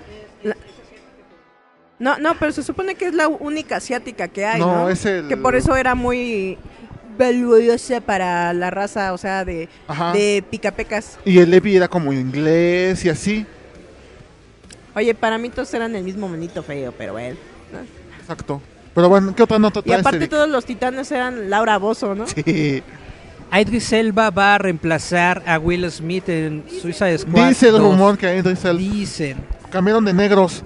No, no, pero se supone que es la única asiática que hay, No, ¿no? es el- Que por eso era muy valiosa para la raza, o sea, de, Ajá. de picapecas. Y el Levi era como inglés y así. Oye, para mí todos eran el mismo monito feo, pero bueno. Exacto. Pero bueno, ¿qué otra nota Y aparte Eric? todos los titanes eran Laura Bozo, ¿no? Sí. Idris Elba va a reemplazar a Will Smith en Suicide Squad. Dice el 2. rumor que Idris Elba Dicen. cambiaron de negros.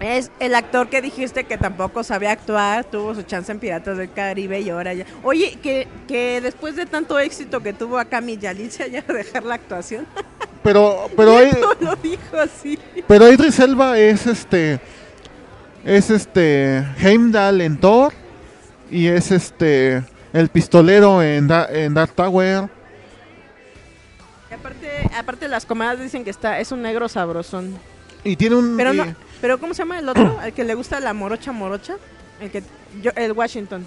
Es el actor que dijiste que tampoco sabía actuar, tuvo su chance en Piratas del Caribe y ahora ya. Oye, que, que después de tanto éxito que tuvo acá se haya de dejar la actuación. Pero, pero, (laughs) no lo dijo así. pero Idris Elba es este. Es este. Heimdall en Thor. Y es este. El pistolero en, Da- en Dark Tower. Y aparte, aparte las comadres dicen que está, es un negro sabrosón. Y tiene un. Pero y- no, pero ¿cómo se llama el otro? El que le gusta la morocha morocha. El que yo, el Washington.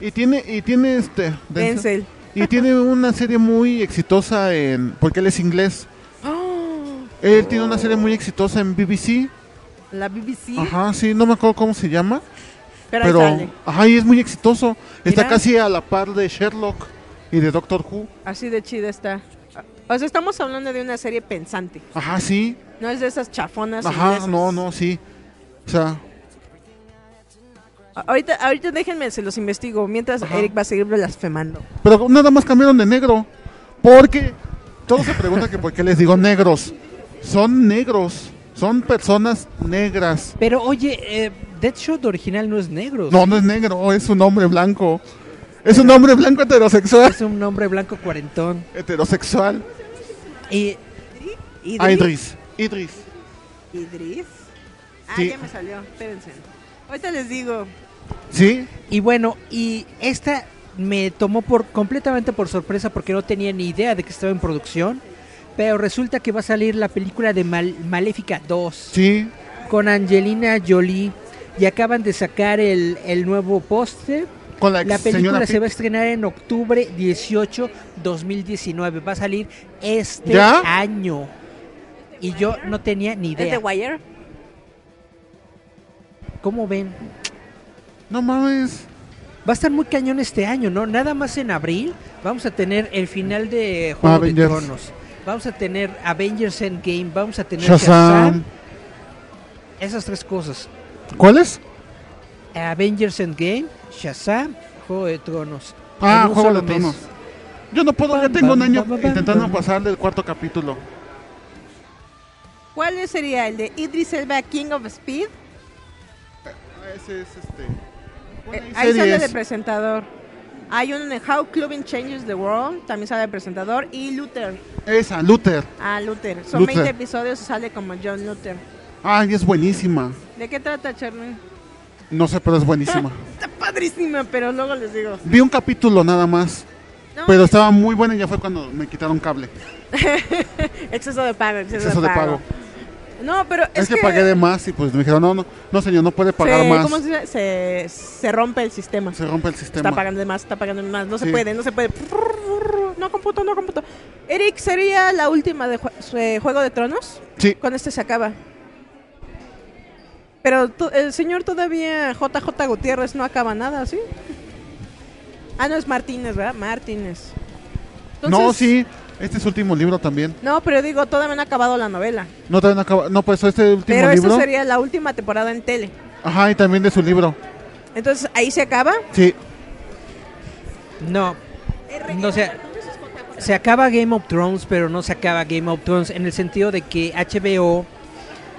Y tiene, y tiene este. Denzel. Y tiene una serie muy exitosa en. Porque él es inglés. Oh, Él tiene una serie muy exitosa en BBC. la BBC. Ajá, sí, no me acuerdo cómo se llama. Pero, Pero, ahí sale. ajá, y es muy exitoso. Está Mira. casi a la par de Sherlock y de Doctor Who. Así de chida está. O sea, estamos hablando de una serie pensante. Ajá, sí. No es de esas chafonas. Ajá, inglesas. no, no, sí. O sea, A- Ahorita, ahorita déjenme, se los investigo. Mientras Ajá. Eric va a seguir blasfemando. pero nada más cambiaron de negro. Porque todos se preguntan que por qué les digo negros. Son negros. Son personas negras. Pero oye, eh, Deadshot original no es negro. No, no es negro, es un hombre blanco. Es un hombre blanco heterosexual. Es un hombre blanco cuarentón. Heterosexual. Y Ah, Idris. Idris. Idris. Ah, Sí. ya me salió. Espérense. Ahorita les digo. ¿Sí? Y bueno, y esta me tomó por completamente por sorpresa porque no tenía ni idea de que estaba en producción. Pero resulta que va a salir la película de Mal- Maléfica 2 Sí. con Angelina Jolie. Y acaban de sacar el, el nuevo póster. Con la, película se va a estrenar en octubre 18, 2019. Va a salir este ¿Ya? año. Y yo no tenía ni ¿Es de idea. Wire? ¿Cómo ven? No mames. Va a estar muy cañón este año, ¿no? Nada más en abril vamos a tener el final de Juego Avengers. de Tronos. Vamos a tener Avengers Endgame, vamos a tener Shazam. Shazam. Esas tres cosas. ¿Cuáles? Avengers Endgame, Shazam, Juego de Tronos. Ah, En un Juego solo de mes. Tronos. Yo no puedo, ya tengo bam, un año bam, bam, intentando bam. pasar del cuarto capítulo. ¿Cuál sería? ¿El de Idris Elba King of Speed? Ese es este. Eh, ahí sale de presentador. Hay uno en How Clubbing Changes the World. También sale de presentador. Y Luther. Esa, Luther. Ah, Luther. Son Luther. 20 episodios y sale como John Luther. Ay, es buenísima. ¿De qué trata, Charlie? No sé, pero es buenísima. (laughs) Está padrísima, pero luego les digo. Vi un capítulo nada más. No, Pero estaba muy buena y ya fue cuando me quitaron cable. (laughs) exceso de pago, exceso, Exceso de, de pago. pago. No, pero es, Es, que, pagué de más y pues me dijeron, no, no, no señor, no puede pagar se, más. ¿cómo se, se, se rompe el sistema. Se rompe el sistema. Está pagando de más, está pagando de más. No se Sí. puede, no se puede. No computo, no computo. Eric, ¿sería la última de Jue- Juego de Tronos? Sí, Con este se acaba. Pero el señor todavía, JJ Gutiérrez, no acaba nada, ¿sí? Ah, no, es Martínez, ¿verdad? Martínez. no, sí. Este es su último libro también. No, pero digo, todavía no ha acabado la novela. No, todavía no acaba. No, pues este último Pero libro. esta sería la última temporada en tele. Ajá, y también de su libro. Entonces, ahí se acaba. Sí. No, no se, se acaba Game of Thrones, pero no se acaba Game of Thrones en el sentido de que HBO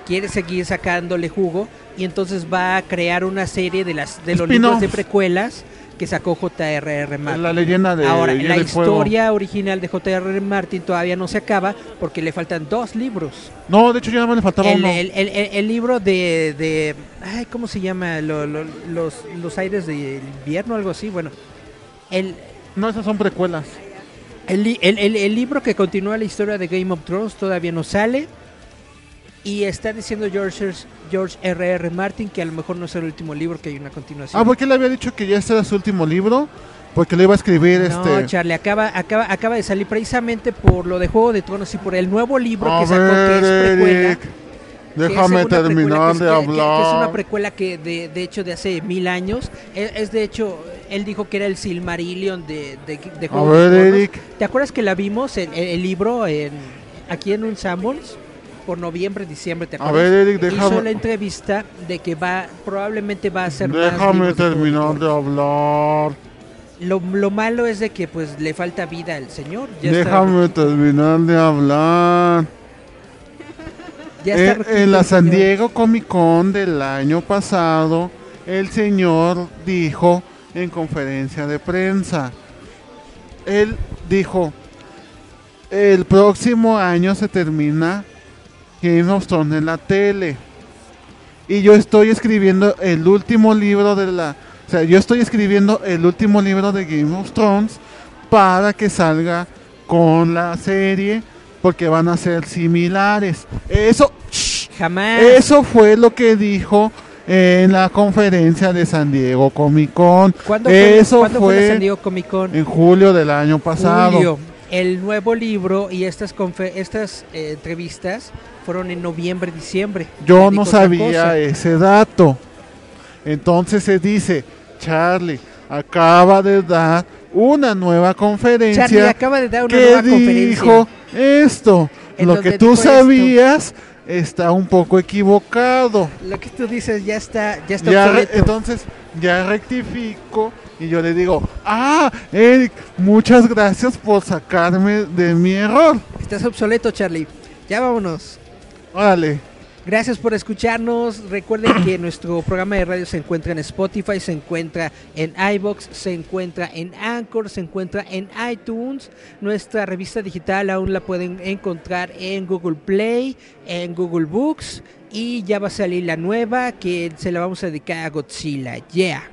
quiere seguir sacándole jugo y entonces va a crear una serie de las de los libros de precuelas que sacó J.R.R. Martin. La leyenda de Ahora, la Fuego. historia original de J.R.R. Martin todavía no se acaba porque le faltan dos libros. No, de hecho ya nada más le faltaba El, uno. el- el- el- libro de, de ay, ¿cómo se llama? Lo- lo- los, los aires del invierno, algo así. Bueno, el, No, esas son precuelas. el- el- el libro que continúa la historia de Game of Thrones todavía no sale. Y está diciendo George, George R. R. Martin que a lo mejor no es el último libro, que hay una continuación. Ah, porque él había dicho que ya este era su último libro. Porque lo iba a escribir No, este. Charlie, acaba, acaba, acaba de salir precisamente por lo de Juego de Tronos y por el nuevo libro A que sacó, que es precuela. Eric, Déjame terminar de que- que- que es una hablar. precuela que de, de hecho de hace mil años. Es, es de hecho él dijo que era el Silmarillion de, de, de A Juego de ver, Tronos. Eric. ¿Te acuerdas que la vimos, el, el- el libro, en, aquí en un Samuels? Por noviembre, diciembre, ¿te A acuerdas? ver, Eric, Hizo déjame- la entrevista de que va, probablemente va a ser Déjame terminar de hablar. Lo, lo malo es de que pues le falta vida al señor. Ya está- Déjame terminar de hablar. ya está Eh, rojito en la San. Diego Comic Con del año pasado, el señor dijo en conferencia de prensa, él dijo, el próximo año se termina Game of Thrones en la tele. Y yo estoy escribiendo el último libro de la... O sea, yo estoy escribiendo el último libro de Game of Thrones para que salga con la serie porque van a ser similares. Eso, Jamás. eso fue lo que dijo en la conferencia de San Diego Comic Con. ¿Cuándo fue, Eso ¿cuándo fue fue San Diego Comic Con? en julio del año pasado. Julio. El nuevo libro y estas confe- estas eh, entrevistas fueron en noviembre, diciembre. Yo no sabía cosa. ese dato. Entonces se dice, Charlie acaba de dar una nueva conferencia Charlie acaba de dar una que nueva dijo conferencia. esto. En Lo que tú esto. sabías está un poco equivocado. Lo que tú dices ya está, ya está Ya re- entonces ya rectifico y yo le digo, ah, Eric, muchas gracias por sacarme de mi error. Estás obsoleto, Charlie. Ya vámonos. Órale. Gracias por escucharnos. Recuerden que (clears throat) nuestro programa de radio se encuentra en Spotify, se encuentra en iBox, se encuentra en Anchor, se encuentra en iTunes. Nuestra revista digital aún la pueden encontrar en Google Play, en Google Books y ya va a salir la nueva que se la vamos a dedicar a Godzilla. Yeah.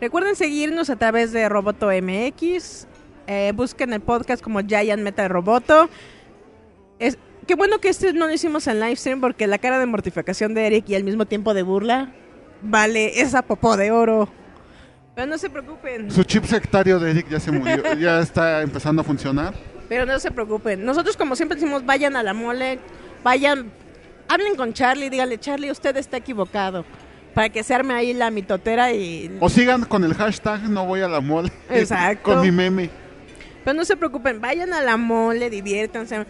Recuerden seguirnos a través de Roboto MX. eh, busquen el podcast como Giant Metal Roboto. Es, qué bueno que este no lo hicimos en live stream porque la cara de mortificación de Eric y al mismo tiempo de burla vale esa popó de oro. Pero no se preocupen, Su chip sectario de Eric ya se murió, (laughs) ya está empezando a funcionar. pero no se preocupen. Nosotros como siempre decimos, vayan a la mole, vayan, hablen con Charlie, díganle, Charlie, usted está equivocado. Para que se arme ahí la mitotera y O sigan con el hashtag no voy a la mole. (laughs) Exacto. con mi meme. Pero no se preocupen, vayan a la mole, diviértanse.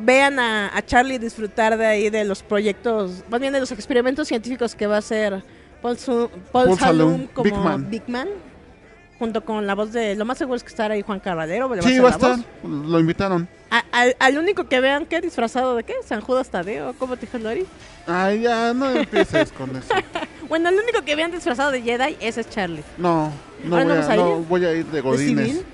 Vean a, a Charlie disfrutar de ahí de los proyectos, más bien de los experimentos científicos que va a hacer Paul, Su- Paul Paul Salum Salum, como Big Man. Big Man, junto con la voz de, lo más seguro es que estará ahí Juan Carvalero. le Sí, va a estar. voz. Lo invitaron. A- al, al único que vean, ¿qué? ¿Disfrazado de qué? ¿San Judas Tadeo? ¿Cómo te dijo Lori? Ay, ya, no empieces con eso. (laughs) Bueno, el único que vean disfrazado de Jedi, ese es Charlie. No, no, ¿Ahora no voy, vas a, a ir? no voy a ir de ¿De Godines. civil?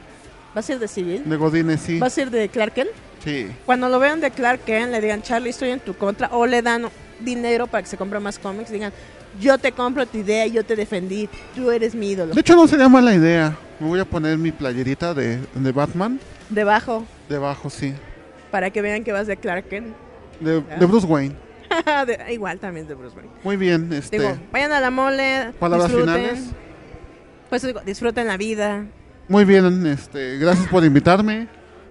¿Va a ser de civil? De Godines, sí. ¿Va a ser de Clark Kent? Sí. Cuando lo vean de Clark Kent, le digan, Charlie, estoy en tu contra, o le dan dinero para que se compre más cómics, digan, yo te compro tu idea, yo te defendí, tú eres mi ídolo. De hecho, no sería mala idea. Me voy a poner mi playerita de, de Batman. Debajo, Debajo, sí. para que vean que vas de Clark Kent. De, de Bruce Wayne. (laughs) De- igual también de Bruce Wayne. Muy bien, este. Digo, vayan a la mole, Palabras disfruten. finales. Pues digo, disfruten la vida. Muy bien, este. Gracias por invitarme.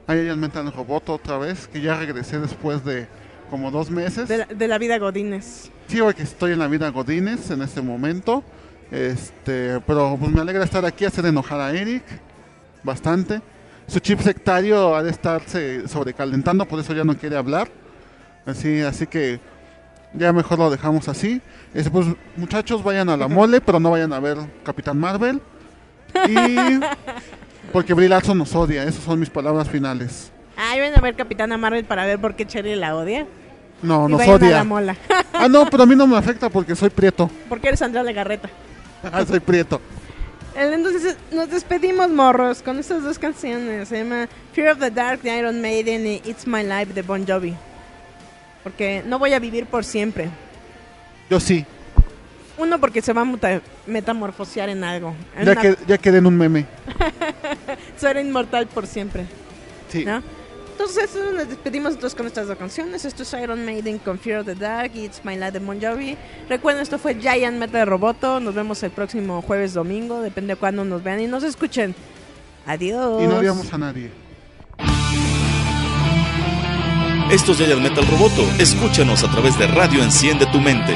Ahí ya Mental Robot otra vez, que ya regresé después de como dos meses. De la, de la vida Godines. Sí, hoy que estoy en la vida Godines en este momento. Este, pero pues me alegra estar aquí, hacer enojar a Eric bastante. Su chip sectario ha de estarse sobrecalentando, por eso ya no quiere hablar. Así, así que ya mejor lo dejamos así. Este, pues muchachos, vayan a la mole, pero no vayan a ver Capitán Marvel. Y (laughs) porque Brie Larson nos odia, esas son mis palabras finales. Ay, ven a ver Capitana Marvel para ver por qué Cherry la odia. No, la odia. mola. (laughs) Ah, no, pero a mí no me afecta porque soy prieto. porque eres Andrea Legarreta. (laughs) soy prieto. Entonces nos despedimos, morros, con estas dos canciones. Se llama Fear of the Dark de Iron Maiden y It's My Life de Bon Jovi. Porque no voy a vivir por siempre. Yo sí. Uno, porque se va a metamorfosear en algo. En Ya, una- que, ya quedé en un meme. (laughs) Ser inmortal por siempre. Sí. ¿no? Entonces eso, nos despedimos entonces con estas dos canciones. Esto es Iron Maiden con Fear of the Dark y It's My Life de Bon Jovi. Recuerden, esto fue Giant Metal Roboto. Nos vemos el próximo jueves, domingo. Depende de cuándo nos vean y nos escuchen. Adiós. Y no odiamos a nadie. Esto es Giant Metal Roboto. Escúchanos a través de Radio Enciende tu Mente.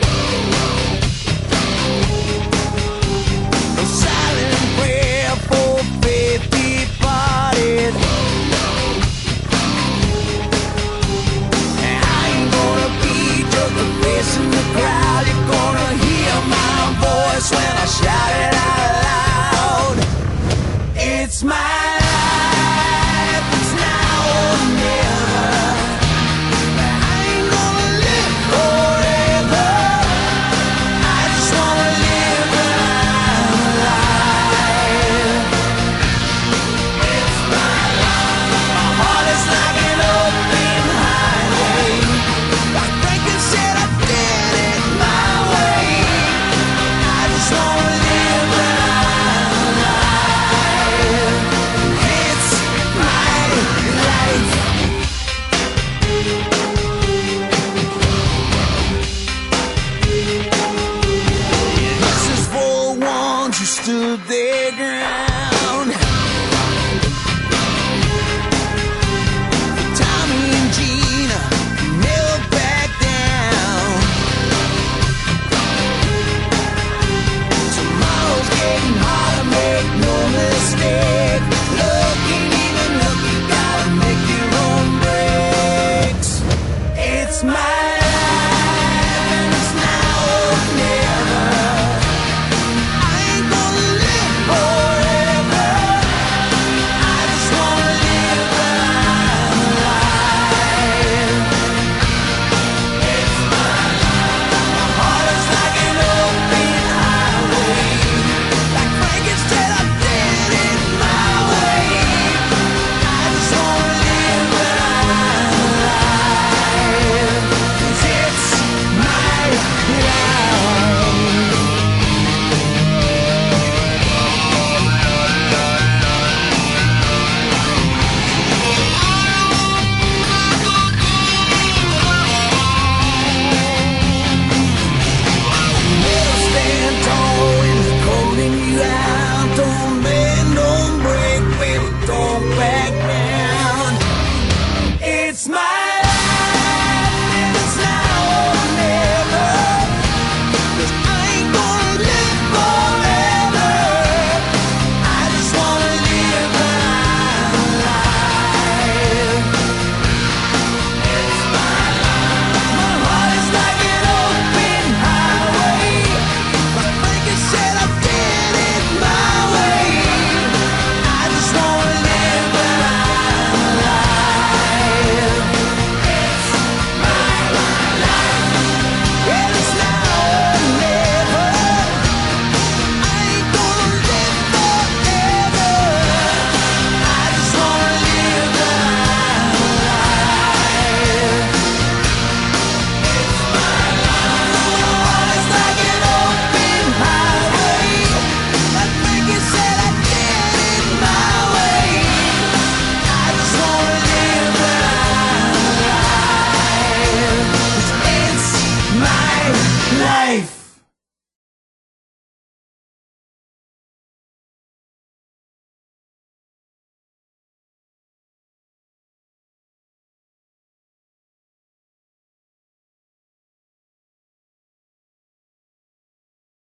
shouted out.